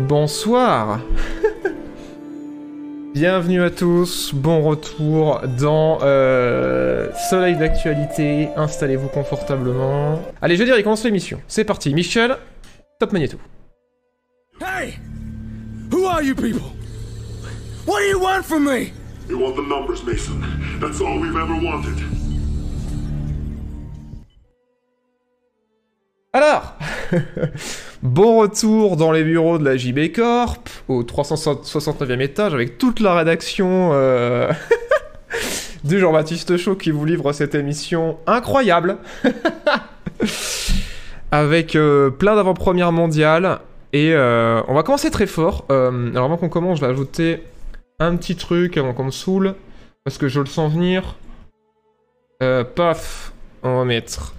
Bonsoir Bienvenue à tous, bon retour dans euh, Soleil d'actualité, installez-vous confortablement. Allez, je vais dire, il commence l'émission. C'est parti, Michel, top magnéto. Hey! Who are you people? What do you want from me? You want the numbers, Mason. That's all we've ever wanted. Alors Bon retour dans les bureaux de la JB Corp, au 369e étage, avec toute la rédaction euh, du Jean-Baptiste Chaud qui vous livre cette émission incroyable, avec euh, plein d'avant-premières mondiales, et euh, on va commencer très fort. Alors avant qu'on commence, je vais ajouter un petit truc avant qu'on me saoule, parce que je le sens venir. Paf, on va mettre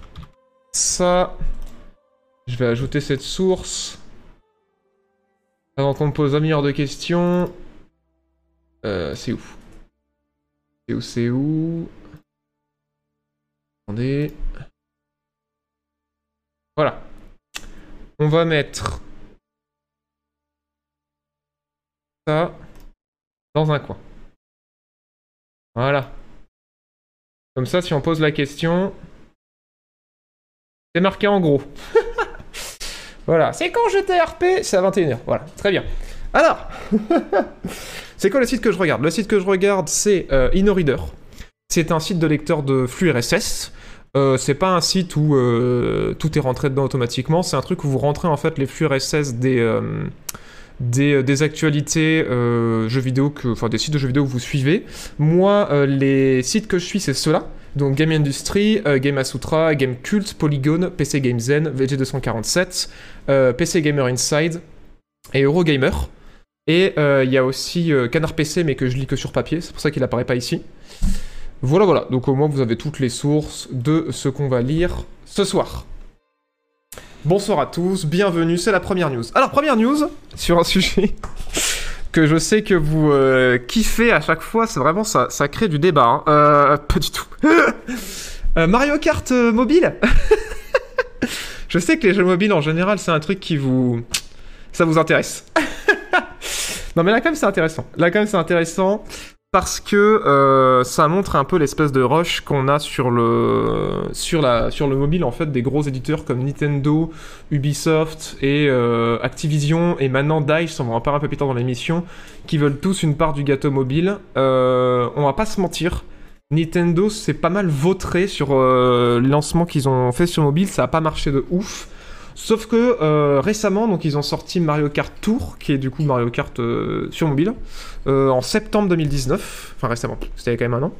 ça. Je vais ajouter cette source. Avant qu'on me pose un milliard de questions. Euh, c'est où? C'est où C'est où? Attendez. Voilà. On va mettre ça dans un coin. Voilà. Comme ça, si on pose la question, c'est marqué en gros. voilà. C'est quand j'étais RP C'est à 21h. Voilà. Très bien. Alors, c'est quoi le site que je regarde? Le site que je regarde, c'est euh, InnoReader. C'est un site de lecteur de flux RSS. Euh, c'est pas un site où euh, tout est rentré dedans automatiquement. C'est un truc où vous rentrez en fait les flux RSS des euh, des, actualités jeux vidéo, que, enfin des sites de jeux vidéo que vous suivez. Moi, les sites que je suis, c'est ceux-là. Donc Game Industry, euh, Game Asutra, Game Cult, Polygon, PC Game Zen, VG247, euh, PC Gamer Inside et Eurogamer. Et euh, il y a aussi euh, Canard PC, mais que je lis que sur papier, c'est pour ça qu'il apparaît pas ici. Voilà, voilà. Donc au moins vous avez toutes les sources de ce qu'on va lire ce soir. Bonsoir à tous, bienvenue, c'est la première news. Alors première news sur un sujet que je sais que vous euh, kiffez à chaque fois, c'est vraiment ça, ça crée du débat. hein. Euh, pas du tout. Euh, Mario Kart euh, mobile? je sais que les jeux mobiles en général c'est un truc qui vous, ça vous intéresse. non mais là quand même c'est intéressant. Là quand même c'est intéressant parce que euh, ça montre un peu l'espèce de rush qu'on a sur le sur la sur le mobile en fait des gros éditeurs comme Nintendo, Ubisoft et euh, Activision et maintenant Dice, on va en parler un peu plus tard dans l'émission, qui veulent tous une part du gâteau mobile. Euh, on va pas se mentir. Nintendo s'est pas mal vautré sur les lancements qu'ils ont fait sur mobile, ça a pas marché de ouf. Sauf que euh, récemment, donc ils ont sorti Mario Kart Tour, qui est du coup Mario Kart euh, sur mobile, euh, en septembre 2019. Enfin récemment, c'était quand même un an.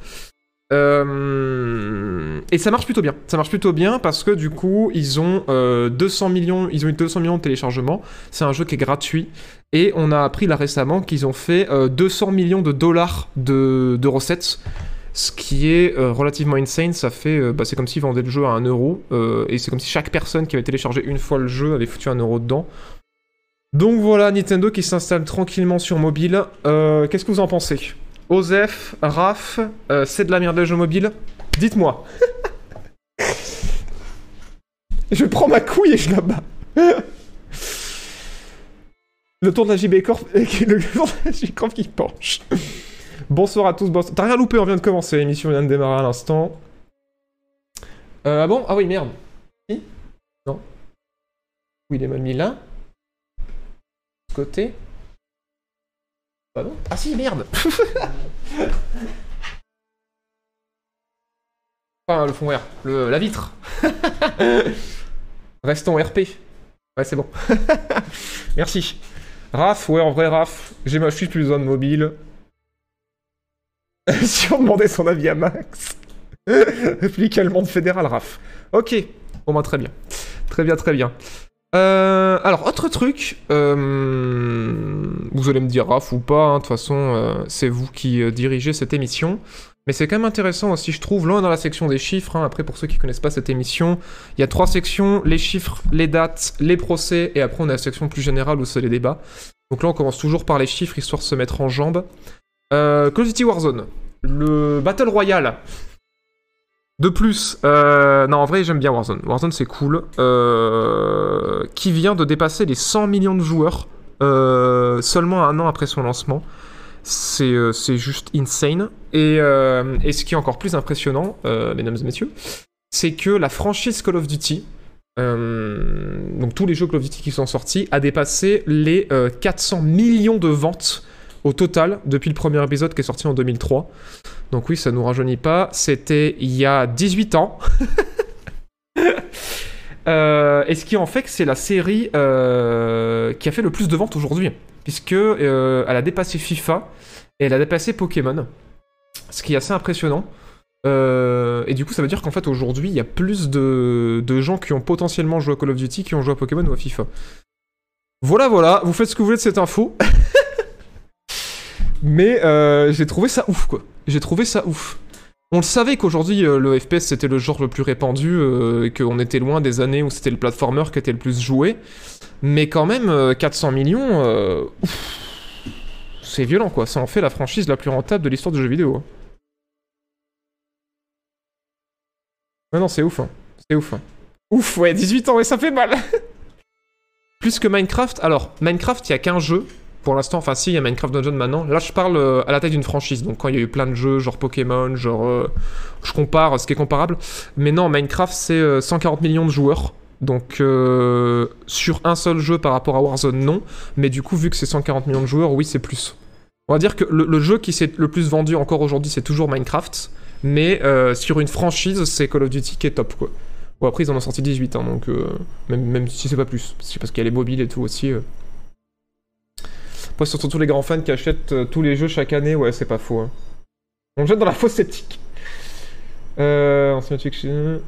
Et ça marche plutôt bien. Ça marche plutôt bien parce que du coup, ils ont euh, 200 millions, ils ont eu 200 millions de téléchargements. C'est un jeu qui est gratuit. Et on a appris là récemment qu'ils ont fait euh, 200 millions de dollars de recettes. Ce qui est euh, relativement insane, ça fait, euh, bah, c'est comme s'ils vendaient le jeu à 1 euro, euh, et c'est comme si chaque personne qui avait téléchargé une fois le jeu avait foutu 1 euro dedans. Donc voilà, Nintendo qui s'installe tranquillement sur mobile. Qu'est-ce que vous en pensez? Osef, Raph, c'est de la merde les jeux mobiles Dites-moi. je prends ma couille et je la bats. le tour de la JB Corp, le tour de la JB Corp qui penche. Bonsoir à tous, bonsoir. T'as rien loupé, on vient de commencer, l'émission vient de démarrer à l'instant. Euh, ah bon? Ah oui, merde. Si? Non. Oui, il est mal mis là. Côté. Bah non. Ah si, merde Enfin, le fond. Le, la vitre. Restons RP. Ouais, c'est bon. Merci. Raph, ouais, en vrai, Raph, j'ai ma fiche plus de mobile. Si on demandait son avis à Max. Réplique allemande fédérale, Raph. Ok, au moins très bien. Très bien, très bien. Euh, alors, autre truc, euh, vous allez me dire Raph ou pas, hein, de toute façon, euh, c'est vous qui dirigez cette émission. Mais c'est quand même intéressant aussi, je trouve, loin dans la section des chiffres. hein, après, pour ceux qui connaissent pas cette émission, il y a trois sections les chiffres, les dates, les procès, et après, on a la section plus générale où c'est les débats. Donc là, on commence toujours par les chiffres histoire de se mettre en jambes. Euh, Call of Duty Warzone, le Battle Royale. De plus, euh, non en vrai j'aime bien Warzone. Warzone c'est cool. Euh, qui vient de dépasser les 100 millions de joueurs euh, seulement un an après son lancement. C'est juste insane. Et, et ce qui est encore plus impressionnant, mesdames et messieurs, c'est que la franchise Call of Duty, donc tous les jeux Call of Duty qui sont sortis, a dépassé les euh, 400 millions de ventes au total depuis le premier épisode qui est sorti en 2003. Donc oui, ça nous rajeunit pas. C'était il y a 18 ans. Euh, et ce qui en fait que c'est la série euh, qui a fait le plus de ventes aujourd'hui, puisque euh, elle a dépassé FIFA et elle a dépassé Pokémon, ce qui est assez impressionnant. Et du coup, ça veut dire qu'en fait aujourd'hui, il y a plus de, de gens qui ont potentiellement joué à Call of Duty qui ont joué à Pokémon ou à FIFA. Voilà, voilà, vous faites ce que vous voulez de cette info. Mais euh, j'ai trouvé ça ouf, quoi. J'ai trouvé ça ouf. On le savait qu'aujourd'hui, euh, le FPS c'était le genre le plus répandu, euh, et qu'on était loin des années où c'était le platformer qui était le plus joué. Mais quand même, euh, 400 millions, c'est violent, quoi. Ça en fait la franchise la plus rentable de l'histoire du jeu vidéo. hein. Non, c'est ouf, hein. C'est ouf. hein. Ouf, ouais, 18 ans, et ça fait mal Plus que Minecraft, alors, Minecraft, il y a qu'un jeu, pour l'instant, enfin si, il y a Minecraft Dungeon maintenant. Là, je parle euh, à la taille d'une franchise, donc quand il y a eu plein de jeux, genre Pokémon, genre... euh, je compare ce qui est comparable. Mais non, Minecraft, c'est euh, 140 millions de joueurs. Donc, euh, sur un seul jeu par rapport à Warzone, non. Mais du coup, vu que c'est 140 millions de joueurs, oui, c'est plus. On va dire que le, jeu qui s'est le plus vendu encore aujourd'hui, c'est toujours Minecraft. Mais euh, sur une franchise, c'est Call of Duty qui est top, quoi. Bon, après, ils en ont sorti 18, hein, donc... euh, même, même si c'est pas plus. C'est parce qu'il y a les mobiles et tout aussi. Après, surtout tous les grands fans qui achètent euh, tous les jeux chaque année, ouais, c'est pas faux. hein. On jette dans la fausse sceptique. Euh, en cinématique, je-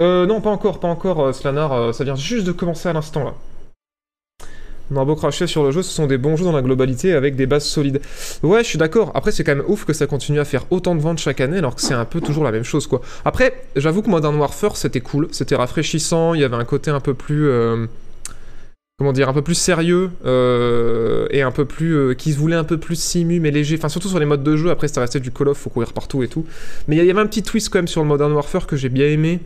Euh, non, pas encore, pas encore, euh, Slanar, euh, ça vient juste de commencer à l'instant, là. On a beau cracher sur le jeu, ce sont des bons jeux dans la globalité avec des bases solides. Ouais, je suis d'accord. Après, c'est quand même ouf que ça continue à faire autant de ventes chaque année alors que c'est un peu toujours la même chose, quoi. Après, j'avoue que Modern Warfare, c'était cool, c'était rafraîchissant, il y avait un côté un peu plus... comment dire, un peu plus sérieux euh, et un peu plus... euh, qui se voulait un peu plus simu mais léger. Enfin, surtout sur les modes de jeu, après, c'était resté du Call of, faut courir partout et tout. Mais il y avait un petit twist quand même sur le Modern Warfare que j'ai bien aimé,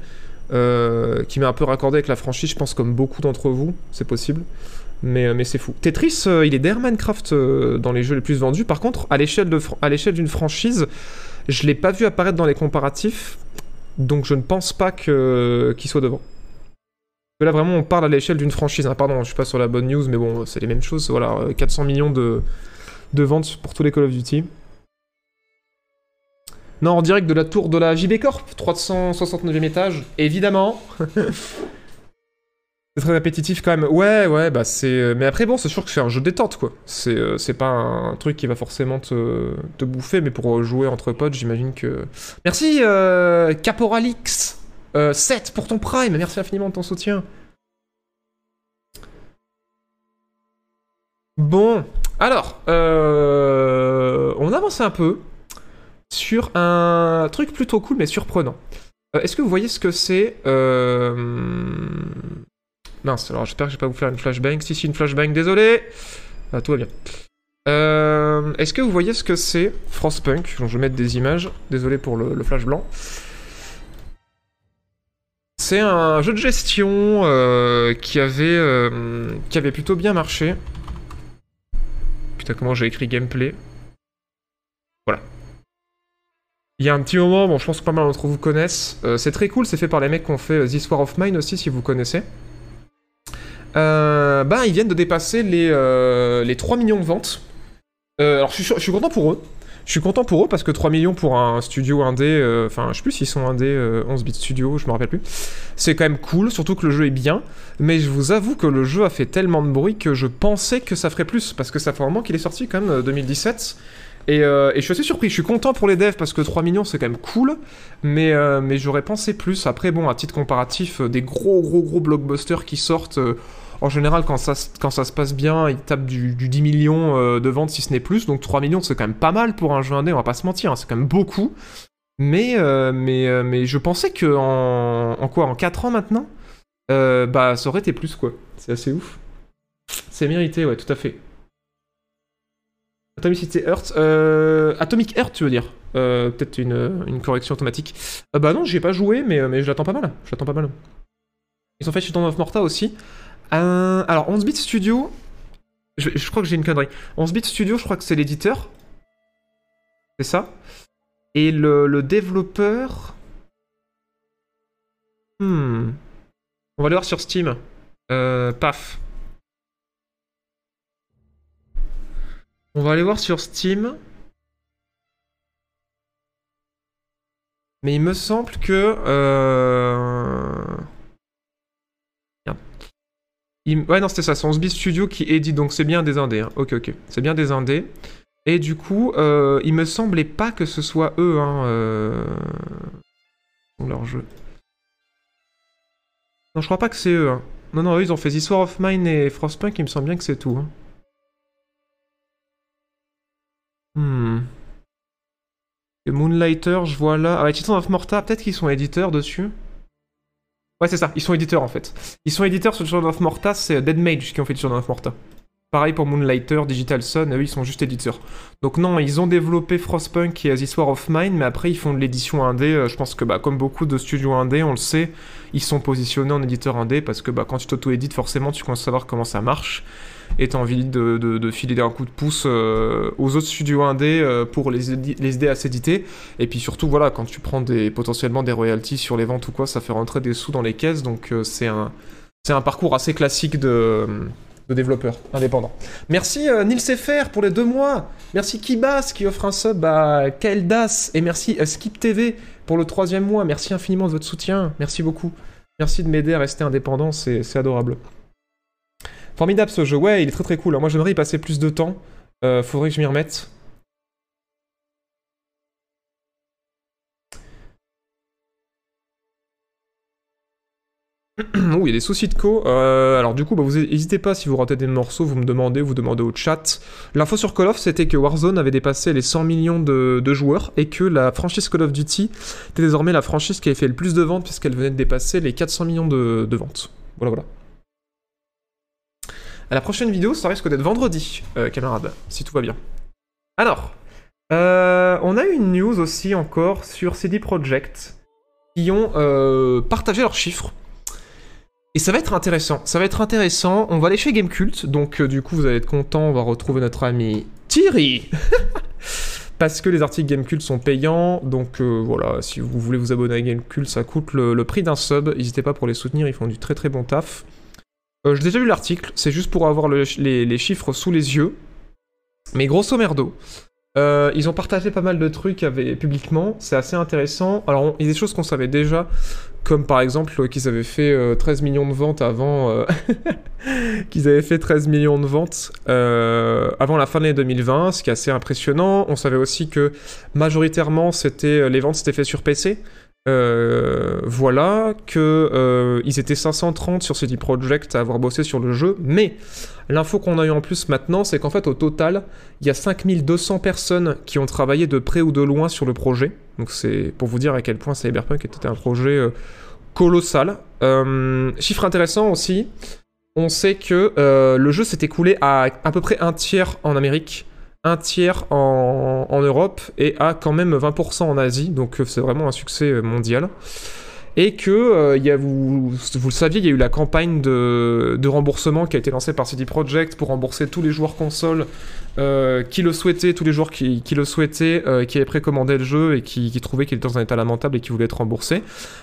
euh, qui m'a un peu raccordé avec la franchise, je pense comme beaucoup d'entre vous, c'est possible. Mais, c'est fou. Tetris, il est derrière Minecraft dans les jeux les plus vendus. Par contre, à l'échelle d'une franchise, je l'ai pas vu apparaître dans les comparatifs, donc je ne pense pas qu'il soit devant. Là vraiment, on parle à l'échelle d'une franchise. hein. Pardon, je suis pas sur la bonne news, mais bon, c'est les mêmes choses. Voilà, euh, 400 millions de de ventes pour tous les Call of Duty. Non, en direct de la tour de la JB Corp, 369e étage, évidemment. c'est très répétitif quand même. Ouais, ouais, bah c'est. euh, Mais après, bon, c'est sûr que c'est un jeu détente, quoi. C'est euh, c'est pas un truc qui va forcément te, te bouffer, mais pour euh, jouer entre potes, j'imagine que. Merci, euh, Caporalix 7 pour ton Prime, merci infiniment de ton soutien. Bon, alors, euh, on avance un peu sur un truc plutôt cool mais surprenant. Euh, Est-ce que vous voyez ce que c'est euh... Mince, alors j'espère que je vais pas vous faire une flashbang. Si, si, une flashbang, désolé. Ah, tout va bien. Euh, Est-ce que vous voyez ce que c'est Frostpunk? Je vais mettre des images. Désolé pour le flash blanc. C'est un jeu de gestion euh, qui avait euh, qui avait plutôt bien marché. Putain, comment j'ai écrit gameplay? Voilà. Il y a un petit moment, bon, je pense que pas mal d'entre vous connaissent. Euh, c'est très cool, c'est fait par les mecs qui ont fait This War of Mine aussi, si vous connaissez. Ben, ils viennent de dépasser les, les 3 millions de ventes. Alors, je suis content pour eux. Je suis content pour eux parce que 3 millions pour un studio indé, euh, enfin, je sais plus s'ils sont indé, euh, 11 bits studio, je me rappelle plus. C'est quand même cool, surtout que le jeu est bien. Mais je vous avoue que le jeu a fait tellement de bruit que je pensais que ça ferait plus. Parce que ça fait un moment qu'il est sorti quand même, euh, 2017. Et, euh, et je suis assez surpris, je suis content pour les devs parce que 3 millions c'est quand même cool, mais, euh, j'aurais pensé plus. Après, bon, à titre comparatif, euh, des gros gros gros blockbusters qui sortent, euh, en général, quand ça, quand ça se passe bien, ils tapent du, du 10 millions euh, de ventes si ce n'est plus, donc 3 millions c'est quand même pas mal pour un jeu indé, on va pas se mentir, hein, c'est quand même beaucoup. Mais, euh, mais, euh, mais je pensais que en, en quoi En 4 ans maintenant euh, Bah ça aurait été plus quoi, c'est assez ouf. C'est mérité, ouais, tout à fait. Atomicité Earth. Euh, Atomic Earth, tu veux dire? Euh, Peut-être une, une correction automatique. Euh, bah non, j'y ai pas joué, mais, mais je l'attends pas mal. Je l'attends pas mal. Ils ont fait Children of Morta aussi. Euh, alors, 11 bit studio. Je, crois que j'ai une connerie. 11 bit studio, je crois que c'est l'éditeur. C'est ça. Et le, le développeur. Hmm. On va aller voir sur Steam. Euh, paf. On va aller voir sur Steam. Mais il me semble que. Euh... Ouais, non, c'était ça. C'est 11 bit Studio qui édite, donc c'est bien des indés. hein. Ok, ok. C'est bien des indés. Et du coup, euh, il me semblait pas que ce soit eux, hein. Euh... leur jeu. Non, je crois pas que c'est eux. hein. Non, non, eux, ils ont fait The of Mine et Frostpunk, il me semble bien que c'est tout. hein. Hmm. Moonlighter, je vois là. Ah ouais, Titan of Morta, peut-être qu'ils sont éditeurs dessus. Ouais, c'est ça, ils sont éditeurs en fait. Ils sont éditeurs sur Children of Morta, c'est Dead Mage qui ont fait Children of Morta. Pareil pour Moonlighter, Digital Sun, eux ils sont juste éditeurs. Donc non, ils ont développé Frostpunk et The War of Mine, mais après ils font de l'édition indé. Euh, Je pense que bah, comme beaucoup de studios indé, on le sait, ils sont positionnés en éditeur indé parce que bah, quand tu t'auto-édites, forcément tu commences à savoir comment ça marche et t'as envie de, filer un coup de pouce euh, aux autres studios indés euh, pour les, aider à s'éditer. Et puis surtout, voilà, quand tu prends des, potentiellement des royalties sur les ventes ou quoi, ça fait rentrer des sous dans les caisses. Donc euh, c'est un, parcours assez classique de, développeurs indépendants. Merci Nils FR pour les deux mois. Merci Kibas qui offre un sub à Kaeldas. Et merci Skip TV pour le troisième mois. Merci infiniment de votre soutien. Merci beaucoup. Merci de m'aider à rester indépendant, c'est adorable. Formidable ce jeu, ouais, il est très très cool. Moi j'aimerais y passer plus de temps. Euh, faudrait que je m'y remette. Ouh, il y a des soucis de co. Euh, alors du coup, bah, vous n'hésitez pas si vous ratez des morceaux, vous me demandez, vous demandez au chat. L'info sur Call of, c'était que Warzone avait dépassé les 100 millions de, joueurs et que la franchise Call of Duty était désormais la franchise qui avait fait le plus de ventes puisqu'elle venait de dépasser les 400 millions de ventes. Voilà, voilà. À la prochaine vidéo, ça risque d'être vendredi, euh, camarades, si tout va bien. Alors, euh, on a une news aussi encore sur CD Projekt qui ont euh, partagé leurs chiffres. Et ça va être intéressant. Ça va être intéressant. On va aller chez Gamecult, donc du coup vous allez être content. On va retrouver notre ami Thierry. Parce que les articles Gamecult sont payants, donc voilà, si vous voulez vous abonner à Gamecult, ça coûte le, le prix d'un sub. N'hésitez pas pour les soutenir, ils font du très très bon taf. Euh, J'ai déjà lu l'article, c'est juste pour avoir le- les, chiffres sous les yeux. Mais grosso merdo, euh, ils ont partagé pas mal de trucs publiquement, c'est assez intéressant. Alors, il y a des choses qu'on savait déjà, comme par exemple euh, qu'ils avaient fait euh, 13 millions de ventes avant. euh, qu'ils avaient fait 13 millions de ventes avant la fin de l'année 2020, ce qui est assez impressionnant. On savait aussi que majoritairement, les ventes s'étaient faites sur PC. Euh, voilà, que euh, ils étaient 530 sur CD Projekt à avoir bossé sur le jeu, mais l'info qu'on a eu en plus maintenant, c'est qu'en fait au total, il y a 5200 personnes qui ont travaillé de près ou de loin sur le projet. Donc c'est pour vous dire à quel point Cyberpunk était un projet euh, colossal. Chiffre intéressant aussi, on sait que le jeu s'est écoulé à à peu près un tiers en Amérique, un tiers en, Europe et à quand même 20% en Asie, donc euh, c'est vraiment un succès euh, mondial. Et que, euh, vous, le saviez, il y a eu la campagne de, remboursement qui a été lancée par CD Projekt pour rembourser tous les joueurs consoles euh, qui le souhaitaient, tous les joueurs qui, le souhaitaient, euh, qui avaient précommandé le jeu et qui, qui trouvaient qu'il était dans un état lamentable et qui voulaient être remboursés.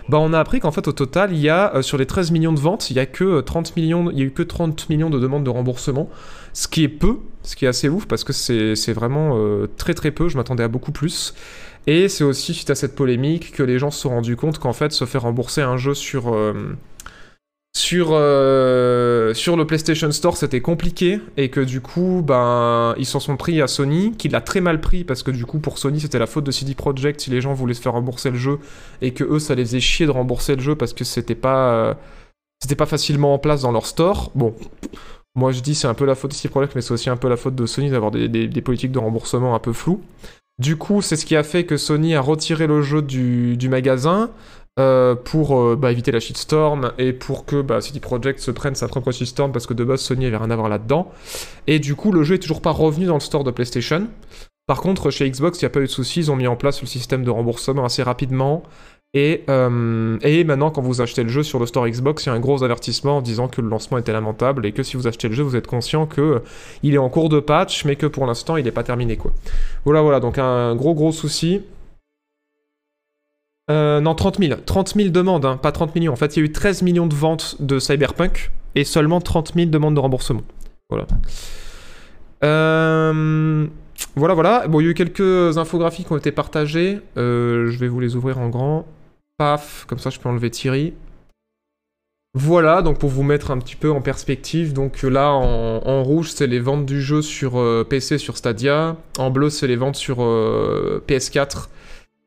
Bah, on a appris qu'en fait, au total, il y a, sur les 13 millions de ventes, il y a que euh, 30 millions, il y a eu que 30 millions de demandes de remboursement, ce qui est peu, ce qui est assez ouf parce que c'est vraiment très très peu, je m'attendais à beaucoup plus. Et c'est aussi suite à cette polémique que les gens se sont rendus compte qu'en fait, se faire rembourser un jeu sur, euh, sur, euh, sur le PlayStation Store, c'était compliqué et que du coup, ben, ils s'en sont pris à Sony, qui l'a très mal pris parce que du coup, pour Sony, c'était la faute de CD Projekt si les gens voulaient se faire rembourser le jeu et que eux, ça les faisait chier de rembourser le jeu parce que c'était pas, euh, c'était pas facilement en place dans leur store. Bon. Moi je dis c'est un peu la faute de CD Projekt, mais c'est aussi un peu la faute de Sony d'avoir des, des- des politiques de remboursement un peu floues. Du coup, c'est ce qui a fait que Sony a retiré le jeu du, magasin euh, pour euh, bah, éviter la shitstorm et pour que bah, CD Projekt se prenne sa propre shitstorm parce que de base Sony avait rien à voir là-dedans. Et du coup, le jeu est toujours pas revenu dans le store de PlayStation. Par contre, chez Xbox, il n'y a pas eu de soucis, ils ont mis en place le système de remboursement assez rapidement. Et, euh, et maintenant, quand vous achetez le jeu sur le store Xbox, il y a un gros avertissement en disant que le lancement était lamentable et que si vous achetez le jeu, vous êtes conscient que euh, il est en cours de patch, mais que pour l'instant, il n'est pas terminé. Quoi. Voilà, voilà, donc un gros, gros souci. Euh, non, 30 000. 30 000 demandes, hein, pas 30 millions. En fait, il y a eu 13 millions de ventes de Cyberpunk et seulement 30 000 demandes de remboursement. Voilà. Euh, voilà, voilà. Bon, il y a eu quelques infographies qui ont été partagées. Je vais vous les ouvrir en grand. Paf, comme ça je peux enlever Thierry. Voilà, donc pour vous mettre un petit peu en perspective, donc là en, rouge c'est les ventes du jeu sur euh, PC sur Stadia, en bleu c'est les ventes sur euh, PS4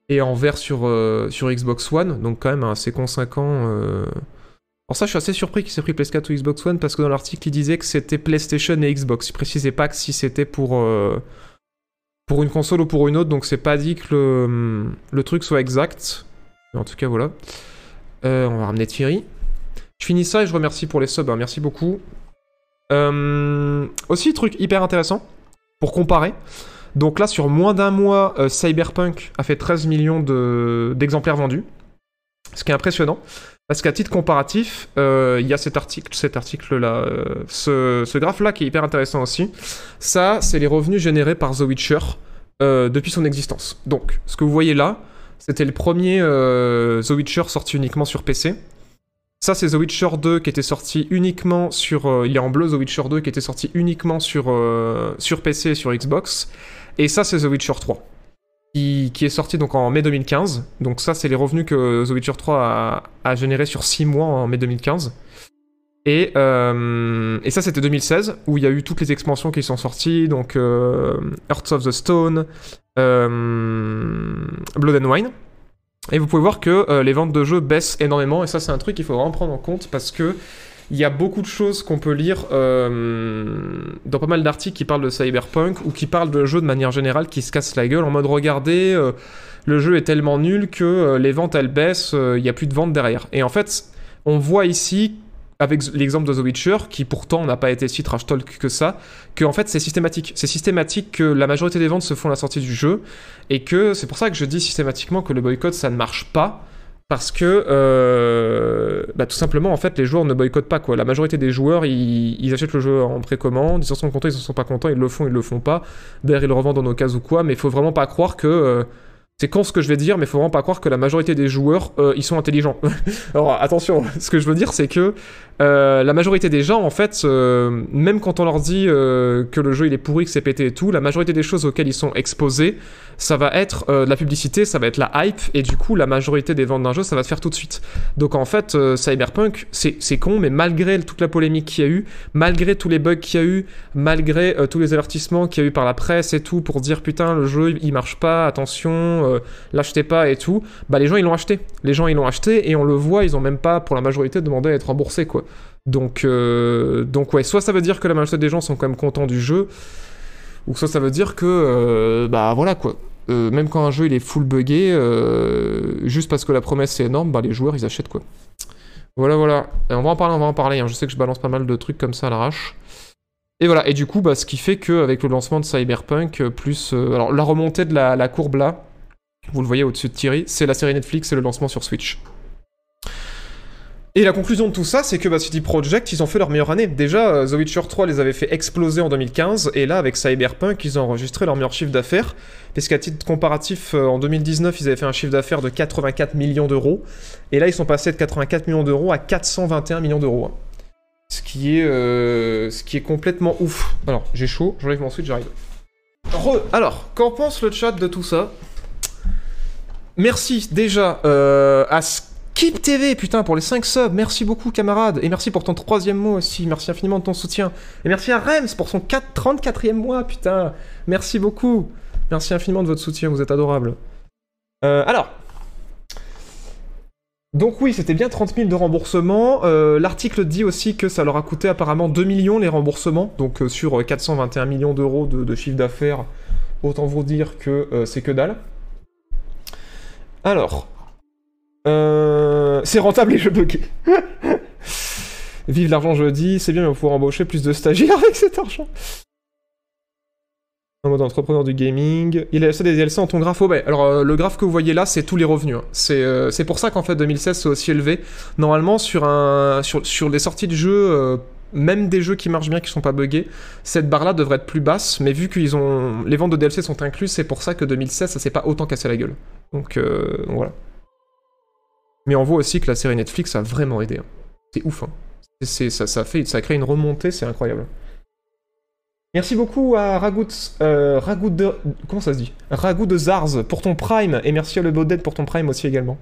et en vert sur, euh, sur Xbox One, donc quand même assez conséquent. Alors ça je suis assez surpris qu'il s'est pris PS4 ou Xbox One parce que dans l'article il disait que c'était PlayStation et Xbox, il précisait pas que si c'était pour, une console ou pour une autre, donc c'est pas dit que le truc soit exact. En tout cas, voilà. Euh, on va ramener Thierry. Je finis ça et je remercie pour les subs. hein, merci beaucoup. Euh, aussi, truc hyper intéressant pour comparer. Donc là, sur moins d'un mois, euh, Cyberpunk a fait 13 millions de- d'exemplaires vendus. Ce qui est impressionnant. Parce qu'à titre comparatif, il y a cet article, cet article-là, ce, ce graphe-là qui est hyper intéressant aussi. Ça, c'est les revenus générés par The Witcher depuis son existence. Donc, ce que vous voyez là, c'était le premier euh, The Witcher sorti uniquement sur PC. Ça, c'est The Witcher 2 qui était sorti uniquement sur. euh, il est en bleu, The Witcher 2 qui était sorti uniquement sur, euh, sur PC et sur Xbox. Et ça, c'est The Witcher 3. Qui, est sorti donc en mai 2015. Donc, ça, c'est les revenus que The Witcher 3 a, a généré sur 6 mois en mai 2015. Et, euh, et ça, c'était 2016, où il y a eu toutes les expansions qui sont sorties, donc euh, Hearts of the Stone, euh, Blood and Wine. Et vous pouvez voir que les ventes de jeux baissent énormément, et ça, c'est un truc qu'il faut vraiment prendre en compte parce que il y a beaucoup de choses qu'on peut lire dans pas mal d'articles qui parlent de Cyberpunk ou qui parlent de jeux de manière générale qui se cassent la gueule en mode regardez, le jeu est tellement nul que les ventes elles baissent, il n'y a plus de ventes derrière. Et en fait, on voit ici avec l'exemple de The Witcher, qui pourtant n'a pas été si trash talk que ça, que en fait c'est systématique. C'est systématique que la majorité des ventes se font à la sortie du jeu, et que c'est pour ça que je dis systématiquement que le boycott ça ne marche pas, parce que euh, bah, tout simplement en fait les joueurs ne boycottent pas quoi. La majorité des joueurs ils, achètent le jeu en précommande, ils en sont contents, ils en sont pas contents, ils le font, ils le font pas. D'ailleurs ils le revendent en occasion ou quoi, mais il faut vraiment pas croire que euh, c'est con ce que je vais dire, mais faut vraiment pas croire que la majorité des joueurs, euh, ils sont intelligents. Alors attention, ce que je veux dire, c'est que euh, la majorité des gens, en fait, euh, même quand on leur dit euh, que le jeu il est pourri, que c'est pété et tout, la majorité des choses auxquelles ils sont exposés, ça va être de la publicité, ça va être la hype, et du coup, la majorité des ventes d'un jeu, ça va se faire tout de suite. Donc en fait, Cyberpunk, c'est con, mais malgré toute la polémique qu'il y a eu, malgré tous les bugs qu'il y a eu, malgré tous les avertissements qu'il y a eu par la presse et tout, pour dire putain, le jeu il marche pas, attention, l'achetez pas et tout, bah les gens ils l'ont acheté. Les gens ils l'ont acheté, et on le voit, ils ont même pas, pour la majorité, demandé à être remboursés, quoi. Donc, euh, donc ouais, soit ça veut dire que la majorité des gens sont quand même contents du jeu, ou soit ça veut dire que, euh, bah voilà quoi. Euh, même quand un jeu il est full buggé, euh, juste parce que la promesse est énorme, bah les joueurs ils achètent quoi. Voilà, voilà. Et on va en parler, on va en parler. hein. Je sais que je balance pas mal de trucs comme ça à l'arrache. Et voilà, et du coup, bah, ce qui fait qu'avec le lancement de Cyberpunk, plus. alors, la remontée de la, la courbe là, vous le voyez au-dessus de Thierry, c'est la série Netflix et le lancement sur Switch. Et la conclusion de tout ça, c'est que bah, CD Projekt, ils ont fait leur meilleure année. Déjà, euh, The Witcher 3 les avait fait exploser en 2015, et là, avec Cyberpunk, ils ont enregistré leur meilleur chiffre d'affaires. Parce qu'à titre comparatif, euh, en 2019, ils avaient fait un chiffre d'affaires de 84 millions d'euros, et là, ils sont passés de 84 millions d'euros à 421 millions d'euros. hein. Ce qui est, euh, ce qui est complètement ouf. Alors, j'ai chaud, j'enlève mon switch, j'arrive. Re- Alors, qu'en pense le chat de tout ça? Merci déjà à Skip TV, putain, pour les 5 subs. Merci beaucoup, camarade. Et merci pour ton troisième mois aussi. Merci infiniment de ton soutien. Et merci à Rems pour son 4 34e mois, putain. Merci beaucoup. Merci infiniment de votre soutien, vous êtes adorables. Euh, alors. Donc oui, c'était bien 30 000 de remboursement. Euh, L'article dit aussi que ça leur a coûté apparemment 2 millions les remboursements. Donc euh, sur euh, 421 millions d'euros de, de chiffre d'affaires, autant vous dire que euh, c'est que dalle. Alors, euh, c'est rentable les jeux buggés. Vive l'argent jeudi, c'est bien, mais on va embaucher plus de stagiaires avec cet argent. En mode entrepreneur du gaming. Il a laissé des DLC en ton graphe. Oh, ouais. Alors, euh, le graphe que vous voyez là, c'est tous les revenus. hein. C'est euh, c'est pour ça qu'en fait, 2016, c'est aussi élevé. Normalement, sur, un, sur, sur les sorties de jeux, même des jeux qui marchent bien, qui sont pas buggés, cette barre-là devrait être plus basse. Mais vu que ils ont, les ventes de DLC sont incluses, c'est pour ça que 2016, ça s'est pas autant cassé la gueule. Donc voilà. Mais on voit aussi que la série Netflix a vraiment aidé. hein. C'est ouf. Hein. C'est- ça, ça, fait, ça crée une remontée, c'est incroyable. Merci beaucoup à Ragout, euh, Ragout de... Comment ça se dit? Ragout de Zars pour ton Prime, et merci à Le Baudet pour ton Prime aussi également.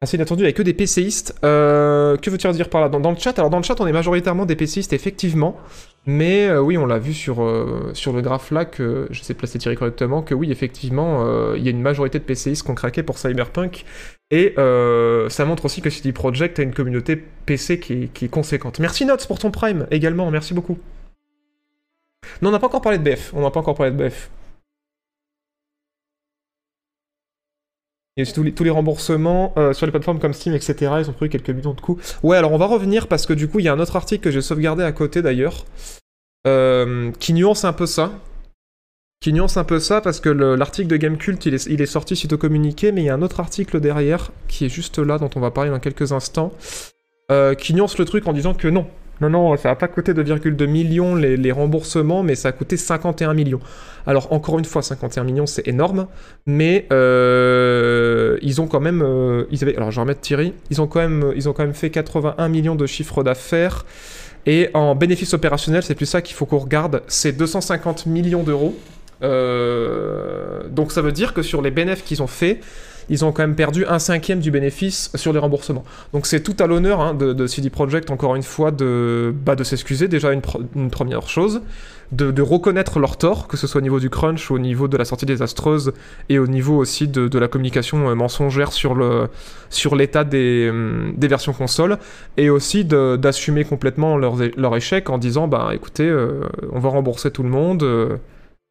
Assez inattendu, il a que des PCistes. Euh, que veux-tu dire par là? Dans le chat, alors dans le chat, on est majoritairement des PCistes, effectivement. Mais euh, oui, on l'a vu sur, euh, sur le graphe là, que je sais placer Thierry correctement, que oui, effectivement, euh, il y a une majorité de PCistes qui ont craqué pour Cyberpunk. Et ça montre aussi que CD Projekt a une communauté PC qui qui est conséquente. Merci Notes pour ton Prime également, merci beaucoup. Non, on n'a pas encore parlé de BF. On n'a pas encore parlé de BF. Aussi tous les, remboursements euh, sur les plateformes comme Steam, etc. Ils ont pris quelques millions de coups. Ouais, alors on va revenir parce que du coup, il y a un autre article que j'ai sauvegardé à côté d'ailleurs, euh, qui nuance un peu ça. Qui nuance un peu ça parce que le- l'article de Gamecult, il est, il est sorti suite au communiqué, mais il y a un autre article derrière qui est juste là, dont on va parler dans quelques instants, euh, qui nuance le truc en disant que non. Non, non, ça va pas coûter 2,2 millions les, les remboursements, mais ça a coûté 51 millions. Alors, encore une fois, 51 millions, c'est énorme, mais euh, ils ont quand même. euh, ils avaient, alors, je vais remettre Thierry. Ils ont, quand même, ils ont quand même fait 81 millions de chiffre d'affaires. Et en bénéfice opérationnel, c'est plus ça qu'il faut qu'on regarde, c'est 250 millions d'euros. Euh, donc ça veut dire que sur les bénéfices qu'ils ont fait, ils ont quand même perdu un cinquième du bénéfice sur les remboursements. Donc c'est tout à l'honneur hein, de, CD Projekt, encore une fois, de, bah, s'excuser, déjà une, première chose, de, reconnaître leur tort, que ce soit au niveau du crunch, au niveau de la sortie désastreuse, et au niveau aussi de, la communication euh, mensongère sur l'état des, hum, des versions consoles, et aussi d'assumer complètement leur, échec en disant, bah écoutez, euh, on va rembourser tout le monde, euh,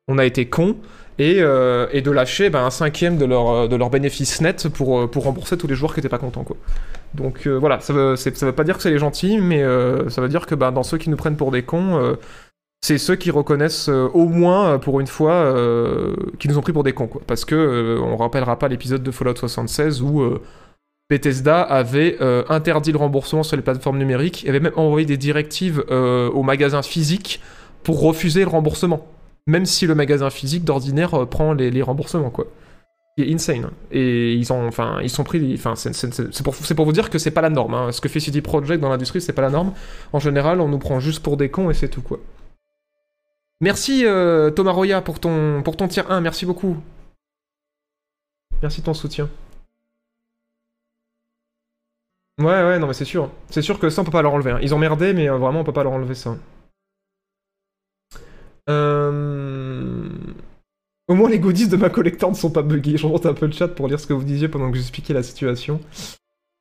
on a été cons, et, euh, et de lâcher bah, un cinquième de leur, euh, de leur bénéfice net pour, euh, pour rembourser tous les joueurs qui étaient pas contents. Donc voilà, ça veut, ça veut pas dire que c'est les gentils, mais ça veut dire que bah, dans ceux qui nous prennent pour des cons, c'est ceux qui reconnaissent au moins, pour une fois, qui nous ont pris pour des cons. Parce que on rappellera pas l'épisode de Fallout 76 où Bethesda avait interdit le remboursement sur les plateformes numériques et avait même envoyé des directives aux magasins physiques pour refuser le remboursement. Même si le magasin physique d'ordinaire euh, prend les, remboursements, quoi. C'est insane. Et ils ont, enfin, ils sont pris. Enfin, c'est pour vous dire que c'est pas la norme. hein. Ce que fait CD Projekt dans l'industrie, c'est pas la norme. En général, on nous prend juste pour des cons et c'est tout, quoi. Merci euh, Thomas Roya pour ton, pour ton tier 1, merci beaucoup. Merci de ton soutien. Ouais, ouais, non, mais c'est sûr. C'est sûr que ça, on peut pas leur enlever. hein. Ils ont merdé, mais euh, vraiment, on peut pas leur enlever ça. Euh... Au moins, les goodies de ma collector ne sont pas buggés. Je remonte un peu le chat pour lire ce que vous disiez pendant que j'expliquais la situation.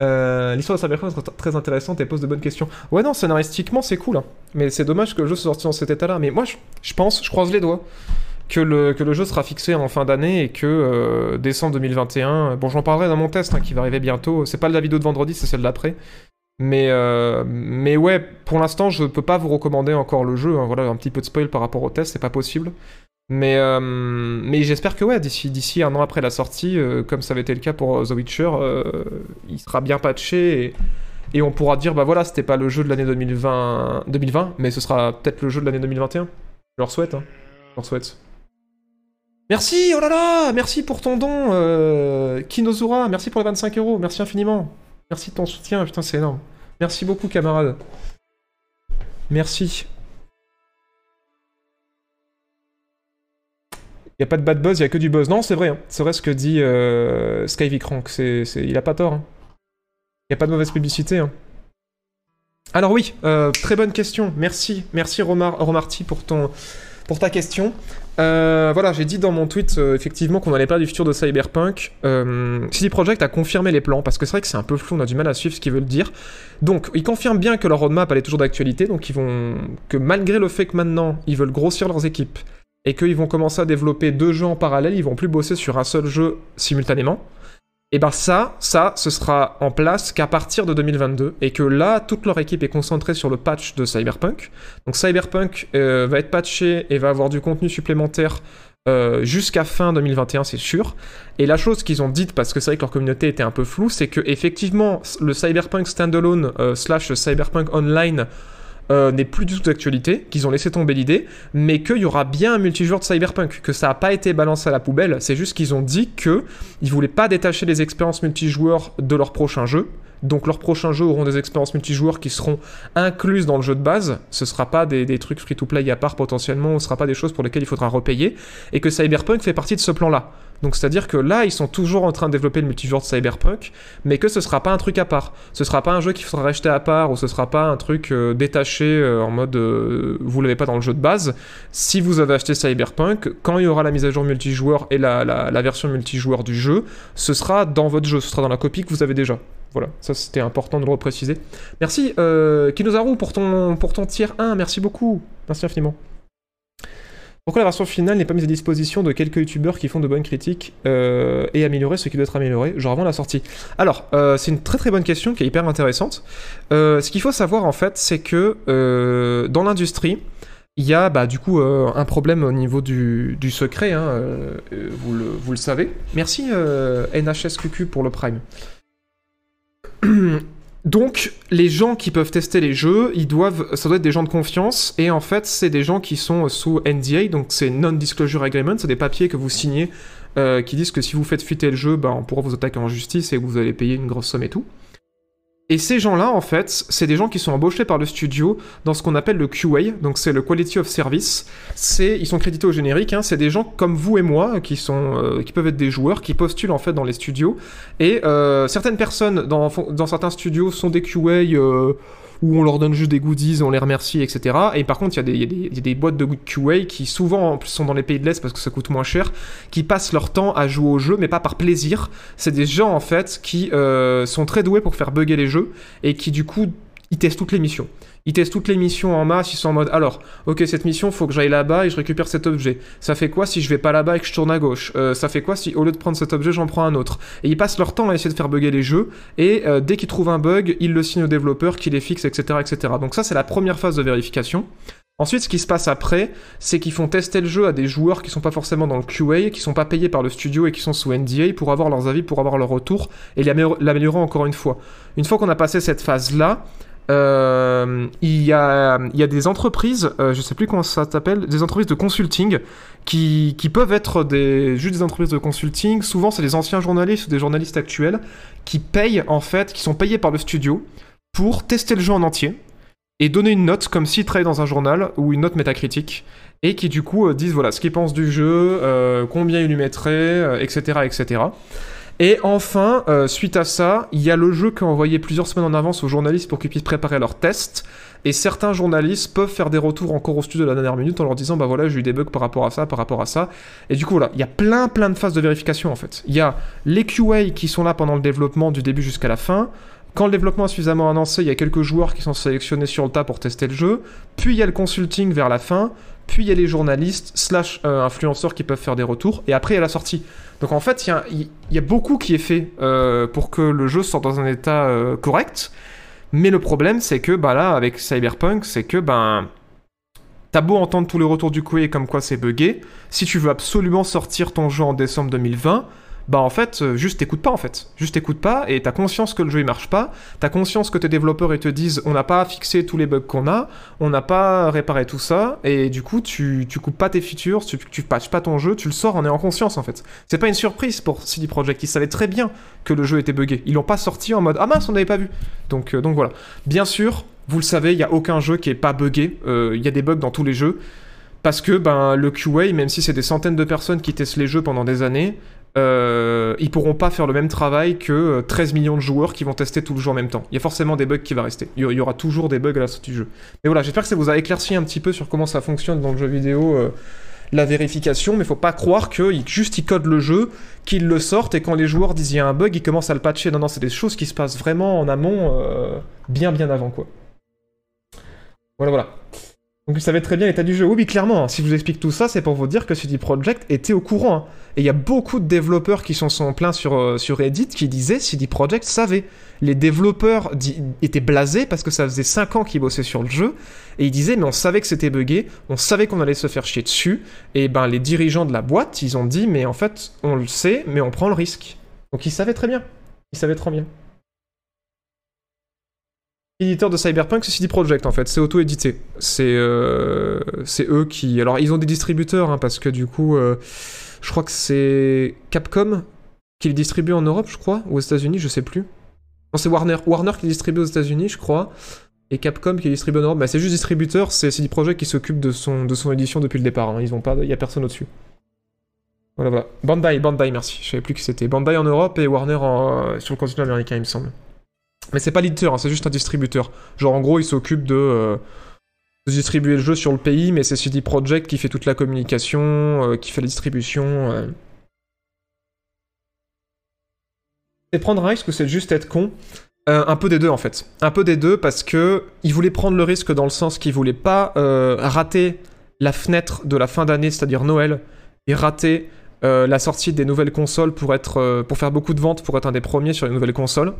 Euh, L'histoire de Cyberpunk est très intéressante et pose de bonnes questions. Ouais, non, scénaristiquement, c'est cool. hein. Mais c'est dommage que le jeu soit sorti dans cet état-là. Mais moi, je, pense, je croise les doigts, que le, que le jeu sera fixé en fin d'année et que euh, décembre 2021. Bon, j'en parlerai dans mon test hein, qui va arriver bientôt. C'est pas la vidéo de vendredi, c'est celle d'après. Mais, euh, mais ouais, pour l'instant, je peux pas vous recommander encore le jeu. hein. Voilà, un petit peu de spoil par rapport au test, c'est pas possible. Mais, euh, mais j'espère que ouais, d'ici, un an après la sortie, euh, comme ça avait été le cas pour The Witcher, il sera bien patché et, et on pourra dire bah voilà, c'était pas le jeu de l'année 2020, 2020, mais ce sera peut-être le jeu de l'année 2021. Je leur souhaite, hein. Je leur souhaite. Merci, oh là là, merci pour ton don, Kinozura, merci pour les 25 euros, merci infiniment. Merci de ton soutien, putain, c'est énorme. Merci beaucoup, camarade. Merci. Il a pas de bad buzz, il y a que du buzz. Non, c'est vrai, hein. c'est vrai ce que dit euh, il a pas tort. Il n'y a pas de mauvaise publicité. hein. Alors oui, euh, très bonne question, merci. Merci Romar, Romarty pour, ton, pour ta question. Euh, voilà, j'ai dit dans mon tweet euh, effectivement qu'on n'allait pas du futur de Cyberpunk. Euh, CD Projekt a confirmé les plans parce que c'est vrai que c'est un peu flou, on a du mal à suivre ce qu'ils veulent dire. Donc, ils confirment bien que leur roadmap est toujours d'actualité, donc ils vont que malgré le fait que maintenant ils veulent grossir leurs équipes et qu'ils vont commencer à développer deux jeux en parallèle, ils vont plus bosser sur un seul jeu simultanément. Et ben ça, ça, ce sera en place qu'à partir de 2022 et que là, toute leur équipe est concentrée sur le patch de Cyberpunk. Donc Cyberpunk euh, va être patché et va avoir du contenu supplémentaire euh, jusqu'à fin 2021, c'est sûr. Et la chose qu'ils ont dite, parce que c'est vrai que leur communauté était un peu floue, c'est que effectivement le Cyberpunk standalone euh, slash Cyberpunk online euh, n'est plus du tout d'actualité, qu'ils ont laissé tomber l'idée, mais qu'il y aura bien un multijoueur de Cyberpunk, que ça n'a pas été balancé à la poubelle, c'est juste qu'ils ont dit que ils voulaient pas détacher les expériences multijoueurs de leur prochain jeu. Donc leurs prochains jeux auront des expériences multijoueurs qui seront incluses dans le jeu de base. Ce sera pas des, des trucs free-to-play à part potentiellement, ce sera pas des choses pour lesquelles il faudra repayer. Et que Cyberpunk fait partie de ce plan-là. Donc c'est-à-dire que là, ils sont toujours en train de développer le multijoueur de Cyberpunk, mais que ce sera pas un truc à part. Ce sera pas un jeu qu'il faudra racheter à part, ou ce sera pas un truc euh, détaché euh, en mode euh, vous l'avez pas dans le jeu de base. Si vous avez acheté Cyberpunk, quand il y aura la mise à jour multijoueur et la, version multijoueur du jeu, ce sera dans votre jeu, ce sera dans la copie que vous avez déjà. Voilà, ça c'était important de le repréciser. Merci Kinozaru pour ton, pour ton tier 1, merci beaucoup. Merci infiniment. Pourquoi la version finale n'est pas mise à disposition de quelques youtubeurs qui font de bonnes critiques euh, et améliorer ce qui doit être amélioré, genre avant la sortie? Alors, euh, c'est une très très bonne question qui est hyper intéressante. Euh, ce qu'il faut savoir en fait, c'est que dans l'industrie, il y a bah, du coup un problème au niveau du, secret, hein, vous, le, savez. Merci NHSQQ pour le Prime. Donc, les gens qui peuvent tester les jeux, ils doivent, ça doit être des gens de confiance, et en fait, c'est des gens qui sont sous NDA, donc c'est Non-Disclosure Agreement, c'est des papiers que vous signez euh, qui disent que si vous faites fuiter le jeu, ben, on pourra vous attaquer en justice et vous allez payer une grosse somme et tout. Et ces gens-là, en fait, c'est des gens qui sont embauchés par le studio dans ce qu'on appelle le QA, donc c'est le Quality of Service. C'est, ils sont crédités au générique, hein, c'est des gens comme vous et moi qui sont, euh, qui peuvent être des joueurs, qui postulent en fait dans les studios. Et euh, certaines personnes dans, dans certains studios sont des QA euh, où on leur donne juste des goodies, on les remercie, etc. Et par contre, il y, a des- boîtes de QA qui souvent sont dans les pays de l'Est parce que ça coûte moins cher, qui passent leur temps à jouer au jeu, mais pas par plaisir. C'est des gens en fait qui euh, sont très doués pour faire bugger les jeux et qui du coup ils testent toutes les missions. Ils testent toutes les missions en masse, ils sont en mode alors, ok, cette mission, faut que j'aille là-bas et je récupère cet objet. Ça fait quoi si je vais pas là-bas et que je tourne à gauche? Euh, Ça fait quoi si au lieu de prendre cet objet, j'en prends un autre? Et ils passent leur temps à essayer de faire bugger les jeux et euh, dès qu'ils trouvent un bug, ils le signent au développeur qui les fixe, etc. etc. Donc ça, c'est la première phase de vérification. Ensuite, ce qui se passe après, c'est qu'ils font tester le jeu à des joueurs qui sont pas forcément dans le QA, qui sont pas payés par le studio et qui sont sous NDA pour avoir leurs avis, pour avoir leur retour et l'amélior- l'améliorer encore une fois. Une fois qu'on a passé cette phase-là, euh, il, y a, des entreprises, euh, je sais plus comment ça s'appelle, des entreprises de consulting qui, peuvent être juste des entreprises de consulting. Souvent, c'est des anciens journalistes ou des journalistes actuels qui payent en fait, qui sont payés par le studio pour tester le jeu en entier et donner une note comme s'ils travaillaient dans un journal ou une note métacritique et qui du coup euh, disent voilà ce qu'ils pensent du jeu, combien ils lui mettraient, etc., etc. Et enfin, euh, suite à ça, il y a le jeu qui a envoyé plusieurs semaines en avance aux journalistes pour qu'ils puissent préparer leurs tests. Et certains journalistes peuvent faire des retours encore au studio de la dernière minute en leur disant bah voilà j'ai eu des bugs par rapport à ça, par rapport à ça. Et du coup voilà, il y a plein plein de phases de vérification en fait. Il y a les QA qui sont là pendant le développement du début jusqu'à la fin. Quand le développement est suffisamment avancé, il y a quelques joueurs qui sont sélectionnés sur le tas pour tester le jeu. Puis il y a le consulting vers la fin. Puis il y a les journalistes slash euh, influenceurs qui peuvent faire des retours. Et après il y a la sortie. Donc en fait, il y a, beaucoup qui est fait euh, pour que le jeu sorte dans un état euh, correct. Mais le problème, c'est que bah là, avec Cyberpunk, c'est que ben T'as beau entendre tous les retours du QA comme quoi c'est buggé, si tu veux absolument sortir ton jeu en décembre 2020, bah en fait, euh, juste t'écoutes pas en fait. Juste t'écoutes pas et t'as conscience que le jeu il marche pas, t'as conscience que tes développeurs ils te disent on n'a pas fixé tous les bugs qu'on a, on n'a pas réparé tout ça, et du coup tu, tu coupes pas tes features, tu, tu patches pas ton jeu, tu le sors en ayant conscience en fait. C'est pas une surprise pour CD Projekt, ils savaient très bien que le jeu était buggé. Ils l'ont pas sorti en mode ah mince on n'avait pas vu. Donc, euh, donc voilà. Bien sûr, vous le savez, il y a aucun jeu qui est pas buggé, Euh, il y a des bugs dans tous les jeux. Parce que ben, le QA, même si c'est des centaines de personnes qui testent les jeux pendant des années, euh, ils pourront pas faire le même travail que euh, 13 millions de joueurs qui vont tester tout le jeu en même temps. Il y a forcément des bugs qui vont rester. Il y- il y aura toujours des bugs à la sortie du jeu. Mais voilà, j'espère que ça vous a éclairci un petit peu sur comment ça fonctionne dans le jeu vidéo, euh, la vérification, mais faut pas croire qu'ils juste ils codent le jeu, qu'ils le sortent et quand les joueurs disent il y a un bug, ils commencent à le patcher. Non, non, c'est des choses qui se passent vraiment en amont, euh, bien bien avant quoi. Voilà, voilà. Donc ils savaient très bien l'état du jeu. Oui, clairement, hein. si je vous explique tout ça, c'est pour vous dire que CD Projekt était au courant. hein. Et il y a beaucoup de développeurs qui sont plaints sur, euh, sur Reddit qui disaient CD Projekt savait. Les développeurs étaient blasés parce que ça faisait 5 ans qu'ils bossaient sur le jeu. Et ils disaient, mais on savait que c'était buggé, on savait qu'on allait se faire chier dessus. Et ben les dirigeants de la boîte, ils ont dit, mais en fait, on le sait, mais on prend le risque. Donc ils savaient très bien. Ils savaient très bien. Éditeur de Cyberpunk, c'est CD Projekt en fait, c'est auto-édité. C'est euh, c'est eux qui. Alors ils ont des distributeurs, hein, parce que du coup, euh, je crois que c'est Capcom qui les distribue en Europe, je crois, ou aux États-Unis, je sais plus. Non, c'est Warner. Warner qui les distribue aux États-Unis, je crois, et Capcom qui les distribue en Europe. Bah, c'est juste distributeur, c'est CD Projekt qui s'occupe de son, de son édition depuis le départ. hein. Ils ont pas, il y a personne au-dessus. Voilà, voilà. Bandai, Bandai, merci. Je savais plus qui c'était. Bandai en Europe et Warner en- sur le continent américain, il me semble. Mais c'est pas l'éditeur, hein, c'est juste un distributeur. Genre en gros, il s'occupe de, euh, distribuer le jeu sur le pays, mais c'est CD Projekt qui fait toute la communication, euh, qui fait la distribution. C'est prendre un risque c'est juste être con? Euh, Un peu des deux en fait. Un peu des deux parce que il voulait prendre le risque dans le sens qu'il voulait pas rater la fenêtre de la fin d'année, c'est-à-dire Noël, et rater euh, la sortie des nouvelles consoles pour être euh, pour faire beaucoup de ventes, pour être un des premiers sur les nouvelles consoles.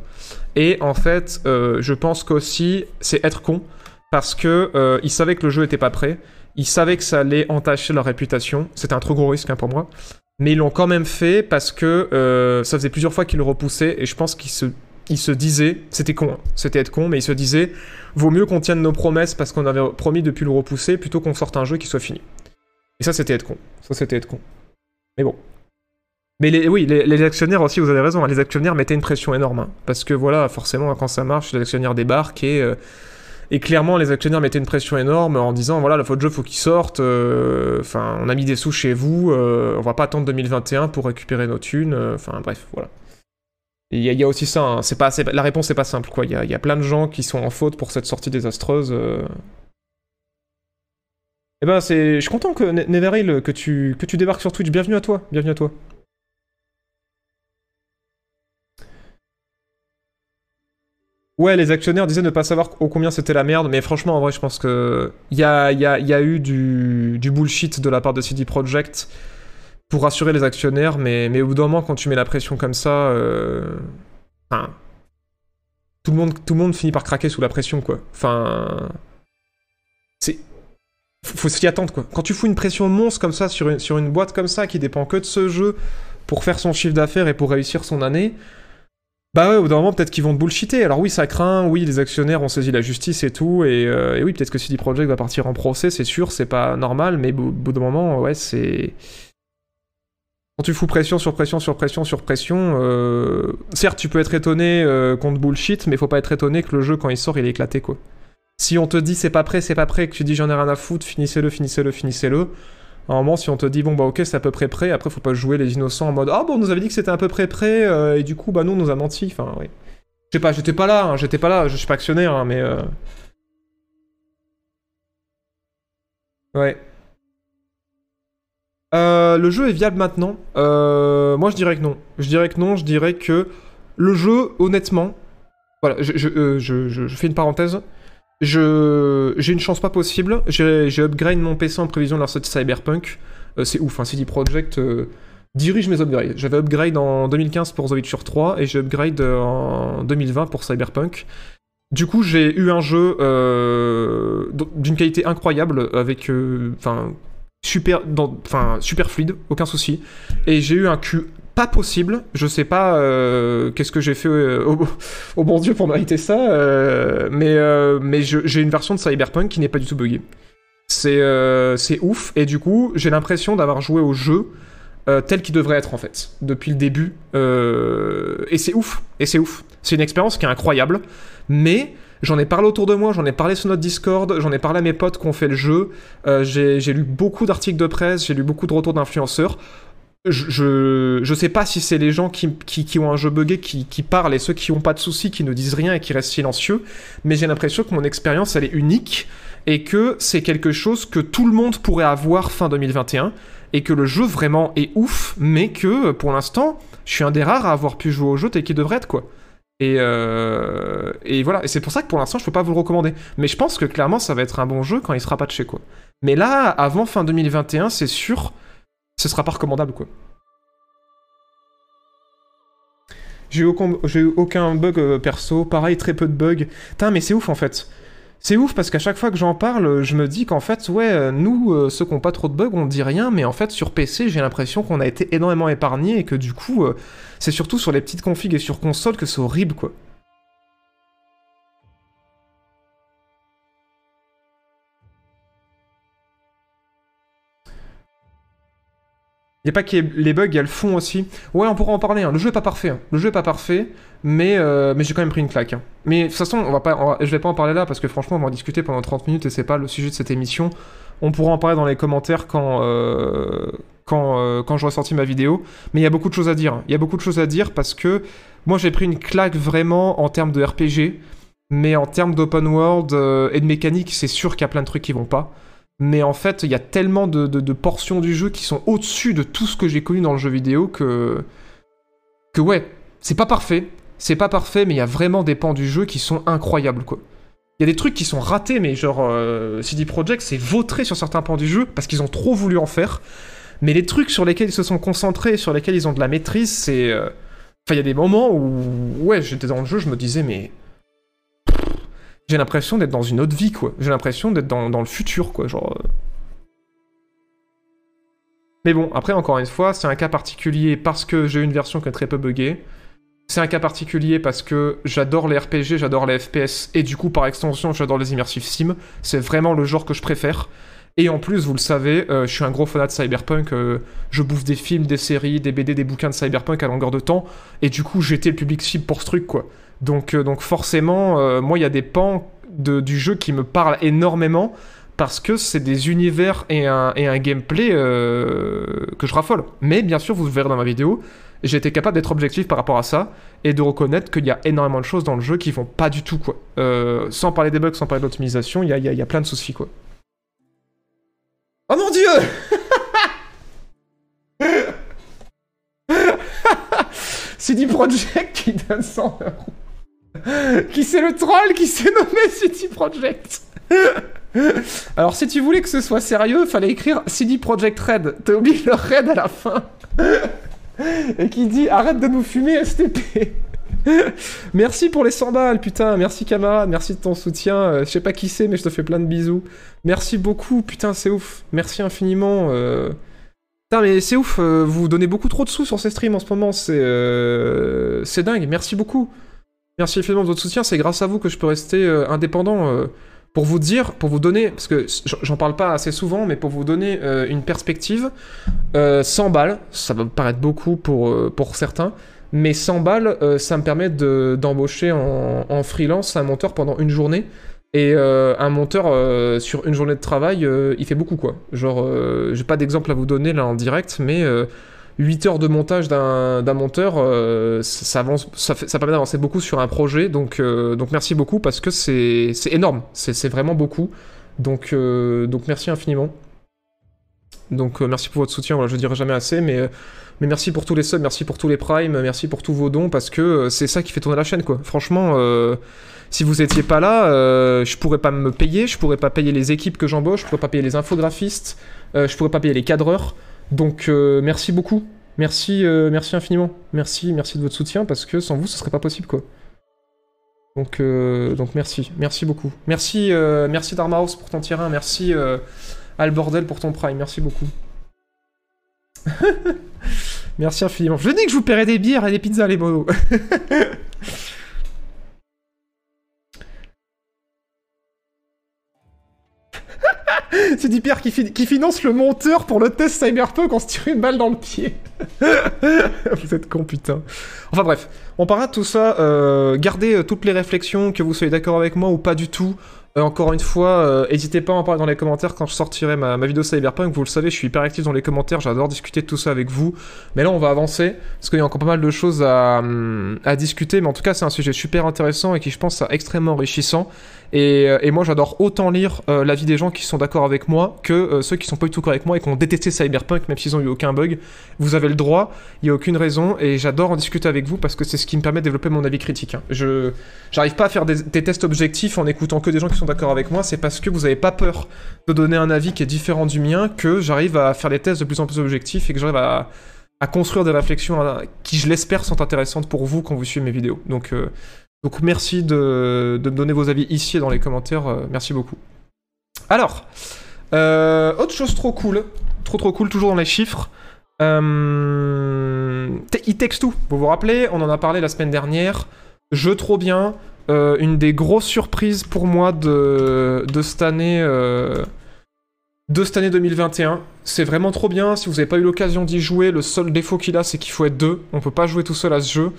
Et en fait, euh, je pense qu'aussi c'est être con parce que ils savaient que le jeu était pas prêt, ils savaient que ça allait entacher leur réputation. C'était un trop gros risque hein, pour moi, mais ils l'ont quand même fait parce que ça faisait plusieurs fois qu'ils le repoussaient et je pense qu'ils se ils se disaient, c'était con, hein, c'était être con, mais ils se disaient, vaut mieux qu'on tienne nos promesses parce qu'on avait promis depuis le repousser plutôt qu'on sorte un jeu qui soit fini. Et ça, c'était être con. Ça, c'était être con. Mais bon. Mais les, oui, les, actionnaires aussi, vous avez raison, hein, les actionnaires mettaient une pression énorme. hein, parce que voilà, forcément, quand ça marche, les actionnaires débarquent et, euh, et clairement, les actionnaires mettaient une pression énorme en disant voilà, votre jeu, faut qu'il sorte. euh, Enfin, on a mis des sous chez vous, euh, on va pas attendre 2021 pour récupérer nos thunes. euh, Enfin, bref, voilà. Il y, a- aussi ça, hein, c'est pas, la réponse n'est pas simple, quoi. Il y a plein de gens qui sont en faute pour cette sortie désastreuse. Eh ben, c'est, je suis content que Ne- Neveril, que tu, que tu débarques sur Twitch. Bienvenue à toi, bienvenue à toi. Ouais, les actionnaires disaient ne pas savoir combien c'était la merde, mais franchement, en vrai, je pense que il y a, y a- y a eu du, du bullshit de la part de CD Projekt pour rassurer les actionnaires, mais, mais au bout d'un moment, quand tu mets la pression comme ça, euh, tout le monde, tout le monde finit par craquer sous la pression, quoi. Enfin, c'est, faut, s'y attendre, quoi. Quand tu fous une pression monstre comme ça sur une, boîte comme ça qui dépend que de ce jeu pour faire son chiffre d'affaires et pour réussir son année. Bah ouais, au bout d'un moment, peut-être qu'ils vont te bullshiter. Alors oui, ça craint, oui, les actionnaires ont saisi la justice et tout, et, euh, oui, peut-être que CD Projekt va partir en procès, c'est sûr, c'est pas normal, mais au bout d'un moment, ouais, c'est... Quand tu fous pression sur pression sur pression sur pression, euh, certes, tu peux être étonné euh, qu'on te bullshit, mais faut pas être étonné que le jeu, quand il sort, il est éclaté, quoi. Si on te dit c'est pas prêt, c'est pas prêt, que tu dis j'en ai rien à foutre, finissez-le, finissez-le, finissez-le, à un moment, si on te dit bon bah ok, c'est à peu près prêt, après faut pas jouer les innocents en mode ah bon, on nous avait dit que c'était à peu près prêt, euh, et du coup, bah nous, on nous a menti, enfin, oui. Je sais pas, j'étais pas là, hein, j'étais pas là, je suis pas actionnaire, hein, mais. euh, Ouais. Euh, le jeu est viable maintenant? Moi, je dirais que non. Je dirais que non. Je dirais que le jeu, honnêtement, voilà, je- je fais une parenthèse. Je, j'ai une chance pas possible. J'ai, upgrade mon PC en prévision de la sortie Cyberpunk. Euh, c'est ouf. Hein, CD Projekt euh, dirige mes upgrades. J'avais upgrade en 2015 pour The Witcher 3 et j'ai upgrade euh, en 2020 pour Cyberpunk. Du coup, j'ai eu un jeu d'une qualité incroyable avec, enfin, super, dans- super fluide, aucun souci. Et j'ai eu un cul pas possible. Je sais pas euh, qu'est-ce que j'ai fait euh, au, au bon Dieu pour mériter ça, euh, mais mais j'ai une version de Cyberpunk qui n'est pas du tout buggée. C'est c'est ouf et du coup j'ai l'impression d'avoir joué au jeu tel qu'il devrait être en fait depuis le début et c'est ouf et c'est ouf. C'est une expérience qui est incroyable, mais J'en ai parlé autour de moi, j'en ai parlé sur notre Discord, j'en ai parlé à mes potes qui ont fait le jeu. J'ai lu beaucoup d'articles de presse, j'ai lu beaucoup de retours d'influenceurs. Je, je, je sais pas si c'est les gens qui, ont un jeu buggé qui, parlent et ceux qui ont pas de soucis, qui ne disent rien et qui restent silencieux, mais j'ai l'impression que mon expérience elle est unique et que c'est quelque chose que tout le monde pourrait avoir fin 2021 et que le jeu vraiment est ouf, mais que pour l'instant, je suis un des rares à avoir pu jouer au jeu tel qu'il devrait être quoi. Et, euh, voilà, et c'est pour ça que pour l'instant je peux pas vous le recommander. Mais je pense que clairement ça va être un bon jeu quand il sera patché quoi. Mais là, avant fin 2021, c'est sûr, ce sera pas recommandable quoi. J'ai eu aucun, bug euh, perso, pareil, très peu de bugs. Putain, mais c'est ouf en fait. C'est ouf parce qu'à chaque fois que j'en parle, je me dis qu'en fait, ouais, euh, nous, euh, ceux qui n'ont pas trop de bugs, on dit rien, mais en fait, sur PC, j'ai l'impression qu'on a été énormément épargné et que du coup, c'est surtout sur les petites configs et sur console que c'est horrible, quoi. Il n'y a pas que les bugs, il y a le fond aussi. Ouais, on pourra en parler. hein. Le jeu est pas parfait. hein. Le jeu est pas parfait, mais, euh, mais j'ai quand même pris une claque. hein. Mais de toute façon, on va pas, je vais pas en parler là parce que franchement, on va en discuter pendant 30 minutes et c'est pas le sujet de cette émission. On pourra en parler dans les commentaires quand, euh, quand, euh, quand j'aurai sorti ma vidéo. Mais il y a beaucoup de choses à dire. Il y a beaucoup de choses à dire parce que moi, j'ai pris une claque vraiment en termes de RPG. Mais en termes d'open world et de mécanique, c'est sûr qu'il y a plein de trucs qui vont pas. Mais en fait, il y a tellement de, portions du jeu qui sont au-dessus de tout ce que j'ai connu dans le jeu vidéo que. que ouais, c'est pas parfait. C'est pas parfait, mais il y a vraiment des pans du jeu qui sont incroyables, quoi. Il y a des trucs qui sont ratés, mais genre euh, CD Projekt s'est vautré sur certains pans du jeu parce qu'ils ont trop voulu en faire. Mais les trucs sur lesquels ils se sont concentrés, sur lesquels ils ont de la maîtrise, c'est. euh, Enfin, il y a des moments où. Ouais, j'étais dans le jeu, je me disais, mais. J'ai l'impression d'être dans une autre vie, quoi. J'ai l'impression d'être dans, le futur, quoi. Euh. Mais bon, après, encore une fois, c'est un cas particulier parce que j'ai une version qui est très peu buggée. C'est un cas particulier parce que j'adore les RPG, j'adore les FPS, et du coup, par extension, j'adore les immersive sim. C'est vraiment le genre que je préfère. Et en plus, vous le savez, euh, je suis un gros fanat de Cyberpunk. euh, je bouffe des films, des séries, des BD, des bouquins de Cyberpunk à longueur de temps. Et du coup, j'étais le public cible pour ce truc, quoi. Donc, euh, donc forcément, euh, moi, il y a des pans du jeu qui me parlent énormément parce que c'est des univers et un, gameplay euh, que je raffole. Mais bien sûr, vous verrez dans ma vidéo, j'ai été capable d'être objectif par rapport à ça et de reconnaître qu'il y a énormément de choses dans le jeu qui vont pas du tout, quoi. Sans parler des bugs, sans parler de l'optimisation, il y a, plein de soucis, quoi. Oh mon dieu CD Projekt qui donne 100 euros. Qui c'est le troll qui s'est nommé CD Projekt Alors si tu voulais que ce soit sérieux, fallait écrire CD Projekt Red. T'as oublié le Red à la fin. Et qui dit arrête de nous fumer STP. merci pour les 100 balles, putain. Merci camarade, merci de ton soutien. Euh, je sais pas qui c'est, mais je te fais plein de bisous. Merci beaucoup, putain, c'est ouf. Merci infiniment. euh. Putain, mais c'est ouf, euh, vous donnez beaucoup trop de sous sur ces streams en ce moment, c'est dingue, merci beaucoup. Merci infiniment de votre soutien, c'est grâce à vous que je peux rester euh, indépendant. euh, pour vous dire, pour vous donner, parce que j'en parle pas assez souvent, mais pour vous donner euh, une perspective, euh, 100 balles, ça va paraître beaucoup pour, certains, mais 100 balles, ça me permet de- d'embaucher en, en freelance un monteur pendant une journée. Et un monteur sur une journée de travail, il fait beaucoup quoi. Genre, j'ai pas d'exemple à vous donner là en direct, mais 8 heures de montage d'un monteur, euh, ça, avance, ça, permet d'avancer beaucoup sur un projet. Donc, euh, donc merci beaucoup parce que c'est énorme, c'est vraiment beaucoup. Donc, euh, donc merci infiniment. Donc merci pour votre soutien, je dirai jamais assez, mais, mais merci pour tous les subs, merci pour tous les primes, merci pour tous vos dons, parce que c'est ça qui fait tourner la chaîne, quoi. Franchement, si vous étiez pas là, euh, je pourrais pas me payer, je pourrais pas payer les équipes que j'embauche, je pourrais pas payer les infographistes, euh, je pourrais pas payer les cadreurs. Donc euh, merci beaucoup, merci, euh, merci infiniment, merci, merci de votre soutien, parce que sans vous, ce serait pas possible, quoi. Donc, euh, donc merci, merci beaucoup. Merci, merci Darmaos pour ton terrain, merci euh, Al Bordel pour ton prime, merci beaucoup. merci infiniment. Je dis que je vous paierai des bières et des pizzas, les monos. C'est Dipierre qui, fi- qui finance le monteur pour le test Cyberpunk en se tirant une balle dans le pied. vous êtes con, putain. Enfin bref, on parlera de tout ça. euh, gardez euh, toutes les réflexions, que vous soyez d'accord avec moi ou pas du tout. Euh, encore une fois, n'hésitez pas à en parler dans les commentaires quand je sortirai ma, vidéo Cyberpunk. Vous le savez, je suis hyper actif dans les commentaires, j'adore discuter de tout ça avec vous. Mais là, on va avancer, parce qu'il y a encore pas mal de choses à, hum, à discuter. Mais en tout cas, c'est un sujet super intéressant et qui, je pense, est extrêmement enrichissant. Et, euh, et moi, j'adore autant lire euh, l'avis des gens qui sont d'accord avec moi que euh, ceux qui sont pas du tout d'accord avec moi et qui ont détesté Cyberpunk, même s'ils ont eu aucun bug. Vous avez le droit, il y a aucune raison, et j'adore en discuter avec vous parce que c'est ce qui me permet de développer mon avis critique. hein. Je j'arrive pas à faire des, des tests objectifs en écoutant que des gens qui sont d'accord avec moi. C'est parce que vous avez pas peur de donner un avis qui est différent du mien que j'arrive à faire des tests de plus en plus objectifs et que j'arrive à à construire des réflexions euh, qui, je l'espère, sont intéressantes pour vous quand vous suivez mes vidéos. Donc, euh, donc merci de, me donner vos avis ici et dans les commentaires. euh, merci beaucoup. Alors, euh, autre chose trop cool, trop trop cool, toujours dans les chiffres. Euh, It Takes Two, vous vous rappelez, on en a parlé la semaine dernière. Jeu trop bien, euh, une des grosses surprises pour moi de, de cette année. de cette année 2021. C'est vraiment trop bien. Si vous n'avez pas eu l'occasion d'y jouer, le seul défaut qu'il a, c'est qu'il faut être deux. On peut pas jouer tout seul à ce jeu.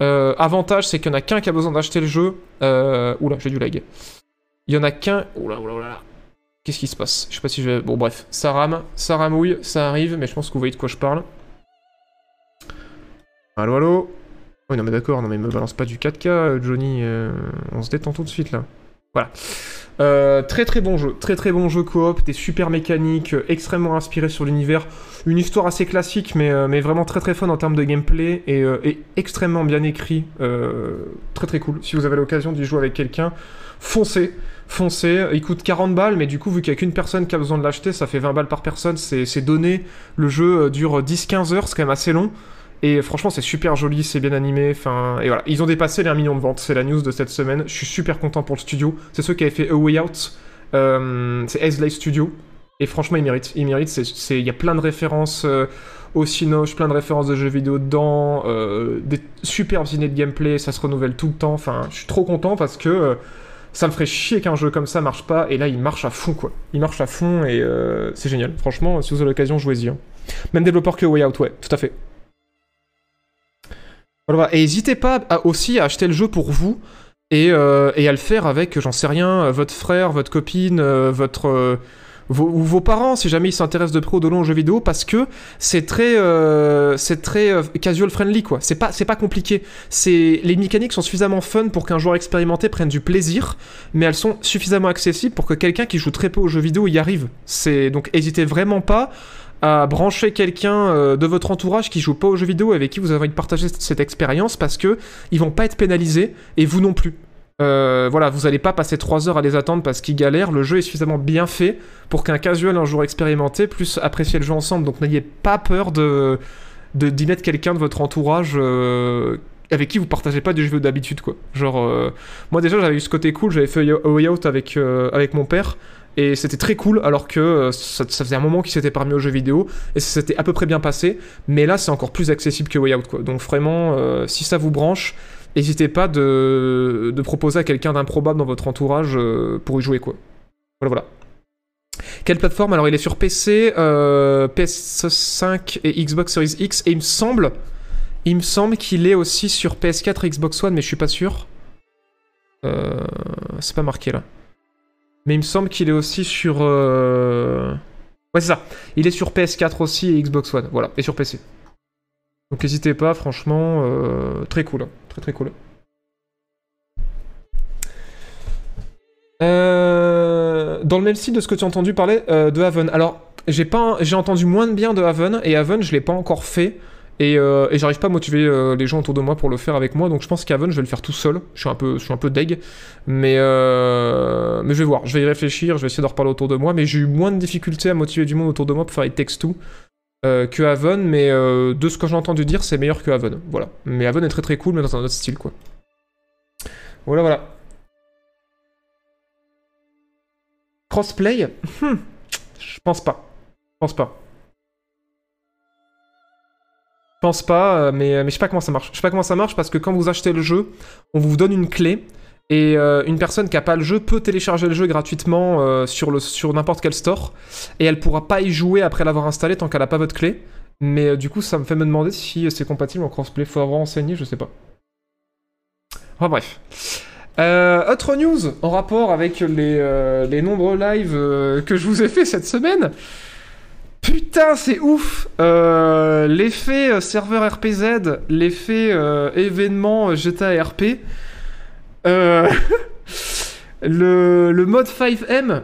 Euh, avantage, c'est qu'il y en a qu'un qui a besoin d'acheter le jeu. Euh... Oula, j'ai du lag. Il y en a qu'un. Oula, oula, oula. Qu'est-ce qui se passe? Je sais pas si je vais. Bon, bref, ça rame, ça ramouille, ça arrive, mais je pense que vous voyez de quoi je parle. Allô, allô Oui, non, mais d'accord, non, mais me balance pas du 4K, Johnny. euh, On se détend tout de suite là. Voilà. Euh, très très bon jeu, très très bon jeu coop, des super mécaniques, euh, extrêmement inspiré sur l'univers, une histoire assez classique mais, euh, mais vraiment très très fun en termes de gameplay et, et extrêmement bien écrit, très très cool. Si vous avez l'occasion d'y jouer avec quelqu'un, foncez, foncez. Il coûte 40 balles mais du coup vu qu'il n'y a qu'une personne qui a besoin de l'acheter, ça fait 20 balles par personne, c'est donné. Le jeu dure 10-15 heures, c'est quand même assez long. Et franchement, c'est super joli, c'est bien animé. Enfin, et voilà, ils ont dépassé les 1 million de ventes. C'est la news de cette semaine. Je suis super content pour le studio. C'est ceux qui avaient fait A Way Out. Euh, c'est Life Studio. Et franchement, ils méritent. Ils méritent. Il y a plein de références euh, au Cinoche, plein de références de jeux vidéo dedans, euh, des superbes idées de gameplay. Ça se renouvelle tout le temps. Enfin, je suis trop content parce que euh, ça me ferait chier qu'un jeu comme ça marche pas. Et là, il marche à fond, quoi. Il marche à fond et c'est génial. Franchement, si vous avez l'occasion, jouez-y. hein. Même développeur que Way Out, ouais, tout à fait. Et n'hésitez pas aussi à acheter le jeu pour vous et, euh, et à le faire avec, j'en sais rien, votre frère, votre copine, euh, votre euh, vos, ou vos parents, si jamais ils s'intéressent de près ou de loin aux jeux vidéo, parce que c'est très, c'est très casual friendly quoi. C'est pas, c'est pas compliqué. C'est les mécaniques sont suffisamment fun pour qu'un joueur expérimenté prenne du plaisir, mais elles sont suffisamment accessibles pour que quelqu'un qui joue très peu aux jeux vidéo y arrive. C'est donc n'hésitez vraiment pas à brancher quelqu'un euh, de votre entourage qui joue pas aux jeux vidéo avec qui vous avez envie de partager cette, expérience parce que ils vont pas être pénalisés et vous non plus. Euh, voilà, vous allez pas passer 3 heures à les attendre parce qu'ils galèrent. Le jeu est suffisamment bien fait pour qu'un casual, un joueur expérimenté, puisse apprécier le jeu ensemble. Donc n'ayez pas peur de d'y mettre quelqu'un de votre entourage euh, avec qui vous partagez pas jeux vidéo d'habitude quoi. Genre moi déjà j'avais eu ce côté cool, j'avais fait Way Out avec avec mon père et c'était très cool alors que euh, ça, faisait un moment qu'il s'était parmi aux jeux vidéo et ça s'était à peu près bien passé. Mais là c'est encore plus accessible que Way Out quoi. Donc vraiment euh, si ça vous branche n'hésitez pas de, proposer à quelqu'un d'improbable dans votre entourage euh, pour y jouer quoi. Voilà voilà. Quelle plateforme? Alors il est sur PC euh, PS5 et Xbox Series X et il me semble il me semble qu'il est aussi sur PS4 et Xbox One mais je suis pas sûr. C'est pas marqué là mais il me semble qu'il est aussi sur. euh, Ouais, c'est ça. Il est sur PS4 aussi et Xbox One. Voilà, et sur PC. Donc n'hésitez pas, franchement, euh, très cool. hein. Très très cool. Euh, Dans le même style de ce que tu as entendu parler de Haven. Alors, j'ai entendu moins de bien de Haven et Haven, je l'ai pas encore fait. Et, euh, et j'arrive pas à motiver euh, les gens autour de moi pour le faire avec moi, donc je pense qu'Haven, je vais le faire tout seul. Je suis un peu, je suis un peu deg, mais euh, mais je vais voir, je vais y réfléchir, je vais essayer d'en reparler autour de moi. Mais j'ai eu moins de difficultés à motiver du monde autour de moi pour faire Takes Two euh, que Haven, mais de ce que j'ai entendu dire, c'est meilleur que Haven. Voilà. Mais Haven est très très cool, mais dans un autre style, quoi. Voilà, voilà. Crossplay? Hmm, Je pense pas. Je pense pas. Je pense pas, euh, mais, mais je sais pas comment ça marche. Je sais pas comment ça marche parce que quand vous achetez le jeu, on vous donne une clé et euh, une personne qui a pas le jeu peut télécharger le jeu gratuitement euh, sur, n'importe quel store et elle pourra pas y jouer après l'avoir installé tant qu'elle a pas votre clé. Mais euh, du coup, ça me fait me demander si c'est compatible en crossplay. Faut avoir renseigné, je sais pas. Enfin bref. Euh, autre news en rapport avec les, euh, les nombreux lives euh, que je vous ai fait cette semaine. Putain, c'est ouf Euh, L'effet euh, serveur RPZ, l'effet euh, événement GTA RP. Le, le mode 5M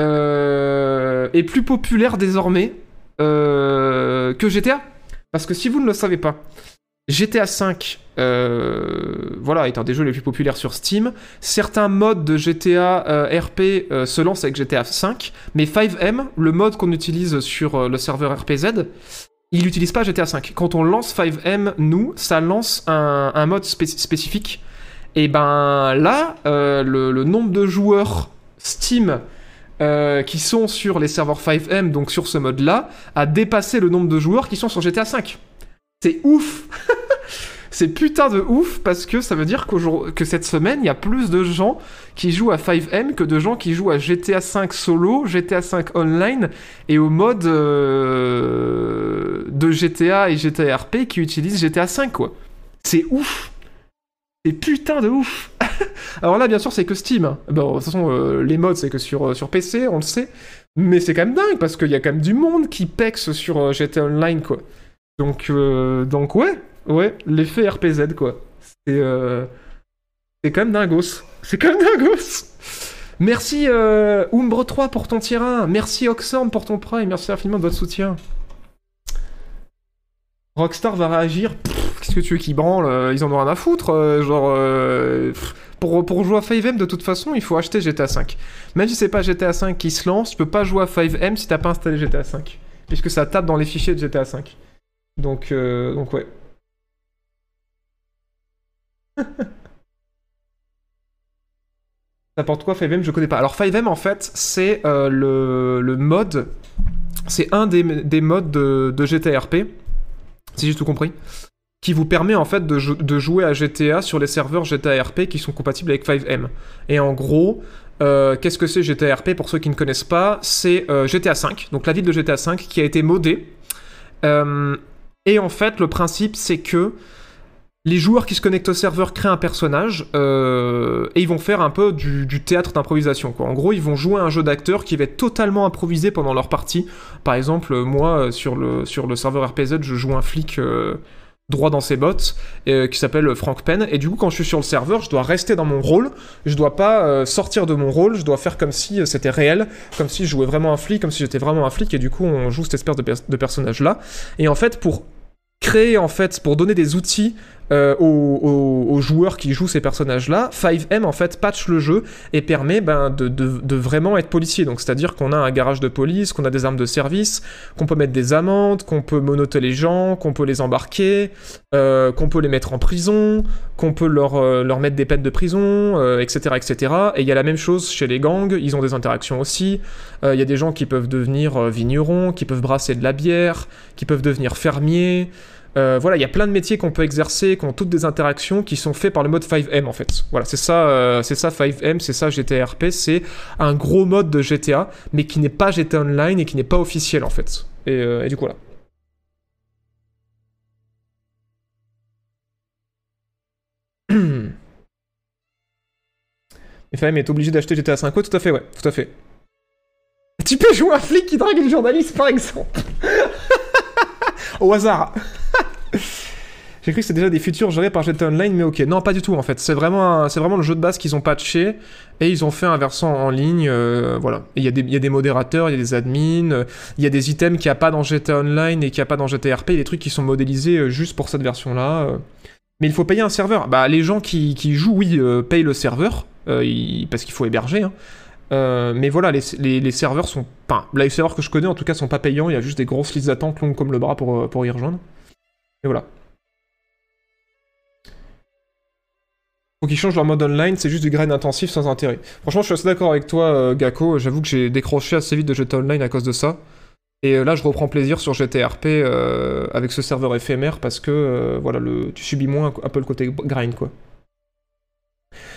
euh, est plus populaire désormais que GTA. Parce que si vous ne le savez pas, GTA V, euh, voilà, étant des jeux les plus populaires sur Steam, certains modes de GTA euh, RP euh, se lancent avec GTA V, mais 5M, le mode qu'on utilise sur le serveur RPZ, il n'utilise pas GTA V. Quand on lance 5M, nous, ça lance un, un mode spé- spécifique. Et ben là, le, nombre de joueurs Steam qui sont sur les serveurs 5M, donc sur ce mode-là, a dépassé le nombre de joueurs qui sont sur GTA V. C'est ouf C'est putain de ouf parce que ça veut dire que cette semaine, il y a plus de gens qui jouent à 5M que de gens qui jouent à GTA V solo, GTA V online et au mode euh, de GTA et GTA RP qui utilisent GTA V, quoi. C'est ouf C'est putain de ouf Alors là, bien sûr, c'est que Steam. Bon, de toute façon, euh, les modes, c'est que sur, euh, sur PC, on le sait. Mais c'est quand même dingue parce qu'il y a quand même du monde qui pexe sur GTA Online, quoi. Donc, euh, donc ouais, ouais, l'effet RPZ, quoi. C'est euh, c'est quand même dingos. C'est quand même dingos. Merci euh, Umbre3 pour ton tier 1. Merci Oxorn pour ton prime. Merci infiniment de votre soutien. Rockstar va réagir. Qu'est-ce que tu veux qu'ils branlent euh, Ils en ont rien à foutre. euh, genre, euh, pour, pour jouer à 5M, de toute façon, il faut acheter GTA 5. Même si c'est pas GTA 5 qui se lance, tu peux pas jouer à 5M si t'as pas installé GTA 5. Puisque ça tape dans les fichiers de GTA 5. Donc, euh, donc ouais. Ça apporte quoi 5M Je connais pas. Alors 5M en fait, c'est euh, le, le mode. C'est un des, des modes de, de GTA RP, si j'ai tout compris, qui vous permet en fait de, de jouer à GTA sur les serveurs GTA RP qui sont compatibles avec 5M. Et en gros, euh, qu'est-ce que c'est GTA RP pour ceux qui ne connaissent pas? C'est euh, GTA V, donc la ville de GTA V qui a été modée. Et en fait, le principe c'est que les joueurs qui se connectent au serveur créent un personnage euh, et ils vont faire un peu du, théâtre d'improvisation. En gros, ils vont jouer un jeu d'acteur qui va être totalement improvisé pendant leur partie. Par exemple, euh, moi, euh, sur le, sur le serveur RPZ, je joue un flic droit dans ses bottes qui s'appelle Frank Penn. Et du coup, quand je suis sur le serveur, je dois rester dans mon rôle. Je dois pas sortir de mon rôle. Je dois faire comme si c'était réel, comme si je jouais vraiment un flic, comme si j'étais vraiment un flic. Et du coup, on joue cette espèce de, de personnage-là. Et en fait, pour créer, en fait, pour donner des outils euh, aux, joueurs qui jouent ces personnages-là, 5M en fait patch le jeu et permet ben, de, vraiment être policier. Donc c'est-à-dire qu'on a un garage de police, qu'on a des armes de service, qu'on peut mettre des amendes, qu'on peut monoter les gens, qu'on peut les embarquer, euh, qu'on peut les mettre en prison, qu'on peut leur, euh, mettre des peines de prison, etc., etc. Et il y a la même chose chez les gangs, ils ont des interactions aussi. Il y a des gens qui peuvent devenir vignerons, qui peuvent brasser de la bière, qui peuvent devenir fermiers. Euh, voilà, il y a plein de métiers qu'on peut exercer, qui ont toutes des interactions qui sont faits par le mode 5M en fait. Voilà, c'est ça, euh, ça 5M, c'est ça GTA RP, c'est un gros mode de GTA, mais qui n'est pas GTA Online et qui n'est pas officiel en fait. Et, euh, du coup voilà. Et 5M est obligé d'acheter GTA 5. Ouais, tout à fait, ouais, tout à fait. Tu peux jouer un flic qui drague une journaliste par exemple. Au hasard. J'ai cru que c'était déjà des futurs gérés par GTA Online, mais ok. Non, pas du tout en fait. C'est vraiment, vraiment le jeu de base qu'ils ont patché et ils ont fait un versant en ligne. euh, voilà. Il y, a des- il y a des modérateurs, il y a des admins, euh, il y a des items qu'il n'y a pas dans GTA Online et qu'il n'y a pas dans GTA RP, des trucs qui sont modélisés euh, juste pour cette version-là. Mais il faut payer un serveur. Bah, les gens qui, qui jouent, oui, payent le serveur parce qu'il faut héberger. hein. Mais voilà, les, les- serveurs sont. Enfin, les serveurs que je connais en tout cas sont pas payants. Il y a juste des grosses listes d'attente longues comme le bras pour, pour y rejoindre. Et voilà. Faut qu'ils changent leur mode online, c'est juste du grind intensif sans intérêt. Franchement, je suis assez d'accord avec toi, euh, Gakko. J'avoue que j'ai décroché assez vite de GTA Online à cause de ça. Et euh, là, je reprends plaisir sur GTRP euh, avec ce serveur éphémère parce que voilà, tu subis moins un peu le côté grind, quoi.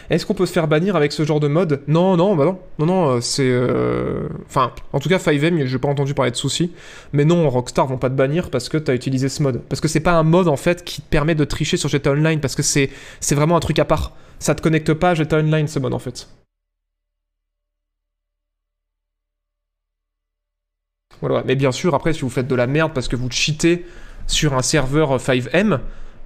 Est-ce qu'on peut se faire bannir avec ce genre de mode? Non, non, bah non. Non, non, euh, c'est... euh, Enfin, en tout cas, 5M, j'ai pas entendu parler de soucis. Mais non, Rockstar vont pas te bannir parce que t'as utilisé ce mode. Parce que c'est pas un mode, en fait, qui te permet de tricher sur GTA Online, parce que c'est vraiment un truc à part. Ça te connecte pas à GTA Online, ce mode, en fait. Voilà, mais bien sûr, après, si vous faites de la merde parce que vous cheatez sur un serveur 5M,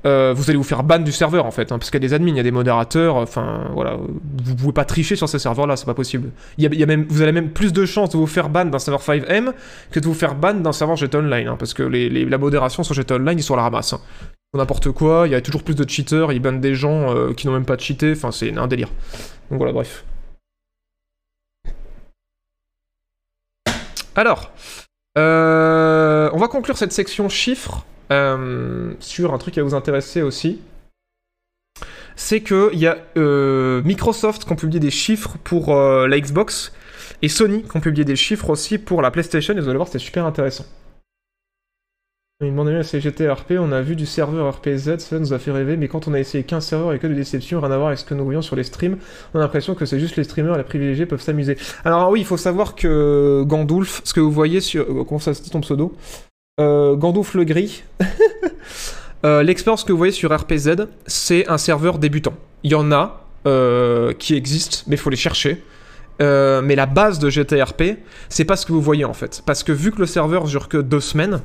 euh, vous allez vous faire ban du serveur en fait, hein, parce qu'il y a des admins, il y a des modérateurs, enfin voilà, vous pouvez pas tricher sur ces serveurs-là, c'est pas possible. Y a, même, vous avez même plus de chances de vous faire ban d'un serveur 5M que de vous faire ban d'un serveur GTA Online, hein, parce que les, la modération sur GTA Online, ils sont à la ramasse. hein. N'importe quoi, il y a toujours plus de cheaters, ils bannent des gens euh, qui n'ont même pas cheaté, enfin c'est un délire. Donc voilà, bref. Alors, euh, on va conclure cette section chiffres euh, sur un truc qui va vous intéresser aussi. C'est qu'il y a euh, Microsoft qui ont publié des chiffres pour euh, la Xbox et Sony qui ont publié des chiffres aussi pour la PlayStation. Et vous allez voir, c'était super intéressant. Il demandait bien GTA RP, on a vu du serveur RPZ, cela nous a fait rêver, mais quand on a essayé 15 serveurs et que de déception, rien à voir avec ce que nous voyons sur les streams, on a l'impression que c'est juste les streamers les privilégiés peuvent s'amuser. Alors oui, il faut savoir que Gandulf, ce que vous voyez sur... Comment ça se dit ton pseudo? Euh, gris. Euh, L'expérience que vous voyez sur RPZ, c'est un serveur débutant. Il y en a euh, qui existent, mais il faut les chercher. Euh, mais la base de GTRP, c'est pas ce que vous voyez en fait. Parce que vu que le serveur dure que deux semaines,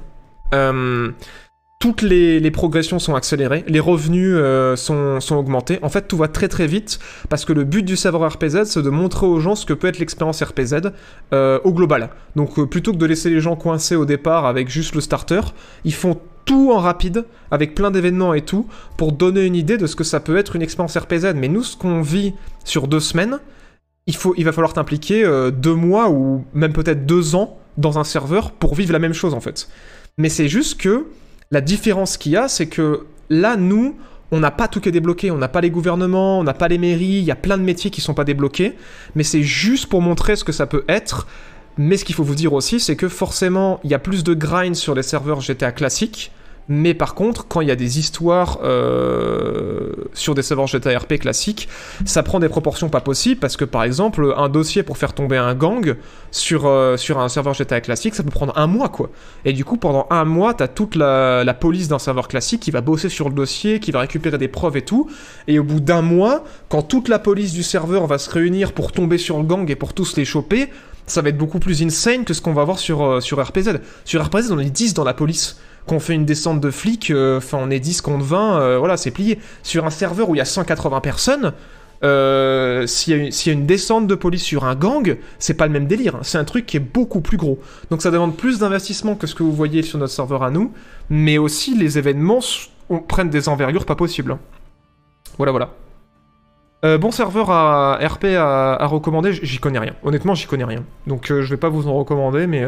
toutes les, progressions sont accélérées, les revenus euh, sont, augmentés. En fait, tout va très très vite parce que le but du serveur RPZ, c'est de montrer aux gens ce que peut être l'expérience RPZ euh, au global. Donc, euh, plutôt que de laisser les gens coincés au départ avec juste le starter, ils font tout en rapide, avec plein d'événements et tout, pour donner une idée de ce que ça peut être une expérience RPZ. Mais nous, ce qu'on vit sur deux semaines, il, faut, il va falloir t'impliquer deux mois ou même peut-être deux ans dans un serveur pour vivre la même chose en fait. Mais c'est juste que la différence qu'il y a, c'est que là, nous, on n'a pas tout qui est débloqué, on n'a pas les gouvernements, on n'a pas les mairies, il y a plein de métiers qui sont pas débloqués, mais c'est juste pour montrer ce que ça peut être. Mais ce qu'il faut vous dire aussi, c'est que forcément, il y a plus de grind sur les serveurs GTA classiques, mais par contre, quand il y a des histoires euh, sur des serveurs GTA RP classiques, ça prend des proportions pas possibles, parce que par exemple, un dossier pour faire tomber un gang sur, euh, un serveur GTA classique, ça peut prendre un mois, quoi. Et du coup, pendant un mois, t'as toute la, la police d'un serveur classique qui va bosser sur le dossier, qui va récupérer des preuves et tout. Et au bout d'un mois, quand toute la police du serveur va se réunir pour tomber sur le gang et pour tous les choper, ça va être beaucoup plus insane que ce qu'on va voir sur, euh, sur RPZ. Sur RPZ, on est 10 dans la police. Quand on fait une descente de flics, euh, enfin on est 10 contre 20, euh, voilà, c'est plié. Sur un serveur où il y a 180 personnes, euh, s'il y, a une- descente de police sur un gang, c'est pas le même délire. hein. C'est un truc qui est beaucoup plus gros. Donc ça demande plus d'investissement que ce que vous voyez sur notre serveur à nous, mais aussi les événements prennent des envergures pas possibles. hein. Voilà, voilà. Bon serveur à RP à, recommander, j'y connais rien. Honnêtement, j'y connais rien. Donc je vais pas vous en recommander, mais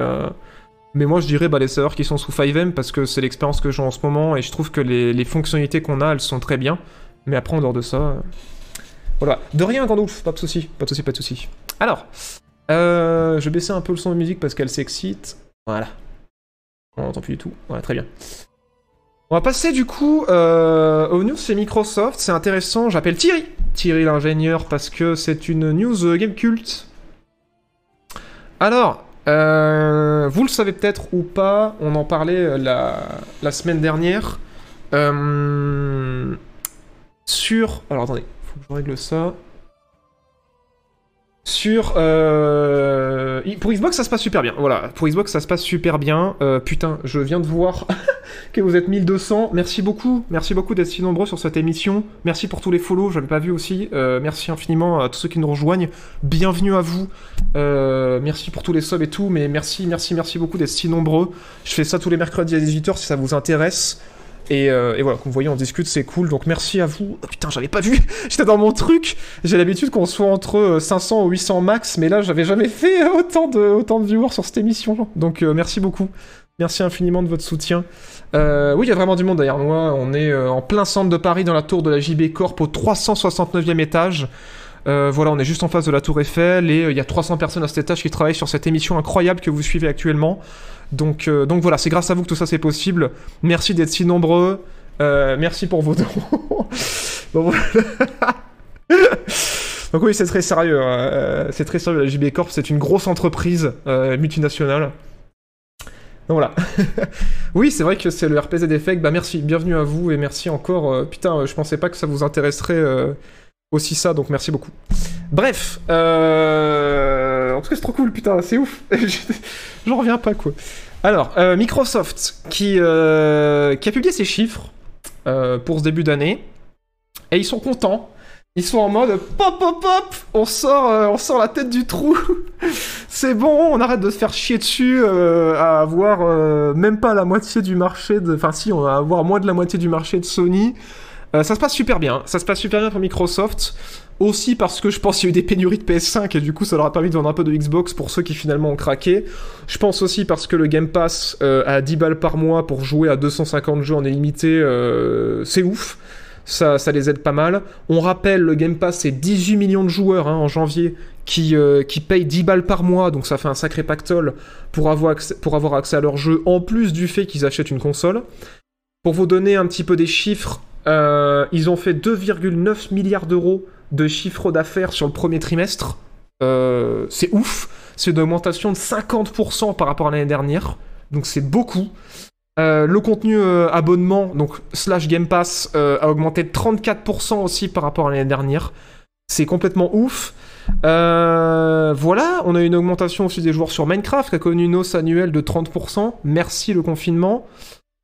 mais moi je dirais bah, les serveurs qui sont sous 5M parce que c'est l'expérience que j'ai en ce moment et je trouve que les, fonctionnalités qu'on a elles sont très bien. Mais après en dehors de ça, euh, voilà. De rien, Gandalf, pas de souci, pas de souci, pas de souci. Alors, euh, je vais baisser un peu le son de musique parce qu'elle s'excite. Voilà. On n'entend plus du tout. Voilà, très bien. On va passer du coup euh, aux news chez Microsoft. C'est intéressant. J'appelle Thierry. Thierry l'ingénieur parce que c'est une news euh, game culte. Alors, euh, vous le savez peut-être ou pas, on en parlait euh, la, semaine dernière. Euh, sur. Alors attendez, faut que je règle ça. Sur. euh, Pour Xbox, ça se passe super bien. Voilà, pour Xbox, ça se passe super bien. Euh, putain, je viens de voir que vous êtes 1200. Merci beaucoup. Merci beaucoup d'être si nombreux sur cette émission. Merci pour tous les follow, j'avais pas vu aussi. Euh, merci infiniment à tous ceux qui nous rejoignent. Bienvenue à vous. Merci pour tous les subs et tout, mais merci, merci, merci beaucoup d'être si nombreux. Je fais ça tous les mercredis à 18h si ça vous intéresse. Et, euh, et voilà, comme vous voyez, on discute, c'est cool. Donc merci à vous. Oh, putain, j'avais pas vu. J'étais dans mon truc. J'ai l'habitude qu'on soit entre euh, 500 ou 800 max, mais là, j'avais jamais fait euh, autant de, autant viewers sur cette émission. Donc euh, merci beaucoup. Merci infiniment de votre soutien. Euh, oui, il y a vraiment du monde derrière moi. On est euh, en plein centre de Paris, dans la tour de la JB Corp, au 369e étage. Euh, voilà, on est juste en face de la Tour Eiffel et euh, il y a 300 personnes à cet étage qui travaillent sur cette émission incroyable que vous suivez actuellement. Donc, euh, donc voilà, c'est grâce à vous que tout ça c'est possible. Merci d'être si nombreux. Euh, merci pour vos dons. Voilà. donc oui, c'est très sérieux. hein. Euh, c'est très sérieux. La JB Corp, c'est une grosse entreprise multinationale. Donc voilà. oui, c'est vrai que c'est le RPZ Effect. Bah merci, bienvenue à vous et merci encore. putain, je pensais pas que ça vous intéresserait aussi ça, donc merci beaucoup. Bref, euh... en tout cas c'est trop cool, putain, c'est ouf. J'en reviens pas quoi. Alors, euh, Microsoft qui, euh, qui a publié ses chiffres pour ce début d'année. Et ils sont contents. Ils sont en mode pop pop pop, on sort, on sort la tête du trou. c'est bon, on arrête de se faire chier dessus à avoir même pas la moitié du marché de, enfin si, on va avoir moins de la moitié du marché de Sony. Euh, ça se passe super bien, ça se passe super bien pour Microsoft. Aussi parce que je pense qu'il y a eu des pénuries de PS5 et du coup ça leur a permis de vendre un peu de Xbox pour ceux qui finalement ont craqué. Je pense aussi parce que le Game Pass euh, à 10 balles par mois pour jouer à 250 jeux en illimité, euh, c'est ouf. Ça, ça les aide pas mal. On rappelle, le Game Pass, c'est 18 millions de joueurs hein, en janvier qui, euh, qui payent 10 balles par mois, donc ça fait un sacré pactole pour avoir accès, pour avoir accès à leurs jeux, en plus du fait qu'ils achètent une console. Pour vous donner un petit peu des chiffres, euh, ils ont fait 2,9 milliards d'euros de chiffre d'affaires sur le premier trimestre. Euh, c'est ouf. C'est une augmentation de 50% par rapport à l'année dernière. Donc c'est beaucoup. Euh, le contenu abonnement, donc slash Game Pass, a augmenté de 34% aussi par rapport à l'année dernière. C'est complètement ouf. Voilà, on a une augmentation aussi des joueurs sur Minecraft qui a connu une hausse annuelle de 30%. Merci le confinement.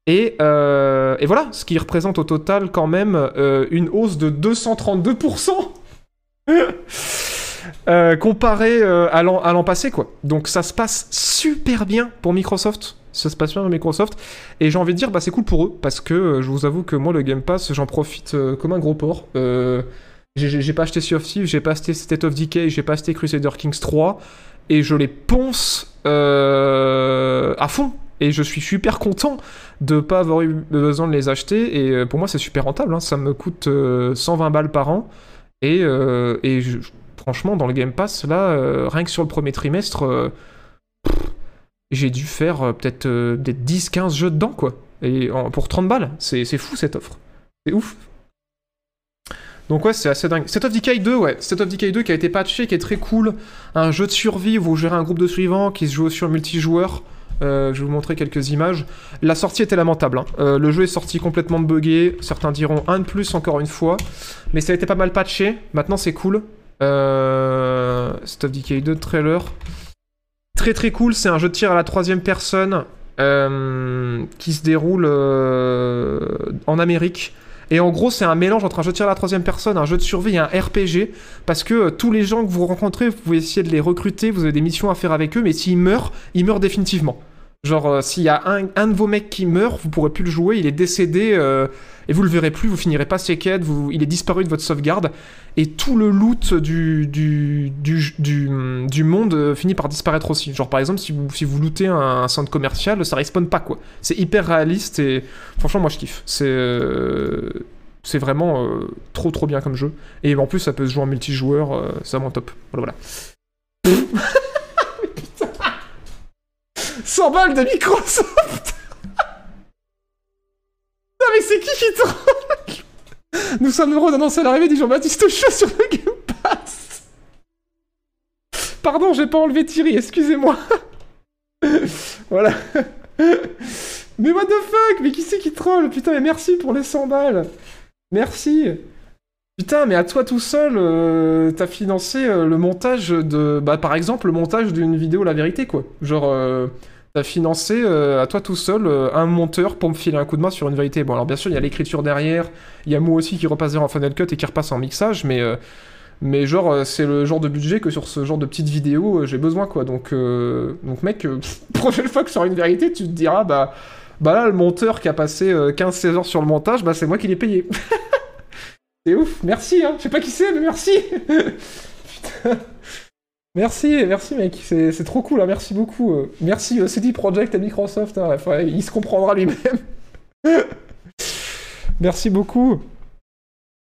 Et, euh, et voilà, ce qui représente au total quand même euh, une hausse de 232% euh, comparé euh, à l'an passé, quoi. Donc ça se passe super bien pour Microsoft. Ça se passe bien pour Microsoft. Et j'ai envie de dire, bah c'est cool pour eux, parce que je vous avoue que moi, le Game Pass, j'en profite comme un gros porc. J'ai- pas acheté Sea of Thieves, j'ai pas acheté State of Decay, j'ai pas acheté Crusader Kings 3, et je les ponce à fond. Et je suis super content de pas avoir eu besoin de les acheter. Et euh, pour moi, c'est super rentable. hein. Ça me coûte euh, 120 balles par an. Et, euh, et franchement, dans le Game Pass, là, euh, rien que sur le premier trimestre, euh, j'ai dû faire euh, peut-être euh, des 10-15 jeux dedans, quoi. Et pour 30 balles, c'est c'est fou cette offre. C'est ouf. Donc ouais, c'est assez dingue. State of Decay 2, ouais. State of Decay 2 qui a été patché, qui est très cool. Un jeu de survie où vous gérez un groupe de suivants qui se joue sur multijoueur. Euh, je vais vous montrer quelques images. La sortie était lamentable. hein. Euh, le jeu est sorti complètement buggé. Certains diront un de plus encore une fois. Mais ça a été pas mal patché. Maintenant c'est cool. Euh... Of Decay 2 trailer. Très très cool. C'est un jeu de tir à la troisième personne euh, qui se déroule en Amérique. Et en gros, c'est un mélange entre un jeu de tir à la troisième personne, un jeu de survie et un RPG. Parce que euh, tous les gens que vous rencontrez, vous pouvez essayer de les recruter, vous avez des missions à faire avec eux, mais s'ils meurent, ils meurent définitivement. Genre, euh, s'il y a un, un de vos mecs qui meurt, vous pourrez plus le jouer, il est décédé, euh, et vous le verrez plus, vous finirez pas ses quêtes, il est disparu de votre sauvegarde, et tout le loot du, du, du, du, monde euh, finit par disparaître aussi. Genre, par exemple, si vous, si vous lootez un, un centre commercial, ça respawn pas, quoi. C'est hyper réaliste, et franchement, moi je kiffe. C'est. c'est vraiment trop trop bien comme jeu. Et en plus, ça peut se jouer en multijoueur, c'est vraiment top. Voilà, voilà. Putain. 100 balles de Microsoft Non mais c'est qui qui troll? Nous sommes heureux d'annoncer l'arrivée du Jean-Baptiste Chaud sur le Game Pass Pardon, j'ai pas enlevé Thierry, excusez-moi. voilà. mais what the fuck? Mais qui c'est qui troll? Putain, mais merci pour les 100 balles Merci Putain, mais à toi tout seul, euh, t'as financé euh, le montage de... Bah, par exemple, le montage d'une vidéo La Vérité, quoi. Genre, euh, t'as financé euh, à toi tout seul euh, un monteur pour me filer un coup de main sur une vérité. Bon, alors bien sûr, il y a l'écriture derrière, il y a moi aussi qui repasse en Final Cut et qui repasse en mixage, mais... euh, mais genre, c'est le genre de budget que sur ce genre de petites vidéos, j'ai besoin, quoi. Donc, donc mec, prochaine fois que sur une vérité, tu te diras, bah... Bah là, le monteur qui a passé euh, 15-16 heures sur le montage, bah c'est moi qui l'ai payé. c'est ouf, merci, hein. Je sais pas qui c'est, mais merci. Putain. Merci, merci mec, c'est trop cool, hein. merci beaucoup. euh. Merci euh, CD Projekt à Microsoft, hein. Il se comprendra lui-même. merci beaucoup.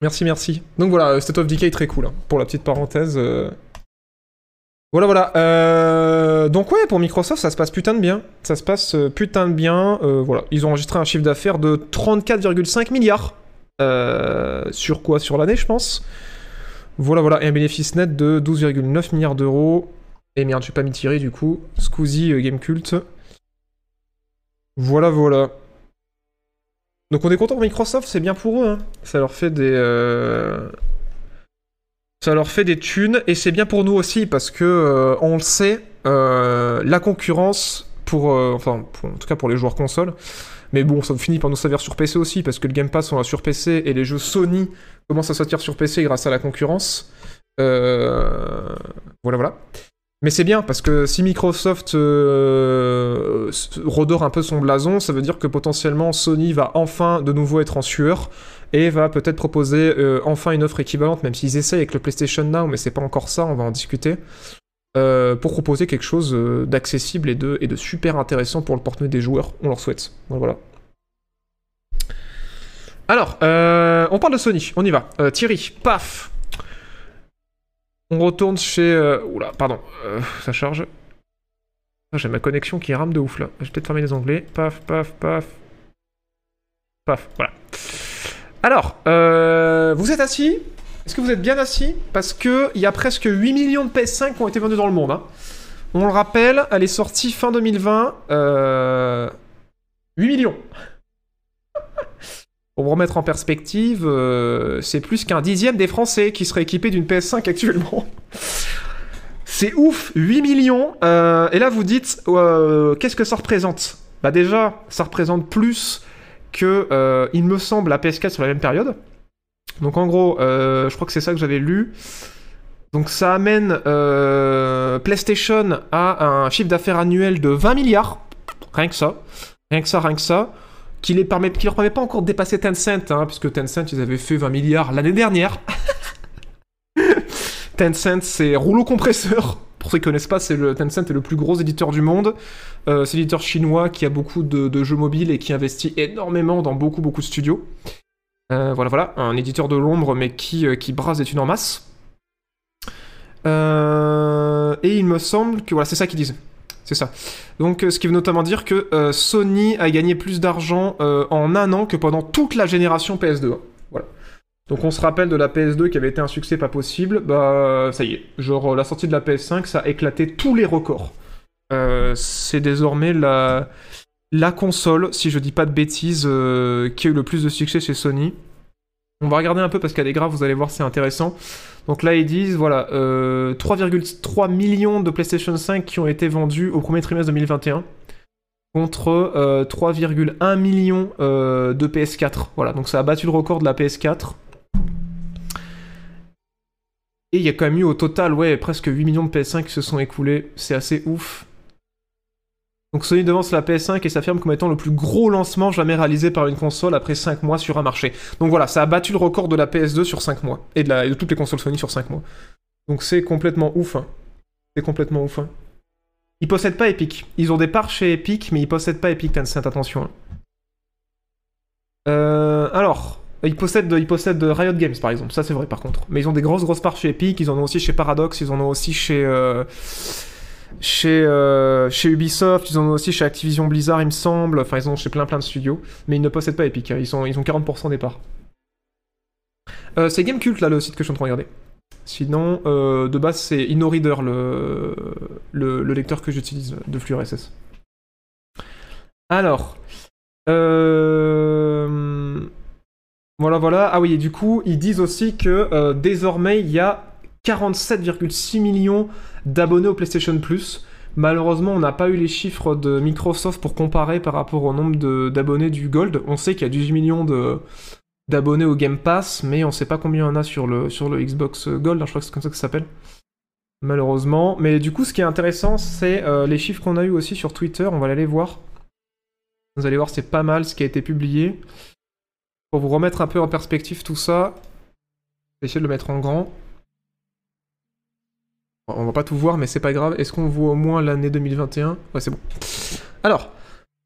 Merci, merci. Donc voilà, euh, State of Decay très cool, hein, pour la petite parenthèse. Voilà, voilà. Donc ouais, pour Microsoft, ça se passe putain de bien. Ça se passe putain de bien. Voilà, ils ont enregistré un chiffre d'affaires de 34,5 milliards. Sur quoi? Sur l'année, je pense. Voilà, voilà. Et un bénéfice net de 12,9 milliards d'euros. Et merde, j'ai pas mis Thierry du coup. Scusi, euh, Game Cult. Voilà, voilà. Donc on est content pour Microsoft, c'est bien pour eux. hein. Ça leur fait des... euh, Ça leur fait des thunes et c'est bien pour nous aussi parce que euh, on le sait, euh, la concurrence pour, enfin en tout cas pour les joueurs console, Mais bon, ça finit par nous servir sur PC aussi, parce que le Game Pass, on l'a sur PC, et les jeux Sony commencent à sortir sur PC grâce à la concurrence. Euh, Voilà, voilà. Mais c'est bien, parce que si Microsoft euh, redore un peu son blason, ça veut dire que potentiellement Sony va enfin de nouveau être en sueur, et va peut-être proposer euh, enfin une offre équivalente, même s'ils essayent avec le PlayStation Now, mais c'est pas encore ça, on va en discuter. pour proposer quelque chose d'accessible et de, super intéressant pour le porte-monnaie des joueurs. On leur souhaite. Voilà. Alors, euh, on parle de Sony, on y va. Euh, Thierry, paf On retourne chez... euh, Oula, pardon, ça charge. Ah, J'ai ma connexion qui rame de ouf là. Je vais peut-être fermer les onglets. Paf, paf, paf. Paf, voilà. Alors, vous êtes assis Est-ce que vous êtes bien assis? Parce que il y a presque 8 millions de PS5 qui ont été vendus dans le monde. hein. On le rappelle, elle est sortie fin 2020. Euh... 8 millions. Pour vous remettre en perspective, euh, c'est plus qu'un dixième des Français qui seraient équipés d'une PS5 actuellement. C'est ouf, 8 millions. euh, et là, vous dites, euh, qu'est-ce que ça représente? Bah déjà, ça représente plus que, il me semble, la PS4 sur la même période. Donc en gros, je crois que c'est ça que j'avais lu. Donc ça amène PlayStation à un chiffre d'affaires annuel de 20 milliards. Rien que ça. Rien que ça, rien que ça. Qui, les permet, qui leur permet pas encore de dépasser Tencent, hein, puisque Tencent, ils avaient fait 20 milliards l'année dernière. Tencent, c'est rouleau compresseur. Pour ceux qui connaissent pas, c'est le Tencent est le plus gros éditeur du monde. Euh, c'est l'éditeur chinois qui a beaucoup de, de jeux mobiles et qui investit énormément dans beaucoup beaucoup de studios. Euh, voilà, voilà, un éditeur de l'ombre, mais qui, euh, qui brasse des thunes en masse. Et il me semble que voilà, c'est ça qu'ils disent. C'est ça. Donc, euh, ce qui veut notamment dire que euh, Sony a gagné plus d'argent euh, en un an que pendant toute la génération PS2. hein. Voilà. Donc, on se rappelle de la PS2 qui avait été un succès pas possible. Bah, ça y est. Genre, la sortie de la PS5, ça a éclaté tous les records. C'est désormais la, la console, si je dis pas de bêtises, qui a eu le plus de succès chez Sony. On va regarder un peu parce qu'il y a des vous allez voir, c'est intéressant. Donc là, ils disent, voilà, euh, 3,3 millions de PlayStation 5 qui ont été vendus au premier trimestre 2021 contre euh, 3,1 millions euh, de PS4. Voilà, donc ça a battu le record de la PS4. Et il y a quand même eu au total, ouais, presque 8 millions de PS5 qui se sont écoulés. C'est assez ouf. Donc Sony devance la PS5 et s'affirme comme étant le plus gros lancement jamais réalisé par une console après 5 mois sur un marché. Donc voilà, ça a battu le record de la PS2 sur 5 mois. Et de, toutes les consoles Sony sur 5 mois. Donc c'est complètement ouf. hein. C'est complètement ouf. hein. Ils possèdent pas Epic. Ils ont des parts chez Epic, mais ils possèdent pas Epic Tencent, attention. hein. Euh, alors, ils possèdent, ils Riot Games par exemple, ça c'est vrai par contre. Mais ils ont des grosses grosses parts chez Epic, ils en ont aussi chez Paradox, ils en ont aussi chez... euh, chez, euh, chez Ubisoft, ils en ont aussi chez Activision Blizzard, il me semble. Enfin, ils en ont chez plein plein de studios. Mais ils ne possèdent pas Epic. hein. Ils, ils ont 40% des parts. Euh, c'est Gamecult, là, le site que je suis en train de regarder. Sinon, euh, de base, c'est InnoReader, le, le, le lecteur que j'utilise de flux RSS. Alors. Voilà, voilà. Ah oui, et du coup, ils disent aussi que désormais, il y a 47,6 millions d'abonnés au PlayStation Plus. Malheureusement, on n'a pas eu les chiffres de Microsoft pour comparer par rapport au nombre d'abonnés du Gold. On sait qu'il y a 18 millions d'abonnés au Game Pass, mais on sait pas combien il y en a sur le, Xbox Gold, je crois que c'est comme ça que ça s'appelle. Malheureusement. Mais du coup, ce qui est intéressant, c'est euh, les chiffres qu'on a eu aussi sur Twitter. On va aller voir. Vous allez voir, c'est pas mal ce qui a été publié. Pour vous remettre un peu en perspective tout ça, je vais essayer de le mettre en grand. On va pas tout voir, mais c'est pas grave. Est-ce qu'on voit au moins l'année 2021 Ouais, c'est bon. Alors,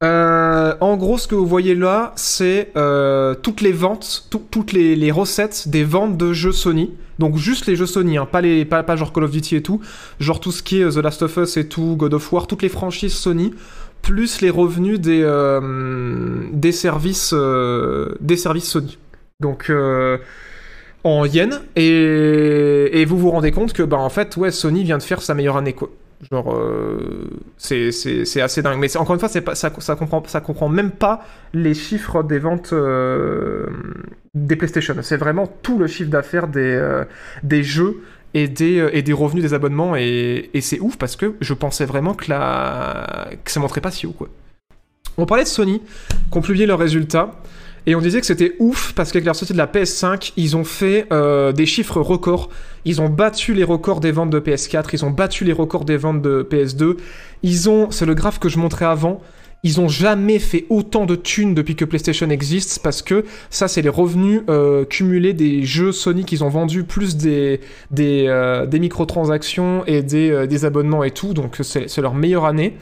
euh, en gros, ce que vous voyez là, c'est euh, toutes les ventes, tout- toutes les, recettes des ventes de jeux Sony. Donc juste les jeux Sony, hein, pas, les, pas, genre Call of Duty et tout. Genre tout ce qui est euh, The Last of Us et tout, God of War, toutes les franchises Sony, plus les revenus des, des, services, des services Sony. Donc... en yens et, vous vous rendez compte que bah en fait ouais Sony vient de faire sa meilleure année quoi. Genre euh, c'est assez dingue mais encore une fois c'est pas ça ça comprend ça comprend même pas les chiffres des ventes euh, des PlayStation. C'est vraiment tout le chiffre d'affaires des euh, des jeux et des, euh, et des revenus des abonnements et, et c'est ouf parce que je pensais vraiment que la que ça montrait pas si haut quoi. On parlait de Sony, qui ont publié leurs résultats. Et on disait que c'était ouf parce qu'avec la sortie de la PS5, ils ont fait euh, des chiffres records. Ils ont battu les records des ventes de PS4, ils ont battu les records des ventes de PS2. Ils ont, c'est le graphe que je montrais avant, ils ont jamais fait autant de thunes depuis que PlayStation existe parce que ça, c'est les revenus euh, cumulés des jeux Sony qu'ils ont vendus plus des, des, euh, des microtransactions et des, euh, des abonnements et tout. Donc c'est c'est leur meilleure année.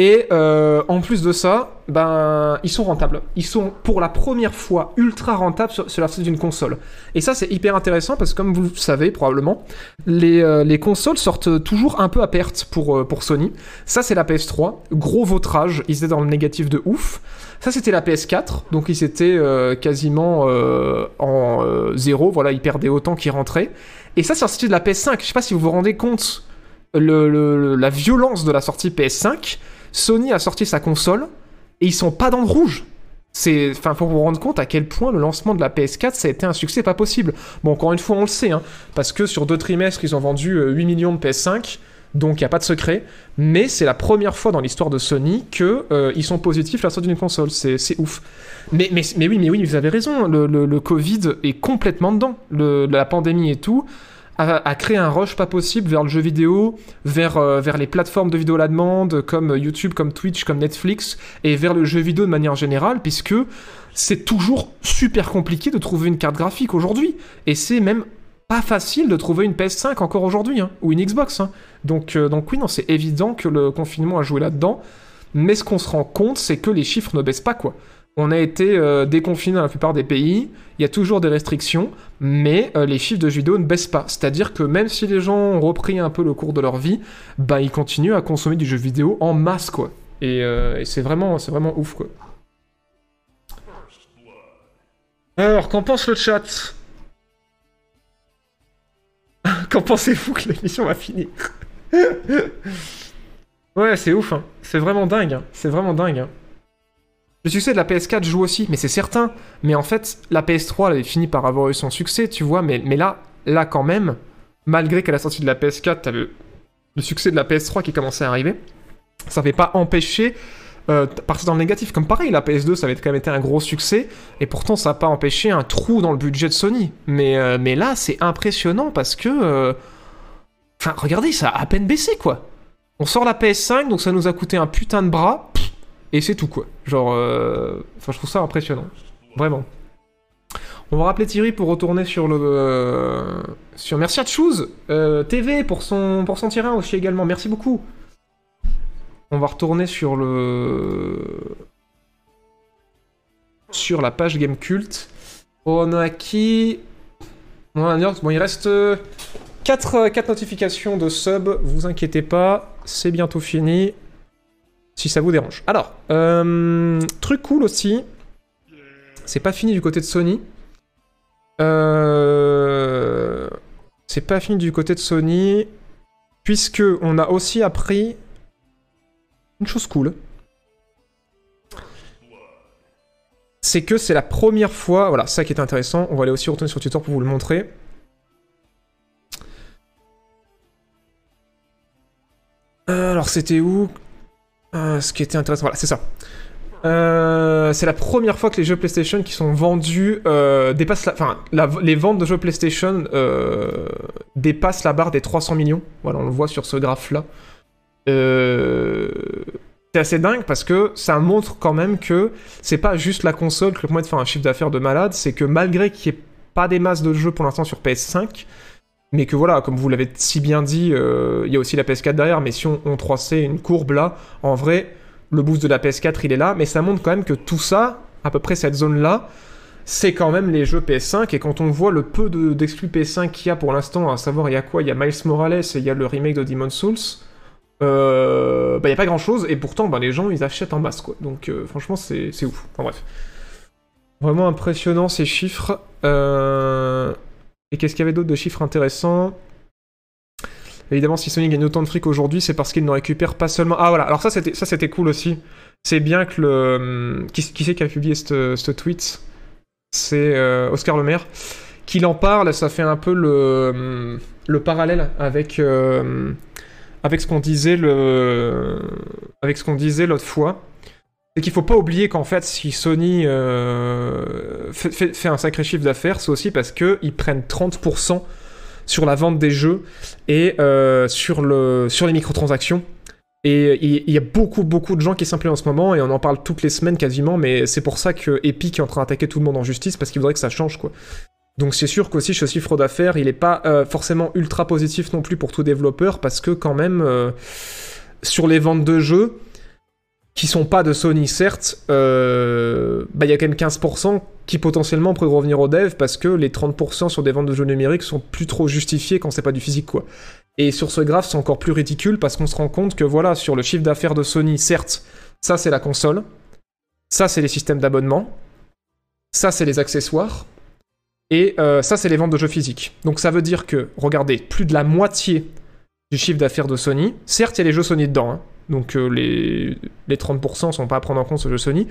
Et euh, en plus de ça, ben ils sont rentables. Ils sont pour la première fois ultra rentables sur, la sortie d'une console. Et ça c'est hyper intéressant parce que comme vous le savez probablement, les, euh, les consoles sortent toujours un peu à perte pour, euh, pour Sony. Ça c'est la PS3, gros vautrage, ils étaient dans le négatif de ouf. Ça c'était la PS4, donc ils étaient quasiment en zéro, voilà, ils perdaient autant qu'ils rentraient. Et ça c'est la sortie de la PS5, je sais pas si vous vous rendez compte la violence de la sortie PS5. Sony a sorti sa console et ils sont pas dans le rouge. C'est, enfin, faut vous rendre compte à quel point le lancement de la PS4 ça a été un succès pas possible. Bon, encore une fois, on le sait, hein, parce que sur deux trimestres, ils ont vendu euh, 8 millions de PS5, donc il y a pas de secret. Mais c'est la première fois dans l'histoire de Sony que euh, ils sont positifs à la sortie d'une console. C'est, c'est ouf. Mais, mais, mais oui, mais oui, vous avez raison. Le, Covid est complètement dedans. La pandémie et tout a créé un rush pas possible vers le jeu vidéo, vers, euh, les plateformes de vidéo à la demande, comme YouTube, comme Twitch, comme Netflix, et vers le jeu vidéo de manière générale, puisque c'est toujours super compliqué de trouver une carte graphique aujourd'hui. Et c'est même pas facile de trouver une PS5 encore aujourd'hui, hein, ou une Xbox. hein. Donc, euh, donc oui, non, c'est évident que le confinement a joué là-dedans. Mais ce qu'on se rend compte, c'est que les chiffres ne baissent pas, quoi. On a été euh, déconfinés dans la plupart des pays, il y a toujours des restrictions, mais euh, les chiffres de jeux vidéo ne baissent pas. C'est-à-dire que même si les gens ont repris un peu le cours de leur vie, bah ils continuent à consommer du jeu vidéo en masse, quoi. Et, euh, c'est vraiment, vraiment ouf, quoi. Alors, qu'en pense le chat? Qu'en pensez-vous que l'émission va finir? Ouais, c'est ouf, hein. c'est vraiment dingue, hein. c'est vraiment dingue. hein. Le succès de la PS4 joue aussi, mais c'est certain. Mais en fait, la PS3 elle avait fini par avoir eu son succès, tu vois. Mais, là, là quand même, malgré qu'à la sortie de la PS4, t'avais le succès de la PS3 qui commençait à arriver, ça n'avait pas empêché euh, partir dans le négatif. Comme pareil, la PS2, ça avait quand même été un gros succès, et pourtant ça n'a pas empêché un trou dans le budget de Sony. Mais, euh, là, c'est impressionnant parce que... euh, Enfin, regardez, ça a à peine baissé, quoi. On sort la PS5, donc ça nous a coûté un putain de bras, et c'est tout, quoi. Genre, euh, je trouve ça impressionnant. Vraiment. On va rappeler Thierry pour retourner sur le... euh, sur Merci à Choose euh, TV pour son, pour son terrain aussi également. Merci beaucoup. On va retourner sur le... Sur la page Game Cult. On a qui... Bon, il reste 4, notifications de sub. Vous inquiétez pas, c'est bientôt fini. Si ça vous dérange. Alors, euh, truc cool aussi. C'est pas fini du côté de Sony. Euh, c'est pas fini du côté de Sony. Puisque on a aussi appris une chose cool. C'est que c'est la première fois. Voilà, ça qui est intéressant. On va aller aussi retourner sur Twitter pour vous le montrer. Euh, alors c'était où? Euh, Ce qui était intéressant, voilà, c'est ça. Euh, c'est la première fois que les jeux PlayStation qui sont vendus euh, dépassent enfin, les ventes de jeux PlayStation dépassent la barre des 300 millions. Voilà, on le voit sur ce graphe-là. C'est assez dingue parce que ça montre quand même que c'est pas juste la console qui permet de faire un chiffre d'affaires de malade, c'est que malgré qu'il n'y ait pas des masses de jeux pour l'instant sur PS5, mais que voilà, comme vous l'avez si bien dit, euh, il y a aussi la PS4 derrière, mais si on, on traçait une courbe là, en vrai, le boost de la PS4 il est là, mais ça montre quand même que tout ça, à peu près cette zone-là, c'est quand même les jeux PS5, et quand on voit le peu de- d'exclus PS5 qu'il y a pour l'instant, à savoir il y a quoi? Il y a Miles Morales et il y a le remake de Demon's Souls, euh, bah il y a pas grand-chose, et pourtant bah, les gens ils achètent en masse quoi, donc euh, franchement c'est ouf, enfin bref. Vraiment impressionnant ces chiffres. Euh... Et qu'est-ce qu'il y avait d'autre de chiffres intéressants? Évidemment, si Sony gagne autant de fric aujourd'hui, c'est parce qu'il ne récupère pas seulement. Ah voilà, alors ça c'était ça c'était cool aussi. C'est bien que le qui, qui c'est qui a publié ce tweet? C'est euh, Oscar Le Maire qu'il en parle. Ça fait un peu le le parallèle avec euh, avec ce qu'on disait le avec ce qu'on disait l'autre fois. C'est qu'il faut pas oublier qu'en fait, si Sony euh, fait, un sacré chiffre d'affaires, c'est aussi parce qu'ils prennent 30% sur la vente des jeux et euh, sur, le, sur les microtransactions. Et il y a beaucoup, beaucoup de gens qui s'impliquent en ce moment, et on en parle toutes les semaines quasiment, mais c'est pour ça que Epic est en train d'attaquer tout le monde en justice, parce qu'il voudrait que ça change, quoi. Donc c'est sûr qu'aussi ce chiffre d'affaires, il n'est pas euh, forcément ultra positif non plus pour tout développeur, parce que quand même, sur les ventes de jeux, qui sont pas de Sony certes, euh, bah, il y a quand même 15% qui potentiellement pourraient revenir aux devs, parce que les 30% sur des ventes de jeux numériques sont plus trop justifiés quand c'est pas du physique, quoi. Et sur ce graphe, c'est encore plus ridicule parce qu'on se rend compte que voilà, sur le chiffre d'affaires de Sony, certes, ça c'est la console, ça c'est les systèmes d'abonnement, ça c'est les accessoires, et euh, ça c'est les ventes de jeux physiques. Donc ça veut dire que, regardez, plus de la moitié du chiffre d'affaires de Sony, certes il y a les jeux Sony dedans, hein, donc euh, les, les 30% sont pas à prendre en compte ce jeu Sony,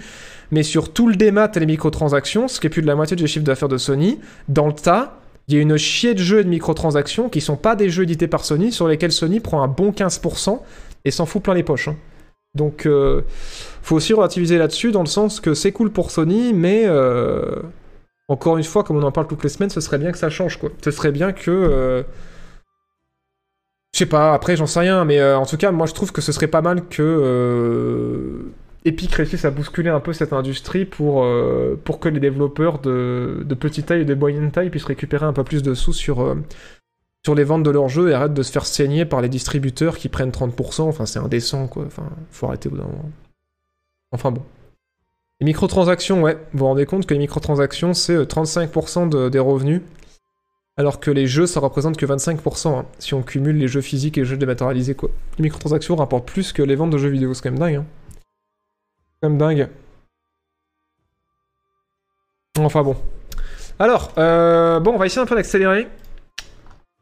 mais sur tout le démat et les microtransactions, ce qui est plus de la moitié du chiffre d'affaires de Sony, dans le tas, il y a une chier de jeux et de microtransactions qui sont pas des jeux édités par Sony, sur lesquels Sony prend un bon 15% et s'en fout plein les poches. hein. Donc, euh, faut aussi relativiser là-dessus, dans le sens que c'est cool pour Sony, mais euh, encore une fois, comme on en parle toutes les semaines, ce serait bien que ça change, quoi. Ce serait bien que. Je sais pas, après j'en sais rien, mais euh, en tout cas, moi je trouve que ce serait pas mal que euh, Epic réussisse à bousculer un peu cette industrie pour, euh, pour que les développeurs de, de petite taille et de moyenne taille puissent récupérer un peu plus de sous sur, sur les ventes de leurs jeux et arrêtent de se faire saigner par les distributeurs qui prennent 30%. Enfin, c'est indécent quoi. Enfin, faut arrêter au bout d'un moment. Enfin bon. Les microtransactions, ouais, vous vous rendez compte que les microtransactions c'est euh, 35% de- des revenus. Alors que les jeux, ça représente que 25%, hein, si on cumule les jeux physiques et les jeux dématérialisés, quoi. Les microtransactions rapportent plus que les ventes de jeux vidéo, c'est quand même dingue, hein. C'est quand même dingue. Enfin bon. Alors, euh, bon, on va essayer un peu d'accélérer.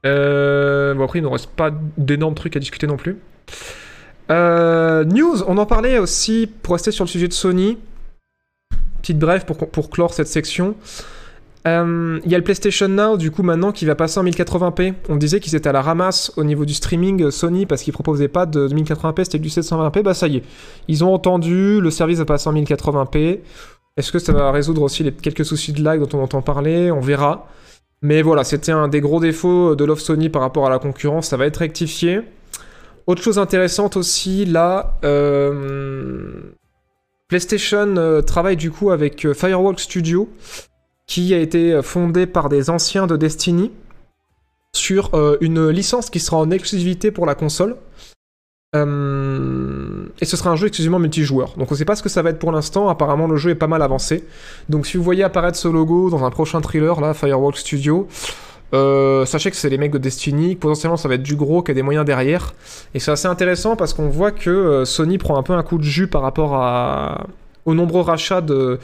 Euh, bon, après, il ne nous reste pas d'énormes trucs à discuter non plus. Euh, news, on en parlait aussi pour rester sur le sujet de Sony. Petite brève pour clore cette section. Euh, Il y a le PlayStation Now, du coup, maintenant, qui va passer en 1080p. On disait qu'ils étaient à la ramasse au niveau du streaming euh, Sony parce qu'ils proposaient pas de, de 1080p, c'était du 720p. Bah, ça y est. Ils ont entendu, le service va passer en 1080p. Est-ce que ça va résoudre aussi les quelques soucis de lag dont on entend parler? On verra. Mais voilà, c'était un des gros défauts de l'offre Sony par rapport à la concurrence. Ça va être rectifié. Autre chose intéressante aussi, là, euh, PlayStation euh, travaille du coup avec euh, Firewalk Studio, qui a été fondé par des anciens de Destiny, sur euh, une licence qui sera en exclusivité pour la console. Euh, et ce sera un jeu exclusivement multijoueur. Donc on sait pas ce que ça va être pour l'instant. Apparemment le jeu est pas mal avancé. Donc si vous voyez apparaître ce logo dans un prochain thriller, là, Firewalk Studio, euh, sachez que c'est les mecs de Destiny. Potentiellement ça va être du gros, qu'il y a des moyens derrière. Et c'est assez intéressant parce qu'on voit que euh, Sony prend un peu un coup de jus par rapport à... aux nombreux rachats de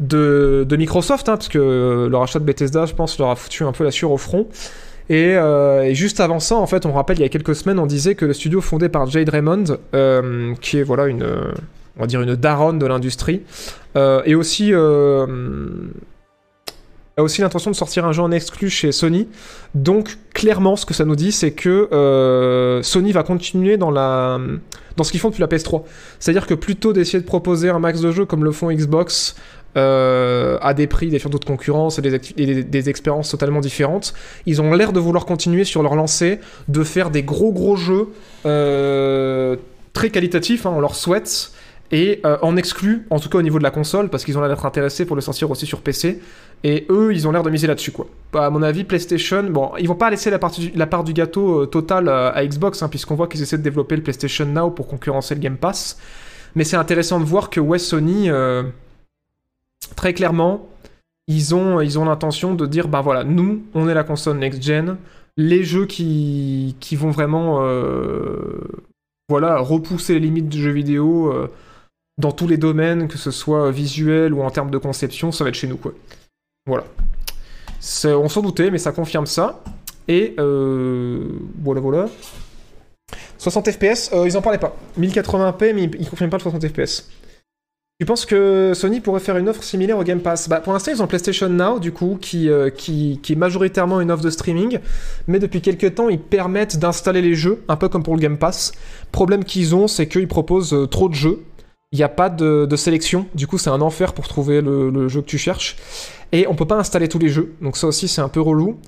de, Microsoft, hein, parce que euh, le rachat de Bethesda, je pense, leur a foutu un peu la sueur au front. Et, euh, et juste avant ça, en fait, on rappelle, il y a quelques semaines, on disait que le studio fondé par Jade Raymond, euh, qui est voilà une, on va dire une daronne de l'industrie, et aussi a aussi l'intention de sortir un jeu en exclu chez Sony. Donc clairement, ce que ça nous dit, c'est que euh, Sony va continuer dans la dans ce qu'ils font depuis la PS3. C'est-à-dire que plutôt d'essayer de proposer un max de jeux comme le font Xbox euh, à des prix des d'autres concurrences et des, et des- des expériences totalement différentes, ils ont l'air de vouloir continuer sur leur lancée, de faire des gros gros jeux euh, très qualitatifs, hein, on leur souhaite, et en exclu, en tout cas au niveau de la console, parce qu'ils ont l'air d'être intéressés pour le sortir aussi sur PC. Et eux, ils ont l'air de miser là-dessus, quoi. Bah, à mon avis, PlayStation, bon, ils vont pas laisser la, partie du- part du gâteau euh, total euh, à Xbox, hein, puisqu'on voit qu'ils essaient de développer le PlayStation Now pour concurrencer le Game Pass. Mais c'est intéressant de voir que ouais, Sony, euh, très clairement, ils ont ils ont l'intention de dire, bah voilà, nous, on est la console next-gen. Les jeux qui, qui vont vraiment euh, voilà, repousser les limites du jeu vidéo euh, dans tous les domaines, que ce soit visuel ou en termes de conception, ça va être chez nous, quoi. Voilà. On s'en doutait, mais ça confirme ça. Et euh, voilà, voilà. 60 FPS, euh, ils en parlaient pas. 1080p, mais ils, confirment pas le 60 FPS. Tu penses que Sony pourrait faire une offre similaire au Game Pass? Bah, Pour l'instant, ils ont PlayStation Now, du coup, qui, euh, qui, qui est majoritairement une offre de streaming, mais depuis quelques temps, ils permettent d'installer les jeux, un peu comme pour le Game Pass. Problème qu'ils ont, c'est qu'ils proposent trop de jeux. Il n'y a pas de, sélection, du coup c'est un enfer pour trouver le, jeu que tu cherches. Et on peut pas installer tous les jeux, donc ça aussi c'est un peu relou.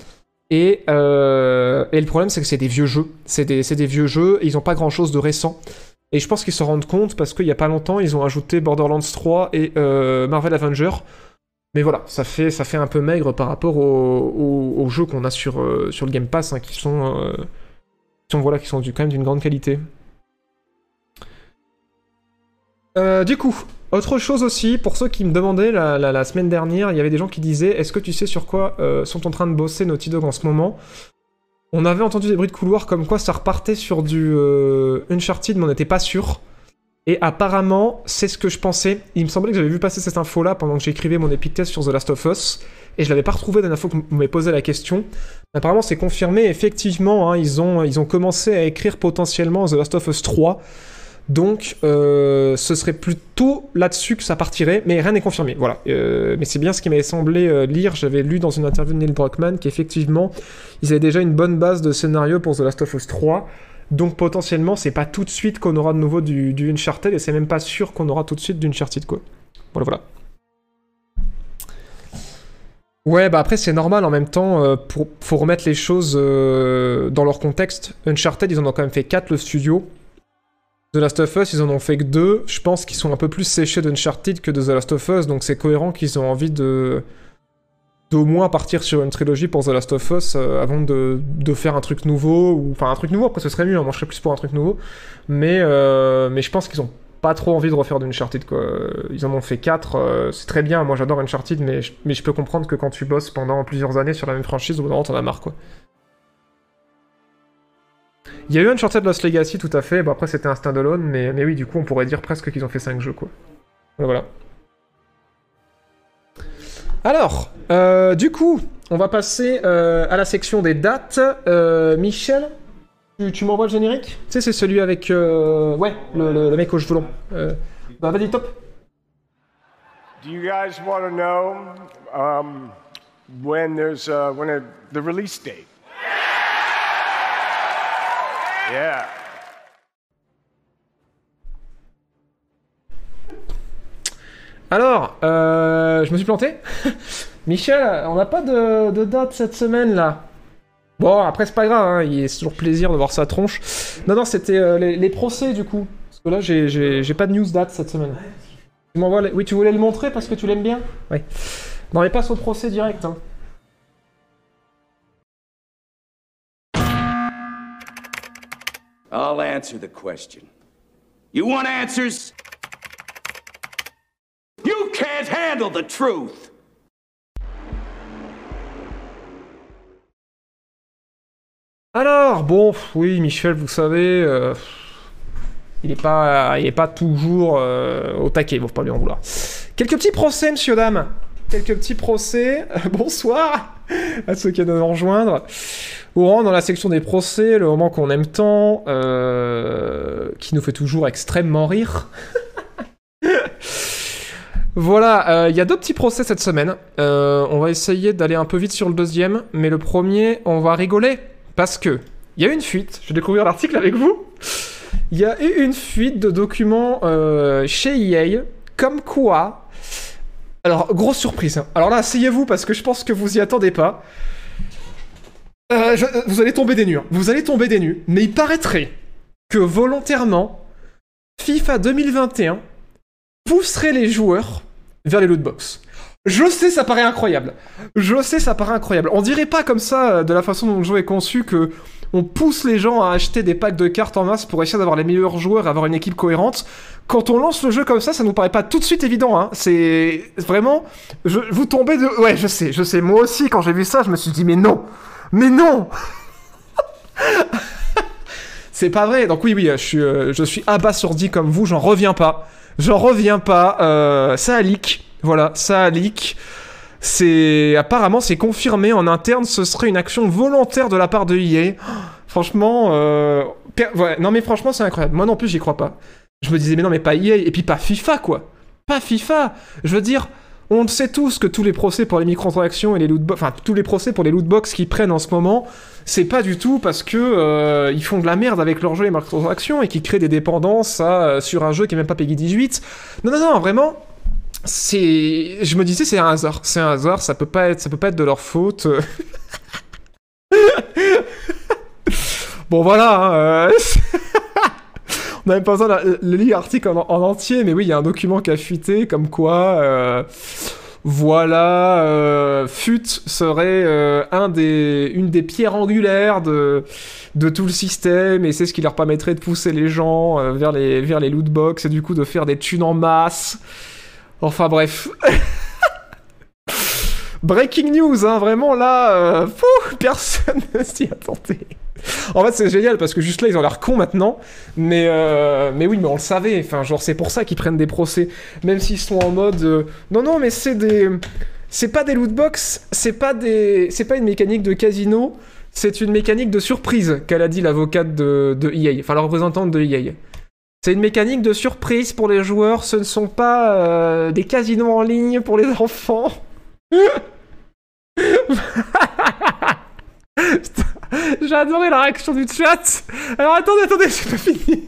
Et, euh, et le problème c'est que c'est des vieux jeux, c'est des, des vieux jeux, ils ont pas grand chose de récent. Et je pense qu'ils se rendent compte parce qu'il y a pas longtemps ils ont ajouté Borderlands 3 et euh, Marvel Avenger. Mais voilà, ça fait, ça fait un peu maigre par rapport aux, jeux qu'on a sur, euh, sur le Game Pass, hein, qui sont, qui voilà, qui sont du- quand même d'une grande qualité. Euh, du coup, autre chose aussi, pour ceux qui me demandaient la, semaine dernière, il y avait des gens qui disaient Est-ce que tu sais sur quoi euh, sont en train de bosser Naughty Dog en ce moment? On avait entendu des bruits de couloir comme quoi ça repartait sur du euh, Uncharted, mais on n'était pas sûr. Et apparemment, c'est ce que je pensais. Il me semblait que j'avais vu passer cette info-là pendant que j'écrivais mon epic sur The Last of Us. Et je l'avais pas retrouvé dernière fois que vous m'avez posé la question. Apparemment, c'est confirmé. Effectivement, hein, ils, ont, ils ont commencé à écrire potentiellement The Last of Us 3. Donc, euh, ce serait plutôt là-dessus que ça partirait, mais rien n'est confirmé. Voilà. Euh, mais c'est bien ce qui m'avait semblé euh, lire. J'avais lu dans une interview de Neil Druckmann qu'effectivement, ils avaient déjà une bonne base de scénario pour The Last of Us 3. Donc, potentiellement, c'est pas tout de suite qu'on aura de nouveau du, du Uncharted, et c'est même pas sûr qu'on aura tout de suite d'Uncharted, quoi. Voilà, voilà. Ouais, bah après, c'est normal en même temps, faut remettre les choses dans leur contexte. Uncharted, ils en ont quand même fait 4, le studio. The Last of Us, ils en ont fait que deux. Je pense qu'ils sont un peu plus séchés d'Uncharted que de The Last of Us, donc c'est cohérent qu'ils ont envie de d'au moins partir sur une trilogie pour The Last of Us euh, avant de, de faire un truc nouveau, ou enfin un truc nouveau, après ce serait mieux, hein, moi je serais plus pour un truc nouveau, mais, euh, mais je pense qu'ils ont pas trop envie de refaire d'Uncharted quoi. Ils en ont fait 4, c'est très bien, moi j'adore Uncharted, mais je, mais je peux comprendre que quand tu bosses pendant plusieurs années sur la même franchise, au bout d'un moment t'en as marre quoi. Il y a eu Uncharted Lost Legacy, tout à fait. Bon, après, c'était un standalone, mais, mais oui, du coup, on pourrait dire presque qu'ils ont fait 5 jeux, quoi. Voilà. Alors, euh, du coup, on va passer euh, à la section des dates. Euh, Michel, tu, m'envoies le générique? Tu sais, c'est celui avec... ouais, le, mec aux cheveux longs. Bah, vas-y, top. Do you guys want know um, when there's uh, when the release date? Yeah. Alors, euh, je me suis planté. Michel, on n'a pas de, de date cette semaine là. Bon, après c'est pas grave, hein, il- c'est toujours plaisir de voir sa tronche. Non, non, c'était euh, les, les procès du coup. Parce que là, j'ai- pas de news date cette semaine. Tu m'envoies les- Oui, tu voulais le montrer parce que tu l'aimes bien? Oui. Non, mais passe au procès direct. Hein. I'll answer the question. You want answers? You can't handle the truth! Alors, bon, oui, Michel, vous savez, euh, il est pas, il est pas toujours euh, au taquet, il faut pas lui en vouloir. Quelques petits procès, monsieur, dame. Quelques petits procès. Euh, bonsoir à ceux qui viennent nous rejoindre. Au rang dans la section des procès, le moment qu'on aime tant, euh, qui nous fait toujours extrêmement rire. Voilà, euh, il y a deux petits procès cette semaine. Euh, on va essayer d'aller un peu vite sur le deuxième, mais le premier, on va rigoler parce que il y a eu une fuite. Je vais découvrir l'article avec vous. Il y a eu une fuite de documents chez EA, comme quoi. Alors, grosse surprise. hein. Alors là, asseyez-vous parce que je pense que vous y attendez pas. Euh, je- vous allez tomber des nues. hein. Vous allez tomber des nues. Mais il paraîtrait que volontairement, FIFA 2021 pousserait les joueurs vers les lootbox. Je sais, ça paraît incroyable. Je sais, ça paraît incroyable. On dirait pas comme ça, euh, de la façon dont le jeu est conçu, que on pousse les gens à acheter des packs de cartes en masse pour essayer d'avoir les meilleurs joueurs et avoir une équipe cohérente. Quand on lance le jeu comme ça, ça nous paraît pas tout de suite évident. Hein. C'est vraiment, je, vous tombez de, ouais, je sais, je sais. Moi aussi, quand j'ai vu ça, je me suis dit mais non, mais non. C'est pas vrai. Donc oui, oui, je suis, euh, je suis abasourdi comme vous. J'en reviens pas. J'en reviens pas. Euh, ça a leak. Voilà, ça a leak. C'est apparemment c'est confirmé en interne. Ce serait une action volontaire de la part de EA. Franchement, euh, ouais, non mais franchement c'est incroyable. Moi non plus j'y crois pas. Je me disais mais non mais pas EA et puis pas FIFA quoi. Pas FIFA. Je veux dire, On le sait tous que tous les procès pour les microtransactions et les loot enfin tous les procès pour les lootbox qu'ils prennent en ce moment, c'est pas du tout parce que euh, ils font de la merde avec leur jeu les microtransactions et qu'ils créent des dépendances euh, sur un jeu qui est même pas Peggy 18. Non non non, vraiment c'est je me disais c'est un hasard, c'est un hasard, ça peut pas être ça peut pas être de leur faute. bon voilà, hein, euh, on n'a même pas besoin de lire l'article en, en entier, mais oui, il y a un document qui a fuité comme quoi euh, voilà, euh, FUT serait euh, un des, une des pierres angulaires de, de tout le système, et c'est ce qui leur permettrait de pousser les gens vers les, vers les lootbox, et du coup de faire des thunes en masse. Enfin bref. Breaking news, hein, vraiment là, euh, pouf, personne ne s'y attendait. En fait, c'est génial parce que juste là, ils ont l'air cons maintenant. Mais, euh, mais oui, mais on le savait. Enfin, genre, c'est pour ça qu'ils prennent des procès. Même s'ils sont en mode. euh, non, non, mais c'est des. C'est pas des lootbox. C'est pas des. C'est pas une mécanique de casino. C'est une mécanique de surprise qu'elle a dit l'avocate de, de EA. Enfin, la représentante de EA. C'est une mécanique de surprise pour les joueurs. Ce ne sont pas euh, des casinos en ligne pour les enfants. J'ai adoré la réaction du chat. Alors attendez, attendez, j'ai pas fini.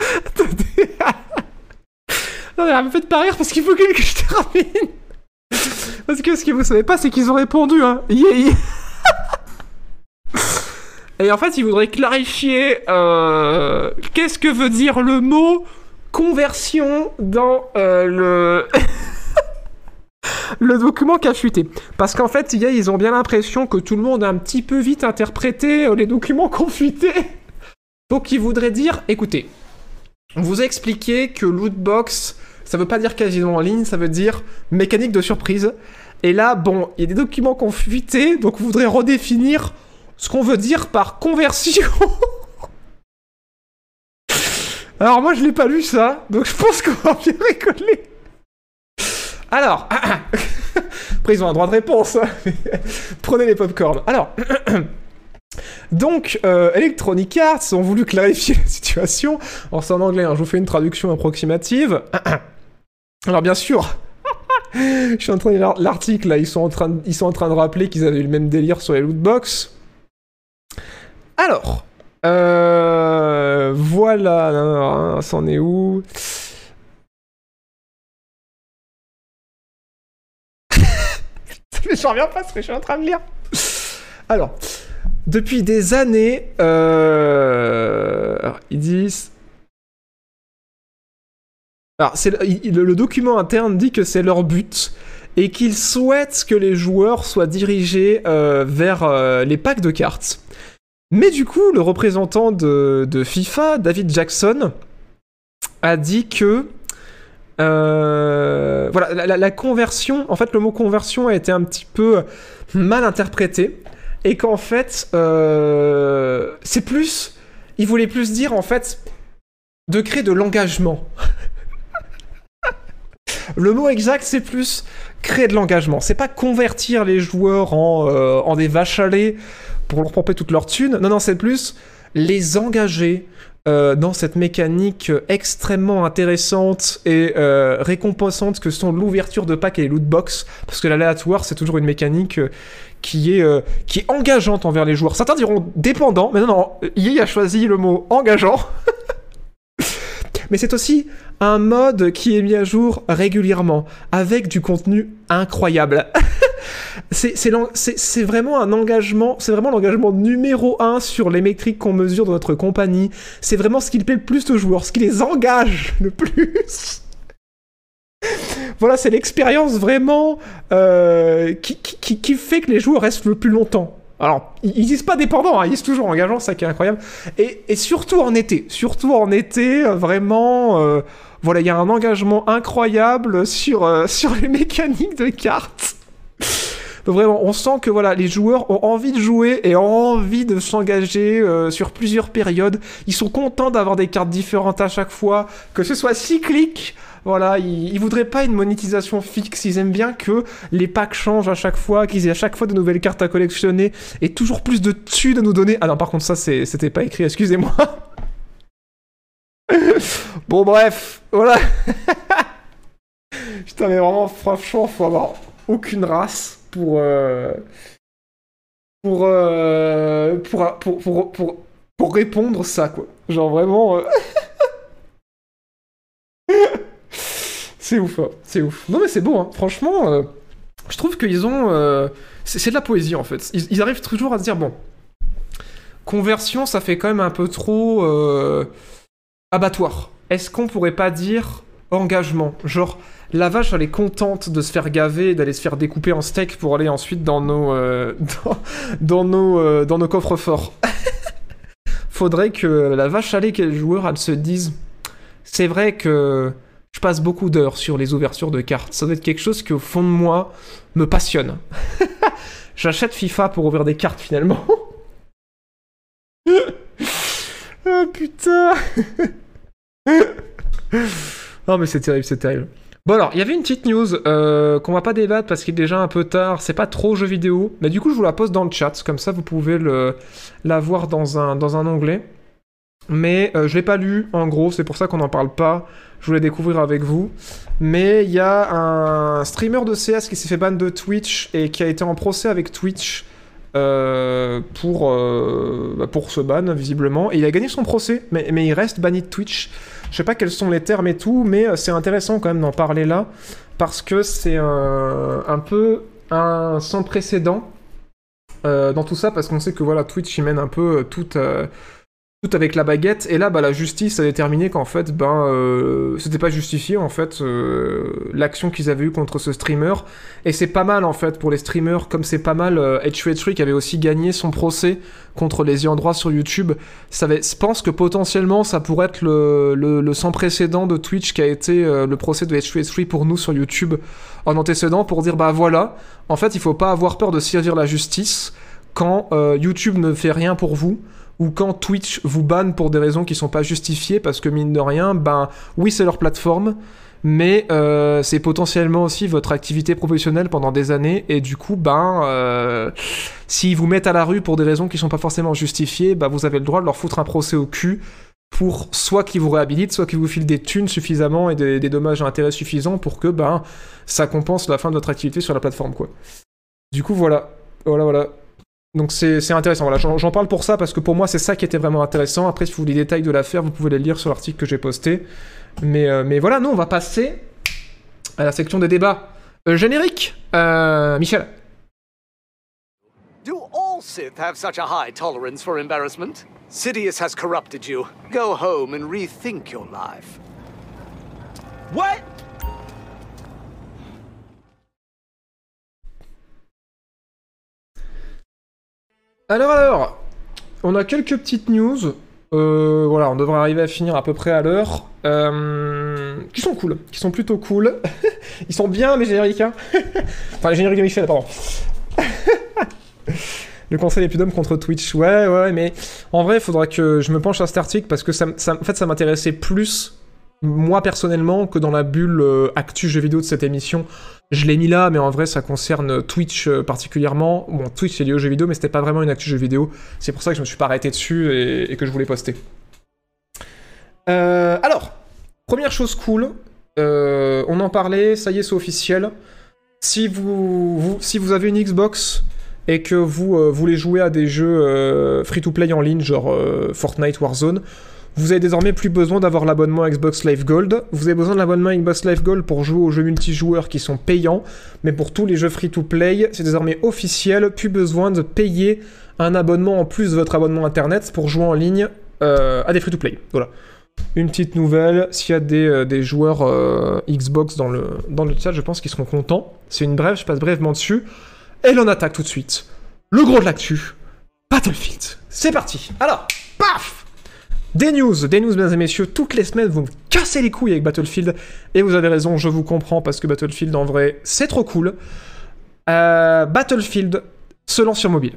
attendez. elle me fait pas rire parce qu'il faut que que je termine. Parce que ce que vous savez pas, c'est qu'ils ont répondu, hein. Yeah, yeah. Et en fait, ils voudraient clarifier euh, qu'est-ce que veut dire le mot conversion dans euh, le le document qui a fuité. Parce qu'en fait, ils ont bien l'impression que tout le monde a un petit peu vite interprété euh, les documents qui ont fuité. Donc, ils voudraient dire, écoutez, on vous a expliqué que lootbox, ça veut pas dire casino en ligne, ça veut dire mécanique de surprise. Et là, bon, il y a des documents qui ont fuité, donc on voudrait redéfinir ce qu'on veut dire par conversion. Alors moi, je l'ai pas lu ça, donc je pense qu'on va bien rigoler. Alors, après ils ont un droit de réponse. hein. Prenez les popcorn. Alors, donc euh, Electronic Arts ont voulu clarifier la situation. Alors c'est en anglais, hein, je vous fais une traduction approximative. Alors bien sûr, je suis en train de l'article là, ils sont en train de, ils sont en train de rappeler qu'ils avaient eu le même délire sur les lootbox. Alors, euh, voilà, c'en est où Mais j'en reviens pas parce que je suis en train de lire. Alors, depuis des années, euh... alors, ils disent. Alors, il- le document interne dit que c'est leur but et qu'ils souhaitent que les joueurs soient dirigés euh, vers euh, les packs de cartes. Mais du coup, le représentant de, FIFA, David Jackson, a dit que euh, voilà, la conversion, en fait, le mot conversion a été un petit peu mal interprété et qu'en fait, euh, c'est plus, il voulait plus dire en fait de créer de l'engagement. le mot exact, c'est plus créer de l'engagement. C'est pas convertir les joueurs en, euh, en des vaches à lait pour leur pomper toute leur thune. Non, non, c'est plus les engager euh, dans cette mécanique extrêmement intéressante et euh, récompensante que sont l'ouverture de packs et les loot box, parce que l'aléatoire c'est toujours une mécanique euh, qui est qui est engageante envers les joueurs. Certains diront dépendant, mais non non, EA a choisi le mot engageant. mais c'est aussi un mode qui est mis à jour régulièrement avec du contenu incroyable. c'est vraiment un engagement, c'est vraiment l'engagement numéro un sur les métriques qu'on mesure dans notre compagnie. C'est vraiment ce qui plaît le plus aux joueurs, ce qui les engage le plus. voilà, c'est l'expérience vraiment euh, qui, fait que les joueurs restent le plus longtemps. Alors, ils disent pas dépendants, hein, ils disent toujours engageants, ça qui est incroyable. Et, surtout en été, surtout en été, euh, vraiment, euh, voilà, il y a un engagement incroyable sur les mécaniques de cartes. Vraiment, on sent que voilà, les joueurs ont envie de jouer et ont envie de s'engager euh, sur plusieurs périodes. Ils sont contents d'avoir des cartes différentes à chaque fois, que ce soit cyclique. Voilà, ils, ils voudraient pas une monétisation fixe. Ils aiment bien que les packs changent à chaque fois, qu'ils aient à chaque fois de nouvelles cartes à collectionner et toujours plus de thunes à nous donner. Ah non, par contre, ça, c'était pas écrit, excusez-moi. bon, bref, voilà. Putain, mais vraiment, franchement, faut avoir aucune race pour. euh, euh, pour, pour, pour, pour, pour répondre ça, quoi. Genre vraiment. euh, c'est ouf, hein, c'est ouf. Non, mais c'est beau, hein. franchement. je trouve qu'ils ont. c'est de la poésie, en fait. Ils, arrivent toujours à se dire bon. Conversion, ça fait quand même un peu trop. abattoir. Est-ce qu'on pourrait pas dire engagement? Genre, la vache, elle est contente de se faire gaver, d'aller se faire découper en steak pour aller ensuite dans nos, euh, dans, nos, euh, dans nos coffres forts. Faudrait que la vache allée qu'est le joueur, elle se dise c'est vrai que je passe beaucoup d'heures sur les ouvertures de cartes. Ça doit être quelque chose qui, au fond de moi, me passionne. J'achète FIFA pour ouvrir des cartes finalement. oh putain Non mais c'est terrible, c'est terrible. Bon alors, il y avait une petite news euh, qu'on va pas débattre parce qu'il est déjà un peu tard, c'est pas trop jeu vidéo, mais du coup je vous la pose dans le chat, comme ça vous pouvez la voir dans un, dans un onglet. Mais euh, je l'ai pas lu, en gros, c'est pour ça qu'on n'en parle pas, je voulais découvrir avec vous. Mais il y a un streamer de CS qui s'est fait ban de Twitch et qui a été en procès avec Twitch euh, pour, euh, bah, pour ce ban, visiblement. Et il a gagné son procès, mais il reste banni de Twitch. Je sais pas quels sont les termes et tout, mais euh, c'est intéressant quand même d'en parler là, parce que c'est un, un peu un sans précédent euh, dans tout ça, parce qu'on sait que voilà, Twitch il mène un peu euh, tout, euh, avec la baguette, et là, bah, la justice a déterminé qu'en fait, ben, euh, c'était pas justifié en fait euh, l'action qu'ils avaient eue contre ce streamer, et c'est pas mal en fait pour les streamers, comme c'est pas mal euh, H3 qui avait aussi gagné son procès contre les ayants sur YouTube. Ça va- je pense que potentiellement ça pourrait être le, le- le sans précédent de Twitch qui a été euh, le procès de H3 pour nous sur YouTube en antécédent pour dire bah voilà, en fait il faut pas avoir peur de servir la justice quand euh, YouTube ne fait rien pour vous ou quand Twitch vous banne pour des raisons qui sont pas justifiées parce que mine de rien, ben oui c'est leur plateforme, mais euh, c'est potentiellement aussi votre activité professionnelle pendant des années et du coup ben euh, s'ils vous mettent à la rue pour des raisons qui sont pas forcément justifiées, ben vous avez le droit de leur foutre un procès au cul pour soit qu'ils vous réhabilitent, soit qu'ils vous filent des thunes suffisamment et des, des dommages à intérêt suffisants pour que ben ça compense la fin de votre activité sur la plateforme quoi. Du coup voilà, voilà voilà. Donc c'est intéressant, voilà, j'en j'en parle pour ça parce que pour moi c'est ça qui était vraiment intéressant. Après si vous voulez les détails de l'affaire, vous pouvez les lire sur l'article que j'ai posté. Mais, euh, mais voilà, nous on va passer à la section des débats. Euh, générique, euh, Michel. Do all Sith have such a high tolerance for embarrassment? Sidious has corrupted you. Go home and rethink your life. What? Alors alors, on a quelques petites news. Euh, voilà, on devrait arriver à finir à peu près à l'heure. Euh, qui sont cool, qui sont plutôt cool. Ils sont bien mes génériques, hein. enfin les génériques de Michel, pardon. Le conseil d'hommes contre Twitch. Ouais, ouais, mais en vrai, il faudra que je me penche à cet article parce que ça, fait, ça m'intéressait plus, moi personnellement, que dans la bulle euh, actu jeux vidéo de cette émission. Je l'ai mis là, mais en vrai, ça concerne Twitch euh, particulièrement. Bon, Twitch, c'est lié aux jeux vidéo, mais c'était pas vraiment une actu jeux vidéo. C'est pour ça que je me suis pas arrêté dessus et, que je voulais poster. Euh, alors, première chose cool, euh, on en parlait, ça y est, c'est officiel. Si vous, si vous avez une Xbox et que vous voulez jouer à des jeux free-to-play en ligne, genre Fortnite, Warzone, vous avez désormais plus besoin d'avoir l'abonnement Xbox Live Gold. Vous avez besoin de l'abonnement Xbox Live Gold pour jouer aux jeux multijoueurs qui sont payants, mais pour tous les jeux free-to-play, c'est désormais officiel, plus besoin de payer un abonnement en plus de votre abonnement internet pour jouer en ligne euh, à des free-to-play. Voilà. Une petite nouvelle, s'il y a des, euh, des joueurs euh, Xbox dans le, dans le chat, je pense qu'ils seront contents. C'est une brève, je passe brièvement dessus. Et l'on attaque tout de suite. Le gros de l'actu, Battlefield. C'est parti. Alors, paf Des news, des news, mesdames et messieurs. Toutes les semaines, vous me cassez les couilles avec Battlefield. Et vous avez raison, je vous comprends, parce que Battlefield, en vrai, c'est trop cool. Euh, Battlefield se lance sur mobile.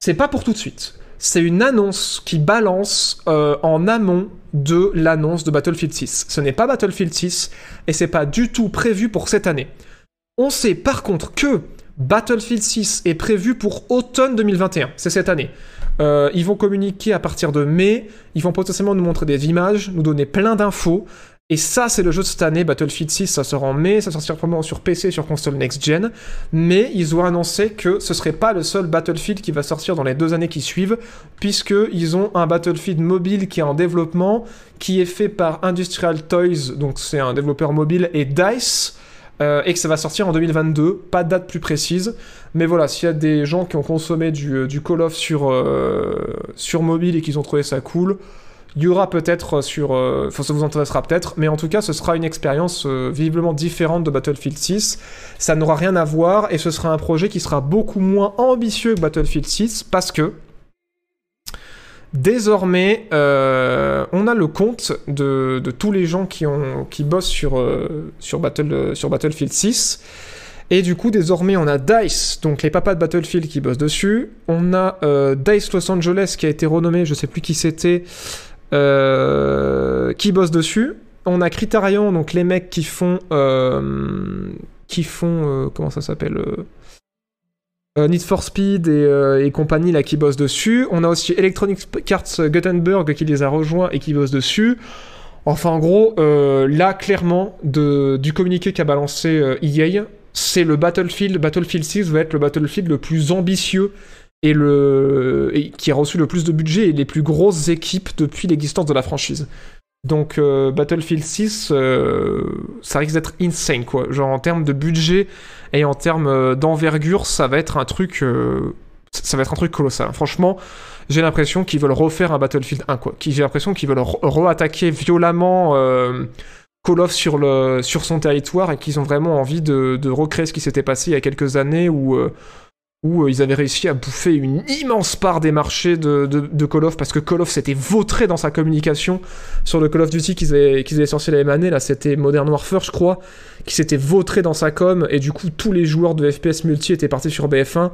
C'est pas pour tout de suite. C'est une annonce qui balance euh, en amont de l'annonce de Battlefield 6. Ce n'est pas Battlefield 6 et c'est pas du tout prévu pour cette année. On sait par contre que Battlefield 6 est prévu pour automne 2021. C'est cette année. Euh, ils vont communiquer à partir de mai. Ils vont potentiellement nous montrer des images, nous donner plein d'infos. Et ça, c'est le jeu de cette année, Battlefield 6, ça sort en mai, ça sortira probablement sur PC, sur console next-gen, mais ils ont annoncé que ce serait pas le seul Battlefield qui va sortir dans les deux années qui suivent, puisqu'ils ont un Battlefield mobile qui est en développement, qui est fait par Industrial Toys, donc c'est un développeur mobile, et DICE, euh, et que ça va sortir en 2022, pas de date plus précise, mais voilà, s'il y a des gens qui ont consommé du, du Call of sur, euh, sur mobile et qu'ils ont trouvé ça cool, il y aura peut-être sur... euh, Enfin, ça vous intéressera peut-être, mais en tout cas, ce sera une expérience euh, visiblement différente de Battlefield 6. Ça n'aura rien à voir, et ce sera un projet qui sera beaucoup moins ambitieux que Battlefield 6, parce que... Désormais, euh, on a le compte de, tous les gens qui, bossent sur, euh, euh, Battlefield 6. Et du coup, désormais, on a DICE, donc les papas de Battlefield qui bossent dessus. On a DICE Los Angeles qui a été renommé, je sais plus qui c'était, qui bosse dessus. On a Criterion, donc les mecs qui font. qui font. comment ça s'appelle Need for Speed et, euh, compagnie qui bossent dessus. On a aussi Electronic Arts Gothenburg qui les a rejoints et qui bosse dessus. Enfin, en gros, euh, là, clairement, du communiqué qu'a balancé euh, EA, c'est le Battlefield. Battlefield 6 va être le Battlefield le plus ambitieux et qui a reçu le plus de budget et les plus grosses équipes depuis l'existence de la franchise. Donc euh, Battlefield 6, euh, ça risque d'être insane quoi. Genre en termes de budget et en termes euh, d'envergure, ça va être un truc, ça va être un truc colossal. Franchement, j'ai l'impression qu'ils veulent refaire un Battlefield 1 quoi. J'ai l'impression qu'ils veulent re- re-attaquer violemment Call of sur le sur son territoire et qu'ils ont vraiment envie de, recréer ce qui s'était passé il y a quelques années où où euh, ils avaient réussi à bouffer une immense part des marchés de, Call of parce que Call of s'était vautré dans sa communication sur le Call of Duty qu'ils avaient, qu'ils sorti la même année, là c'était Modern Warfare je crois, qui s'était vautré dans sa com et du coup tous les joueurs de FPS multi étaient partis sur BF1.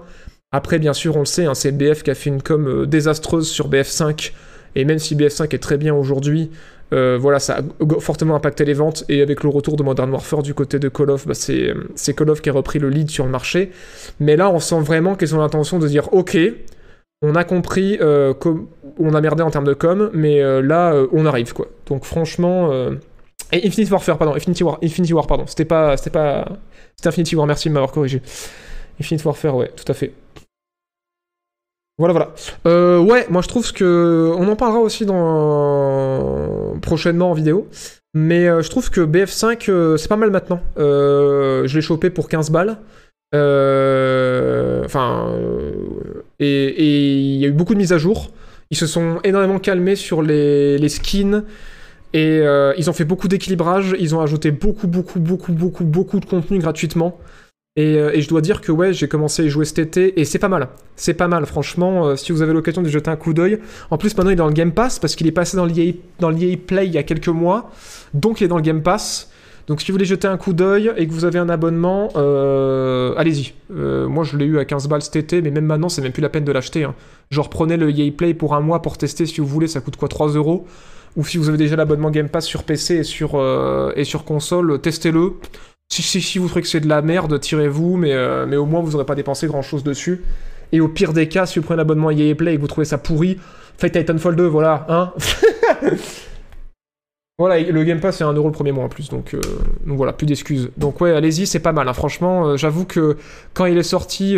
Après bien sûr on le sait, hein, c'est BF qui a fait une com euh, désastreuse sur BF5 et même si BF5 est très bien aujourd'hui, euh, voilà, ça a fortement impacté les ventes. Et avec le retour de Modern Warfare du côté de Call of, bah, c'est c'est Call of qui a repris le lead sur le marché. Mais là, on sent vraiment qu'ils ont l'intention de dire Ok, on a compris, euh, on a merdé en termes de com, mais euh, là, euh, on arrive quoi. Donc franchement. Et Infinity Warfare, pardon, Infinity War, Infinity War, pardon. C'était pas. C'était pas. C'était Infinity War, merci de m'avoir corrigé. Infinity Warfare, ouais, tout à fait. Voilà, voilà. Euh, ouais, moi je trouve que. On en parlera aussi dans... prochainement en vidéo. Mais euh, je trouve que BF5, euh, c'est pas mal maintenant. Je l'ai chopé pour 15 balles. Enfin. et il y a eu beaucoup de mises à jour. Ils se sont énormément calmés sur les, skins. Et ils ont fait beaucoup d'équilibrage. Ils ont ajouté beaucoup, beaucoup, beaucoup, beaucoup, beaucoup de contenu gratuitement. Et, euh, et je dois dire que ouais, j'ai commencé à jouer cet été et c'est pas mal. C'est pas mal, franchement. euh, si vous avez l'occasion de jeter un coup d'œil. En plus, maintenant il est dans le Game Pass parce qu'il est passé dans l'EA dans l'EA Play il y a quelques mois. Donc il est dans le Game Pass. Donc si vous voulez jeter un coup d'œil et que vous avez un abonnement, euh, allez-y. Moi je l'ai eu à 15 balles cet été, mais même maintenant c'est même plus la peine de l'acheter. hein. Genre prenez le EA Play pour un mois pour tester si vous voulez, ça coûte quoi 3 euros? Ou si vous avez déjà l'abonnement Game Pass sur PC et sur console, testez-le. Si, si, si vous trouvez que c'est de la merde, tirez-vous, mais, euh, mais au moins vous n'aurez pas dépensé grand-chose dessus. Et au pire des cas, si vous prenez l'abonnement EA Play et que vous trouvez ça pourri, faites Titanfall 2, voilà, hein Voilà, le Game Pass c'est 1€ le premier mois en plus, donc, euh, donc voilà, plus d'excuses. Donc ouais, allez-y, c'est pas mal, hein. franchement, euh, j'avoue que quand il est sorti,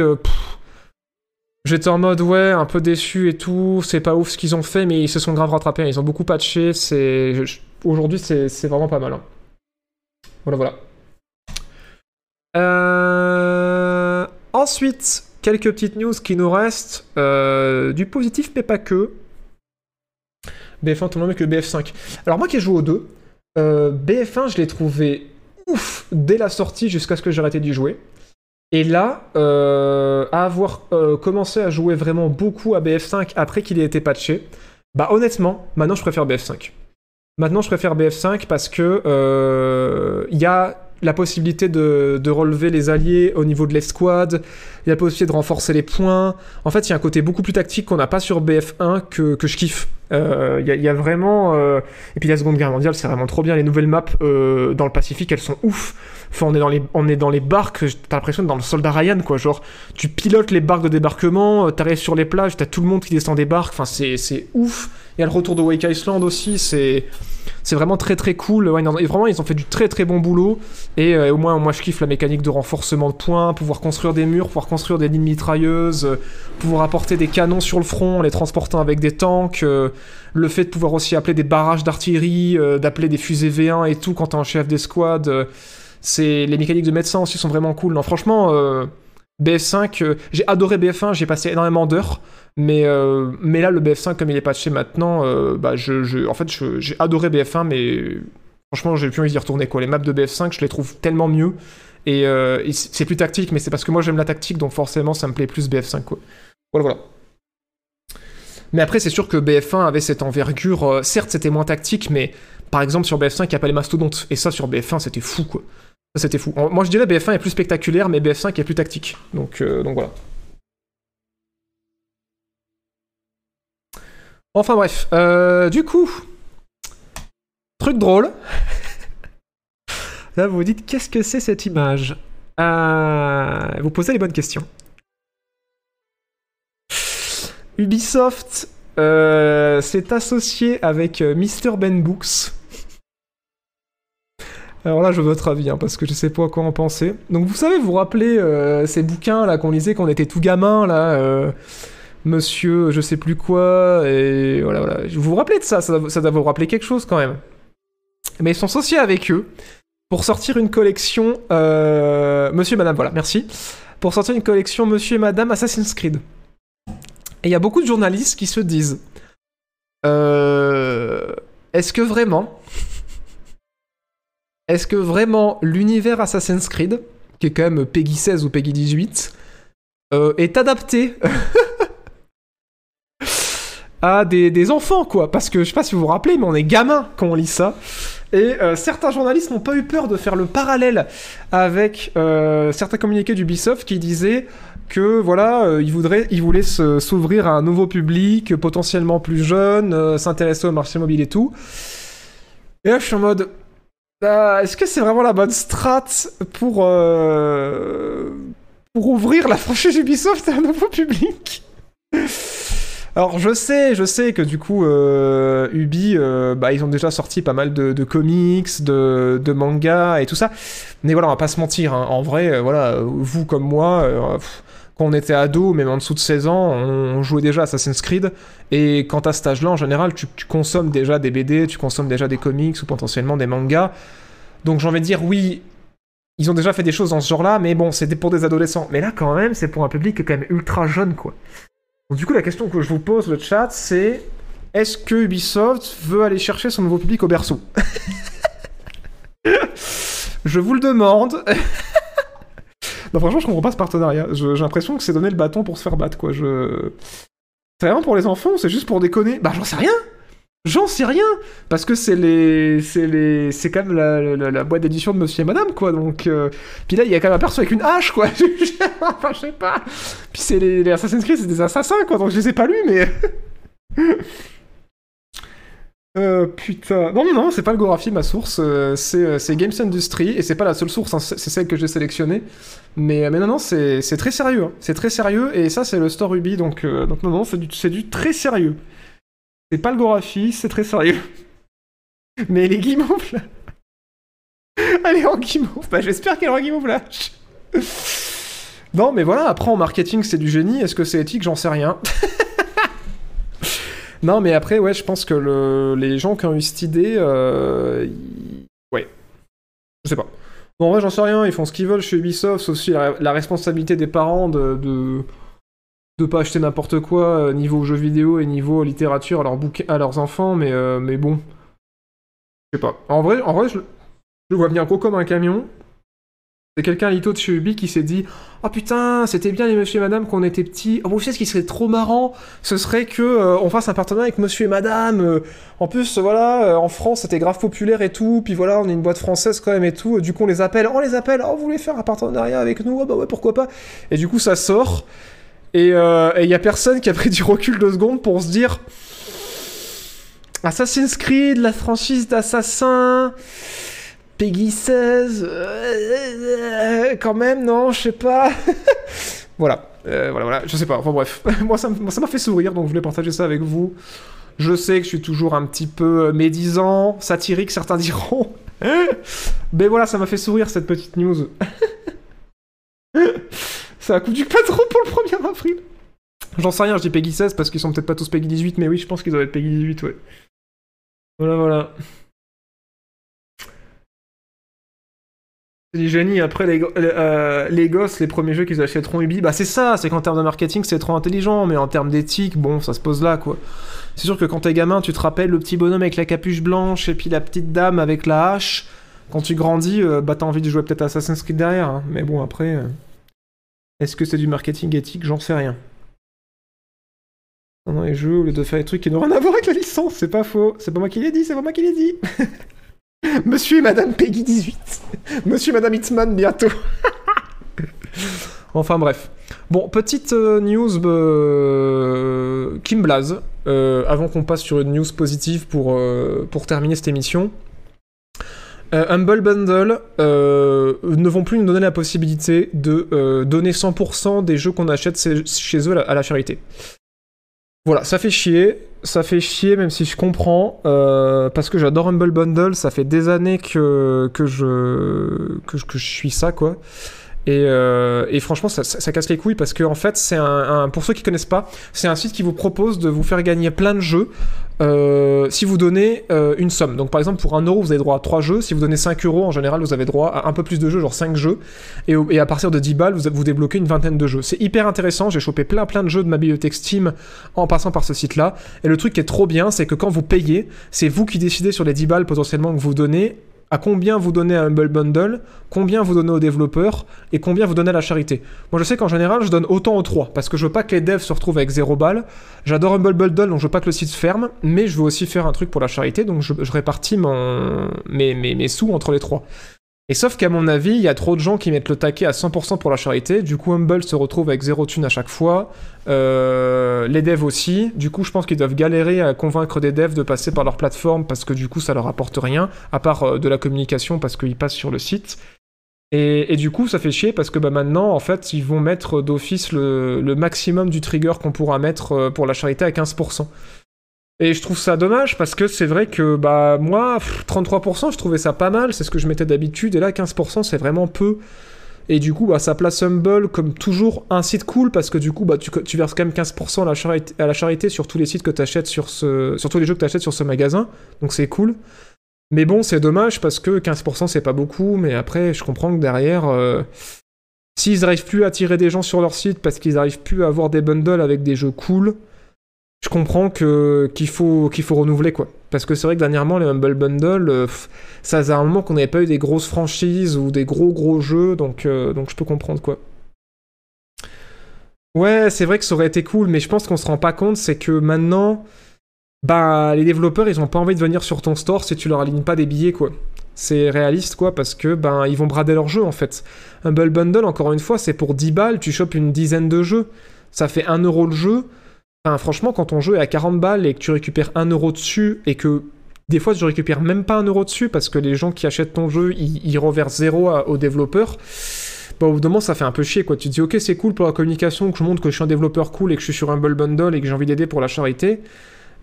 j'étais en mode ouais, un peu déçu et tout, c'est pas ouf ce qu'ils ont fait, mais ils se sont grave rattrapés, hein. ils ont beaucoup patché, c'est... Aujourd'hui c'est c'est vraiment pas mal. hein. Voilà, voilà. Euh, Ensuite, quelques petites news qui nous restent, euh, du positif mais pas que. BF1 tout le monde le BF5. Alors moi qui ai joué aux deux, euh, BF1 je l'ai trouvé ouf dès la sortie jusqu'à ce que j'ai arrêté d'y jouer. Et là, à avoir commencé à jouer vraiment beaucoup à BF5 après qu'il ait été patché, bah honnêtement, maintenant je préfère BF5. Maintenant je préfère BF5 parce que il y a la possibilité de, de relever les alliés au niveau de l'escouade, il y a la possibilité de renforcer les points. En fait, il y a un côté beaucoup plus tactique qu'on n'a pas sur BF1 que, que je kiffe. Euh, Il y, a- vraiment... euh, Et puis la Seconde Guerre mondiale, c'est vraiment trop bien. Les nouvelles maps euh, dans le Pacifique, elles sont ouf. Enfin, on est dans les, on est dans les barques, t'as l'impression d'être dans le soldat Ryan, quoi. Genre, tu pilotes les barques de débarquement, t'arrives sur les plages, t'as tout le monde qui descend des barques. Enfin, c'est ouf. Il y a le retour de Wake Island aussi, c'est C'est vraiment très très cool. Et vraiment, ils ont fait du très très bon boulot. Et euh, au moins, moi, je kiffe la mécanique de renforcement de points, pouvoir construire des murs, pouvoir construire des lignes mitrailleuses, euh, pouvoir apporter des canons sur le front les transportant avec des tanks. euh, le fait de pouvoir aussi appeler des barrages d'artillerie, d'appeler des fusées V1 et tout quand t'es un chef d'escouade. les mécaniques de médecin aussi sont vraiment cool. Non, franchement, BF5, euh, j'ai adoré BF1, j'ai passé énormément d'heures. Mais, euh, mais là, le BF5, comme il est patché maintenant, euh, bah, je, je- en fait, j'ai adoré BF1, mais franchement, j'ai plus envie d'y retourner. Quoi. Les maps de BF5, je les trouve tellement mieux. Et, c'est plus tactique, mais c'est parce que moi, j'aime la tactique, donc forcément, ça me plaît plus BF5. Quoi. Voilà, voilà. Mais après, c'est sûr que BF1 avait cette envergure. certes, c'était moins tactique, mais par exemple, sur BF5, il n'y a pas les mastodontes. Et ça, sur BF1, c'était fou, quoi. Ça, c'était fou. Moi, je dirais BF1 est plus spectaculaire, mais BF5 est plus tactique. Donc, euh, donc voilà. Enfin bref, Euh, du coup, truc drôle. Là, vous vous dites, qu'est-ce que c'est cette image? Euh, Vous posez les bonnes questions. Ubisoft s'est associé avec Mr. Ben Books. Alors là, je veux votre avis, hein, parce que je sais pas quoi en penser. Donc vous savez, vous vous rappelez euh, ces bouquins là qu'on lisait quand on était tout gamin, là, euh, Monsieur, je sais plus quoi, et voilà, voilà. Vous vous rappelez de ça? Ça doit, vous rappeler quelque chose quand même. Mais ils sont associés avec eux pour sortir une collection, euh, Monsieur et Madame, voilà, merci, pour sortir une collection Monsieur et Madame Assassin's Creed. Et il y a beaucoup de journalistes qui se disent, est-ce que vraiment est-ce que vraiment l'univers Assassin's Creed, qui est quand même Peggy 16 ou Peggy 18, euh, est adapté à des, enfants, quoi? Parce que je sais pas si vous vous rappelez, mais on est gamin quand on lit ça. Et euh, certains journalistes n'ont pas eu peur de faire le parallèle avec euh, certains communiqués d'Ubisoft qui disaient que voilà, ils, voudraient, ils voulaient s'ouvrir à un nouveau public, potentiellement plus jeune, s'intéresser au marché mobile et tout. Et là, je suis en mode, ah, est-ce que c'est vraiment la bonne strat pour, euh, pour ouvrir la franchise Ubisoft à un nouveau public? Alors je sais, je sais que du coup euh, Ubi, euh, bah, ils ont déjà sorti pas mal de, comics, de, de mangas et tout ça. Mais voilà, on va pas se mentir. hein. En vrai, voilà, vous comme moi, quand on était ado, même en dessous de 16 ans, on jouait déjà Assassin's Creed. Et quand à cet âge-là, en général, tu, consommes déjà des BD, tu consommes déjà des comics ou potentiellement des mangas. Donc j'ai envie de dire, oui, ils ont déjà fait des choses dans ce genre-là, mais bon, c'était pour des adolescents. Mais là, quand même, c'est pour un public qui est quand même ultra jeune, quoi. Du coup, la question que je vous pose, le chat, c'est est-ce que Ubisoft veut aller chercher son nouveau public au berceau? Je vous le demande. non, franchement, je comprends pas ce partenariat. J'ai l'impression que c'est donner le bâton pour se faire battre, quoi. Je... C'est vraiment pour les enfants c'est juste pour déconner? Bah, j'en sais rien. J'en sais rien. Parce que c'est les... C'est les... C'est quand même la boîte d'édition de Monsieur et Madame, quoi, donc... euh, Puis là, il y a quand même un perso avec une hache, quoi. Enfin, je sais pas. Puis c'est les, les Assassin's Creed, c'est des assassins, quoi, donc je les ai pas lus, mais... Euh, putain. Non, non, non, c'est pas le Gorafi, ma source. euh, c'est euh, c'est Games Industry, et c'est pas la seule source, hein, c'est celle que j'ai sélectionnée. Mais, mais non, non, c'est très sérieux. hein. C'est très sérieux, et ça, c'est le store Ubi, donc, non, non, c'est du, très sérieux. C'est pas le Gorafi, c'est très sérieux. Mais les guimauves, là. Elle en guimauve. Bah, j'espère qu'elle est en guimauve, là. Non, mais voilà, après, en marketing, c'est du génie. Est-ce que c'est éthique? J'en sais rien. Non, mais après, ouais, je pense que le- les gens qui ont eu cette idée, euh, ouais, je sais pas. Bon, en vrai, j'en sais rien. Ils font ce qu'ils veulent chez Ubisoft. C'est aussi la, responsabilité des parents de, de pas acheter n'importe quoi euh, niveau jeux vidéo et niveau littérature à à leurs enfants. Mais euh, mais bon, je sais pas. En vrai, en vrai, je, je vois bien gros comme un camion. C'est quelqu'un lito de chez Ubi qui s'est dit Oh putain, c'était bien les monsieur et madame quand on était petits. Oh, vous savez ce qui serait trop marrant Ce serait que euh, on fasse un partenariat avec monsieur et madame. euh, en plus, voilà, euh, en France c'était grave populaire et tout. Puis voilà, on est une boîte française quand même et tout. Du coup, on les appelle. On les appelle. Oh, vous voulez faire un partenariat avec nous? Ah bah ouais, pourquoi pas. Et du coup, ça sort. Et il y a personne qui a pris du recul deux secondes pour se dire Assassin's Creed, la franchise d'Assassin. Peggy 16, euh, quand même, non, je sais pas. voilà, euh, voilà, voilà, je sais pas, enfin bref. moi, ça m'a fait sourire, donc je voulais partager ça avec vous. Je sais que je suis toujours un petit peu euh, médisant, satirique, certains diront. Mais voilà, ça m'a fait sourire cette petite news. ça a coûté pas trop pour le 1er avril. J'en sais rien, je dis Peggy 16 parce qu'ils sont peut-être pas tous Peggy 18, mais oui, je pense qu'ils doivent être Peggy 18, ouais. Voilà, voilà. Du génie. Après, les, euh, gosses, les premiers jeux qu'ils achèteront Ubi, bah c'est ça, c'est qu'en termes de marketing, c'est trop intelligent, mais en termes d'éthique, bon, ça se pose là, quoi. C'est sûr que quand t'es gamin, tu te rappelles le petit bonhomme avec la capuche blanche et puis la petite dame avec la hache. Quand tu grandis, euh, bah t'as envie de jouer peut-être Assassin's Creed derrière, hein. mais bon, après, euh, est-ce que c'est du marketing éthique? J'en sais rien. Dans les jeux, au lieu de faire des trucs qui n'ont rien à voir avec la licence, c'est pas faux. C'est pas moi qui l'ai dit, c'est pas moi qui l'ai dit. Monsieur et Madame Peggy 18. Monsieur et Madame Hitman bientôt. enfin bref. Bon, petite euh, news euh, euh, avant qu'on passe sur une news positive pour, euh, pour terminer cette émission. Humble Bundle ne vont plus nous donner la possibilité de donner 100% des jeux qu'on achète chez eux à la charité. Voilà, ça fait chier. Ça fait chier, même si je comprends, euh, parce que j'adore Humble Bundle. Ça fait des années que, que, je, que, que je suis ça, quoi. Et, euh, et franchement, ça, casse les couilles parce que, en fait, c'est un, Pour ceux qui connaissent pas, c'est un site qui vous propose de vous faire gagner plein de jeux euh, si vous donnez euh, une somme. Donc, par exemple, pour 1 euro, vous avez droit à 3 jeux. Si vous donnez 5 euros, en général, vous avez droit à un peu plus de jeux, genre 5 jeux. Et à partir de 10 balles, vous, vous débloquez une vingtaine de jeux. C'est hyper intéressant. J'ai chopé plein plein de jeux de ma bibliothèque Steam en passant par ce site-là. Et le truc qui est trop bien, c'est que quand vous payez, c'est vous qui décidez sur les 10 balles potentiellement que vous donnez, à combien vous donnez à Humble Bundle, combien vous donnez aux développeurs et combien vous donnez à la charité. Moi je sais qu'en général je donne autant aux trois parce que je veux pas que les devs se retrouvent avec 0 balles. J'adore Humble Bundle donc je veux pas que le site ferme, mais je veux aussi faire un truc pour la charité donc je, répartis mon, mes, mes sous entre les trois. Et sauf qu'à mon avis, il y a trop de gens qui mettent le taquet à 100% pour la charité. Du coup, Humble se retrouve avec zéro thune à chaque fois. Euh, les devs aussi. Du coup, je pense qu'ils doivent galérer à convaincre des devs de passer par leur plateforme parce que du coup, ça leur apporte rien, à part euh, de la communication parce qu'ils passent sur le site. Et, du coup, ça fait chier parce que bah, maintenant, en fait, ils vont mettre d'office le, le maximum du trigger qu'on pourra mettre euh, pour la charité à 15%. Et je trouve ça dommage parce que c'est vrai que bah moi, pff, 33%, je trouvais ça pas mal, c'est ce que je mettais d'habitude, et là 15% c'est vraiment peu. Et du coup, bah, ça place Humble comme toujours un site cool parce que du coup, bah, tu, tu verses quand même 15% à la, charité, sur tous les sites que tu sur ce, sur tous les jeux que tu achètes sur ce magasin, donc c'est cool. Mais bon, c'est dommage parce que 15% c'est pas beaucoup, mais après, je comprends que derrière, euh, s'ils arrivent plus à attirer des gens sur leur site parce qu'ils arrivent plus à avoir des bundles avec des jeux cool, je comprends que qu'il faut qu'il faut renouveler quoi. Parce que c'est vrai que dernièrement les Humble Bundle euh, ça faisait un moment qu'on n'avait pas eu des grosses franchises ou des gros gros jeux donc euh, donc je peux comprendre quoi. Ouais c'est vrai que ça aurait été cool mais je pense qu'on se rend pas compte c'est que maintenant bah les développeurs ils ont pas envie de venir sur ton store si tu leur alignes pas des billets quoi. C'est réaliste quoi parce que ben ils vont brader leur jeu en fait. Humble Bundle encore une fois c'est pour 10 balles tu chopes une dizaine de jeux. Ça fait 1 euro le jeu Franchement, quand ton jeu est à 40 balles et que tu récupères 1 euro dessus et que des fois tu récupères même pas 1 euro dessus parce que les gens qui achètent ton jeu ils, ils reversent zéro aux développeurs, bah, au bout d'un moment ça fait un peu chier quoi. Tu te dis ok, c'est cool pour la communication que je montre que je suis un développeur cool et que je suis sur Humble Bundle et que j'ai envie d'aider pour la charité.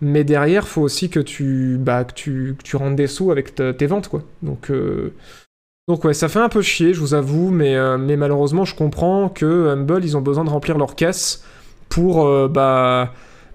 Mais derrière, faut aussi que tu, bah, rendes des sous avec tes ventes quoi. Donc. euh, donc ouais, ça fait un peu chier, je vous avoue, mais, euh, mais malheureusement, je comprends que Humble, ils ont besoin de remplir leur caisse pour euh, bah,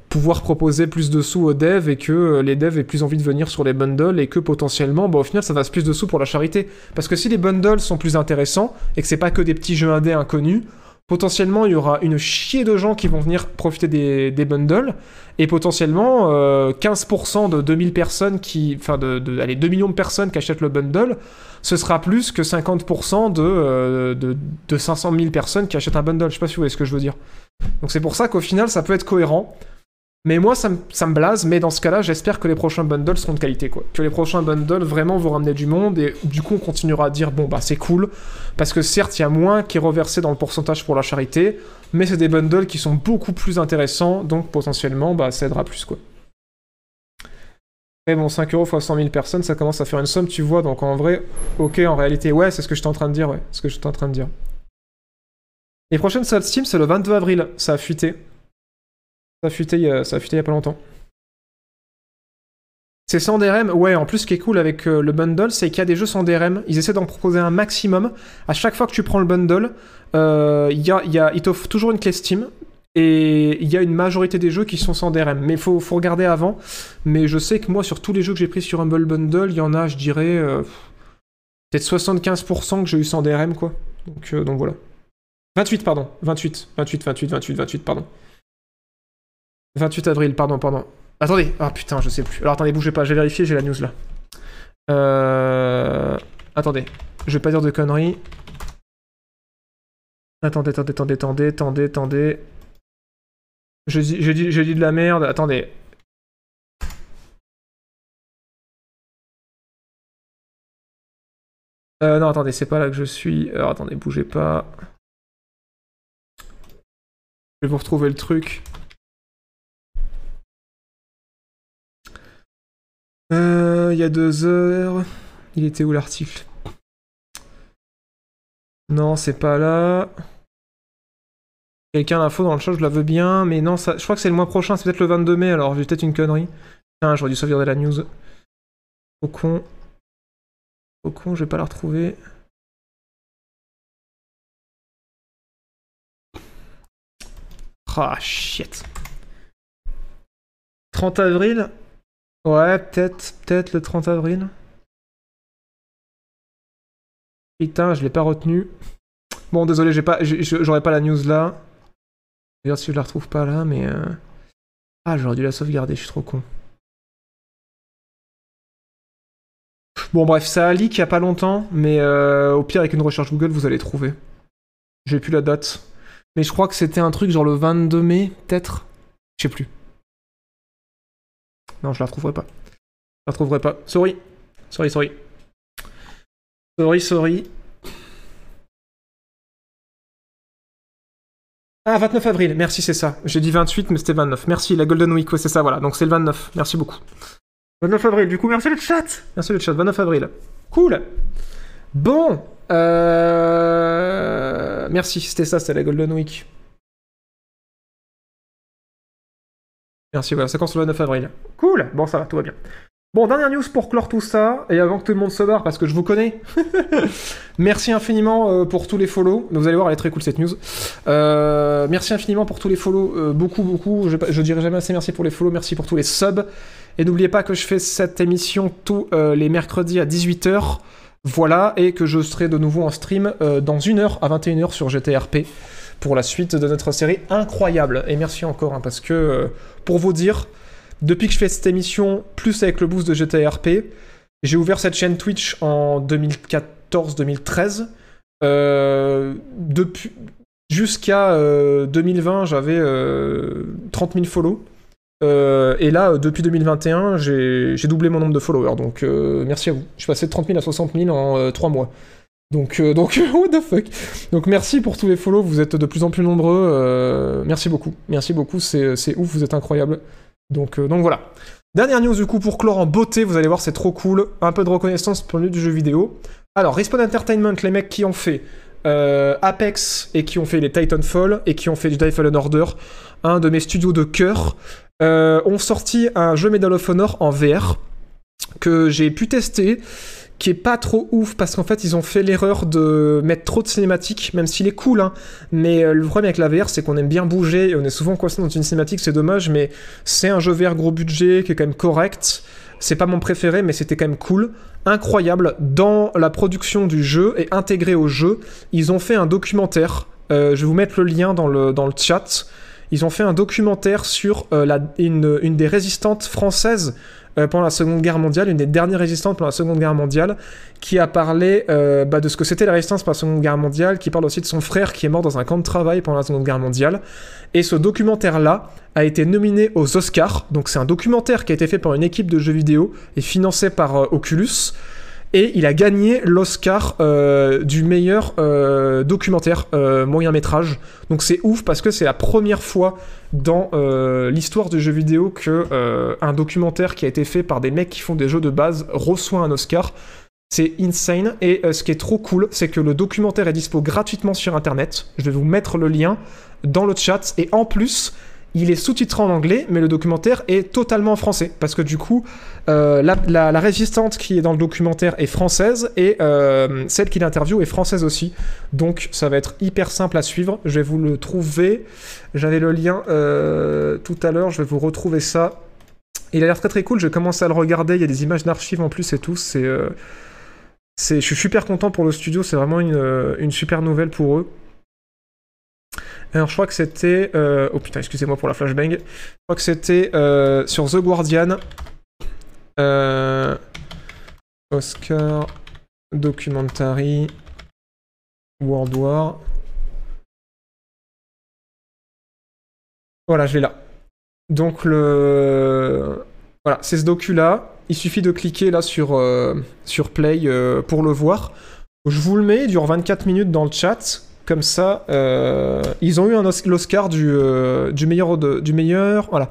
pouvoir proposer plus de sous aux devs et que euh, les devs aient plus envie de venir sur les bundles et que potentiellement, bah, au final, ça fasse plus de sous pour la charité. Parce que si les bundles sont plus intéressants et que c'est pas que des petits jeux indés inconnus, potentiellement, il y aura une chier de gens qui vont venir profiter des, bundles et potentiellement euh, 15% de 2000 personnes qui... Enfin, de, allez, 2 millions de personnes qui achètent le bundle, ce sera plus que 50% de, euh, de, de 500 000 personnes qui achètent un bundle. Je sais pas si vous voyez ce que je veux dire. Donc c'est pour ça qu'au final, ça peut être cohérent. Mais moi, ça me, ça blase, mais dans ce cas-là, j'espère que les prochains bundles seront de qualité, quoi. Que les prochains bundles vraiment vont ramener du monde, et du coup, on continuera à dire, bon, bah, c'est cool, parce que certes, il y a moins qui est reversé dans le pourcentage pour la charité, mais c'est des bundles qui sont beaucoup plus intéressants, donc potentiellement, bah, ça aidera plus, quoi. Mais bon, 5 euros x 100 000 personnes, ça commence à faire une somme, tu vois, donc en vrai, ok, en réalité, ouais, c'est ce que j'étais en train de dire, ouais, ce que j'étais en train de dire. Les prochaines salles Steam, c'est le 22 avril, ça a fuité. Ça a fuité, il y a- ça a il a pas longtemps. C'est sans DRM. Ouais, en plus, ce qui est cool avec euh, le bundle, c'est qu'il y a des jeux sans DRM. Ils essaient d'en proposer un maximum. À chaque fois que tu prends le bundle, euh, y a, y a, ils t'offrent toujours une clé Steam. Et il y a une majorité des jeux qui sont sans DRM. Mais il faut, regarder avant. Mais je sais que moi, sur tous les jeux que j'ai pris sur Humble Bundle, il y en a, je dirais, euh, peut-être 75% que j'ai eu sans DRM, quoi. Donc, euh, donc voilà. 28, pardon. 28, 28, 28, 28, 28, pardon. 28 avril, pardon, pardon. Attendez, ah putain, je sais plus. Alors attendez, bougez pas, j'ai vérifié, j'ai la news là. Euh... Attendez, je vais pas dire de conneries. Attendez, attendez, attendez, attendez, attendez, attendez. J'ai dit, j'ai dit, j'ai dit de la merde, attendez. Euh, non, attendez, c'est pas là que je suis. Alors attendez, bougez pas. Je vais vous retrouver le truc. Euh, il y a deux heures. Il était où l'article? Non, c'est pas là. Quelqu'un l'info dans le chat, je la veux bien, mais non, ça, je crois que c'est le mois prochain, c'est peut-être le 22 mai, alors j'ai peut-être une connerie. Putain, j'aurais dû sauvegarder la news. Au con. Au con, je vais pas la retrouver. Ah, shit. 30 avril Ouais, peut-être, peut-être le 30 avril. Putain, je l'ai pas retenu. Bon, désolé, j'ai pas, j'aurais pas la news là. Regarde si je la retrouve pas là, mais. euh, Ah, j'aurais dû la sauvegarder, je suis trop con. Bon, bref, ça a leak il y a pas longtemps, mais euh, au pire, avec une recherche Google, vous allez trouver. J'ai plus la date. Mais je crois que c'était un truc genre le 22 mai, peut-être? Je sais plus. Non, je la retrouverai pas. Je la retrouverai pas. Sorry. Sorry, sorry. Sorry, sorry. Ah, 29 avril, merci, c'est ça. J'ai dit 28, mais c'était 29. Merci, la Golden Week, ouais, c'est ça, voilà. Donc c'est le 29. Merci beaucoup. 29 avril, du coup, merci le chat. Merci le chat, 29 avril. Cool. Bon. Euh... Merci, c'était ça, c'était la Golden Week. Merci, voilà, ça commence le 29 avril. Cool, bon, ça va, tout va bien. Bon, dernière news pour clore tout ça, et avant que tout le monde se barre, parce que je vous connais. merci infiniment euh, pour tous les follow. Vous allez voir, elle est très cool cette news. Euh, merci infiniment pour tous les follow, euh, beaucoup, beaucoup. Je, je dirais jamais assez merci pour les follow, merci pour tous les subs. Et n'oubliez pas que je fais cette émission tous les mercredis à 18h. Voilà, et que je serai de nouveau en stream dans une heure à 21h sur GTRP pour la suite de notre série incroyable. Et merci encore, hein, parce que, euh, pour vous dire, depuis que je fais cette émission, plus avec le boost de GTRP, j'ai ouvert cette chaîne Twitch en 2014-2013. Euh, depuis jusqu'à euh, 2020, j'avais euh, 30 000 follow. Euh, et là, depuis 2021, j'ai doublé mon nombre de followers. Donc, merci à vous. Je suis passé de 30 000 à 60 000 en 3 mois. Donc, euh, what the fuck. Donc, merci pour tous les follow. Vous êtes de plus en plus nombreux. euh, merci beaucoup. Merci beaucoup. C'est c'est ouf. Vous êtes incroyables. Donc, euh, voilà. Dernière news du coup pour clore en beauté, vous allez voir, c'est trop cool. Un peu de reconnaissance pour le du jeu vidéo. Alors, Respawn Entertainment, les mecs qui ont fait euh, Apex et qui ont fait les Titanfall et qui ont fait Jedi Fallen Order, un de mes studios de cœur, euh, ont sorti un jeu Medal of Honor en VR que j'ai pu tester qui est pas trop ouf parce qu'en fait ils ont fait l'erreur de mettre trop de cinématiques même s'il est cool hein, mais euh, le problème avec la VR c'est qu'on aime bien bouger et on est souvent coincé dans une cinématique c'est dommage mais c'est un jeu VR gros budget qui est quand même correct. C'est pas mon préféré mais c'était quand même cool. Incroyable dans la production du jeu et intégré au jeu. Ils ont fait un documentaire Euh, je vais vous mettre le lien dans le, dans le chat. Ils ont fait un documentaire sur euh, une, une des résistantes françaises euh, pendant la Seconde Guerre mondiale, une des dernières résistantes pendant la Seconde Guerre mondiale, qui a parlé euh, bah, de ce que c'était la résistance pendant la Seconde Guerre mondiale, qui parle aussi de son frère qui est mort dans un camp de travail pendant la Seconde Guerre mondiale. Et ce documentaire-là a été nominé aux Oscars. Donc c'est un documentaire qui a été fait par une équipe de jeux vidéo et financé par euh, Oculus. Et il a gagné l'Oscar euh, du meilleur euh, documentaire euh, moyen métrage. Donc c'est ouf parce que c'est la première fois dans l'histoire du jeu vidéo que un documentaire qui a été fait par des mecs qui font des jeux de base reçoit un Oscar. C'est insane. Et ce qui est trop cool, c'est que le documentaire est dispo gratuitement sur Internet. Je vais vous mettre le lien dans le chat. Et en plus, il est sous-titré en anglais, mais le documentaire est totalement en français. Parce que du coup, euh, la, résistante qui est dans le documentaire est française et euh, celle qui l'interviewe est française aussi. Donc ça va être hyper simple à suivre. Je vais vous le trouver. J'avais le lien euh, tout à l'heure, je vais vous retrouver ça. Il a l'air très très cool, j'ai commencé à le regarder, il y a des images d'archives en plus et tout, c'est... je suis super content pour le studio, c'est vraiment une super nouvelle pour eux. Alors je crois que c'était... euh, Oh putain, excusez-moi pour la flashbang. Je crois que c'était euh, sur The Guardian. Euh, Oscar Documentary World War. Voilà, je l'ai là. Donc le... Voilà, c'est ce docu-là. Il suffit de cliquer là sur, sur Play pour le voir. Je vous le mets, il dure 24 minutes dans le chat. Comme ça, euh, ils ont eu un Os- l'Oscar du, euh, meilleur... du meilleur... Voilà.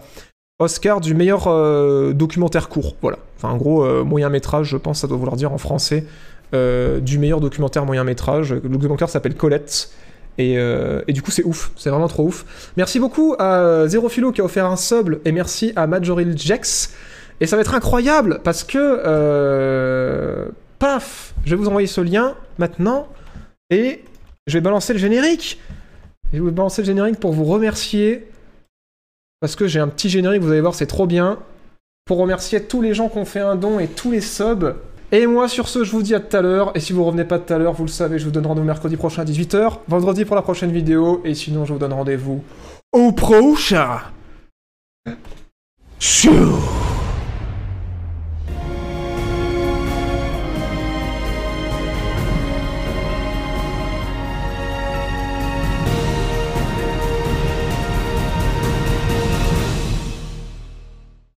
Oscar du meilleur euh, documentaire court. Voilà. Enfin, en gros, moyen métrage, je pense, ça doit vouloir dire en français. du meilleur documentaire moyen métrage. Le documentaire s'appelle Colette. Et, et du coup, c'est ouf. C'est vraiment trop ouf. Merci beaucoup à Zero Philo qui a offert un sub. Et merci à Majoril Jex. Et ça va être incroyable parce que. paf Je vais vous envoyer ce lien maintenant. Et je vais balancer le générique. Je vais vous balancer le générique pour vous remercier. Parce que j'ai un petit générique, vous allez voir, c'est trop bien. Pour remercier tous les gens qui ont fait un don et tous les subs. Et moi, sur ce, je vous dis à tout à l'heure. Et si vous revenez pas tout à l'heure, vous le savez, je vous donne rendez-vous mercredi prochain à 18h. Vendredi pour la prochaine vidéo. Et sinon, je vous donne rendez-vous au prochain. Chou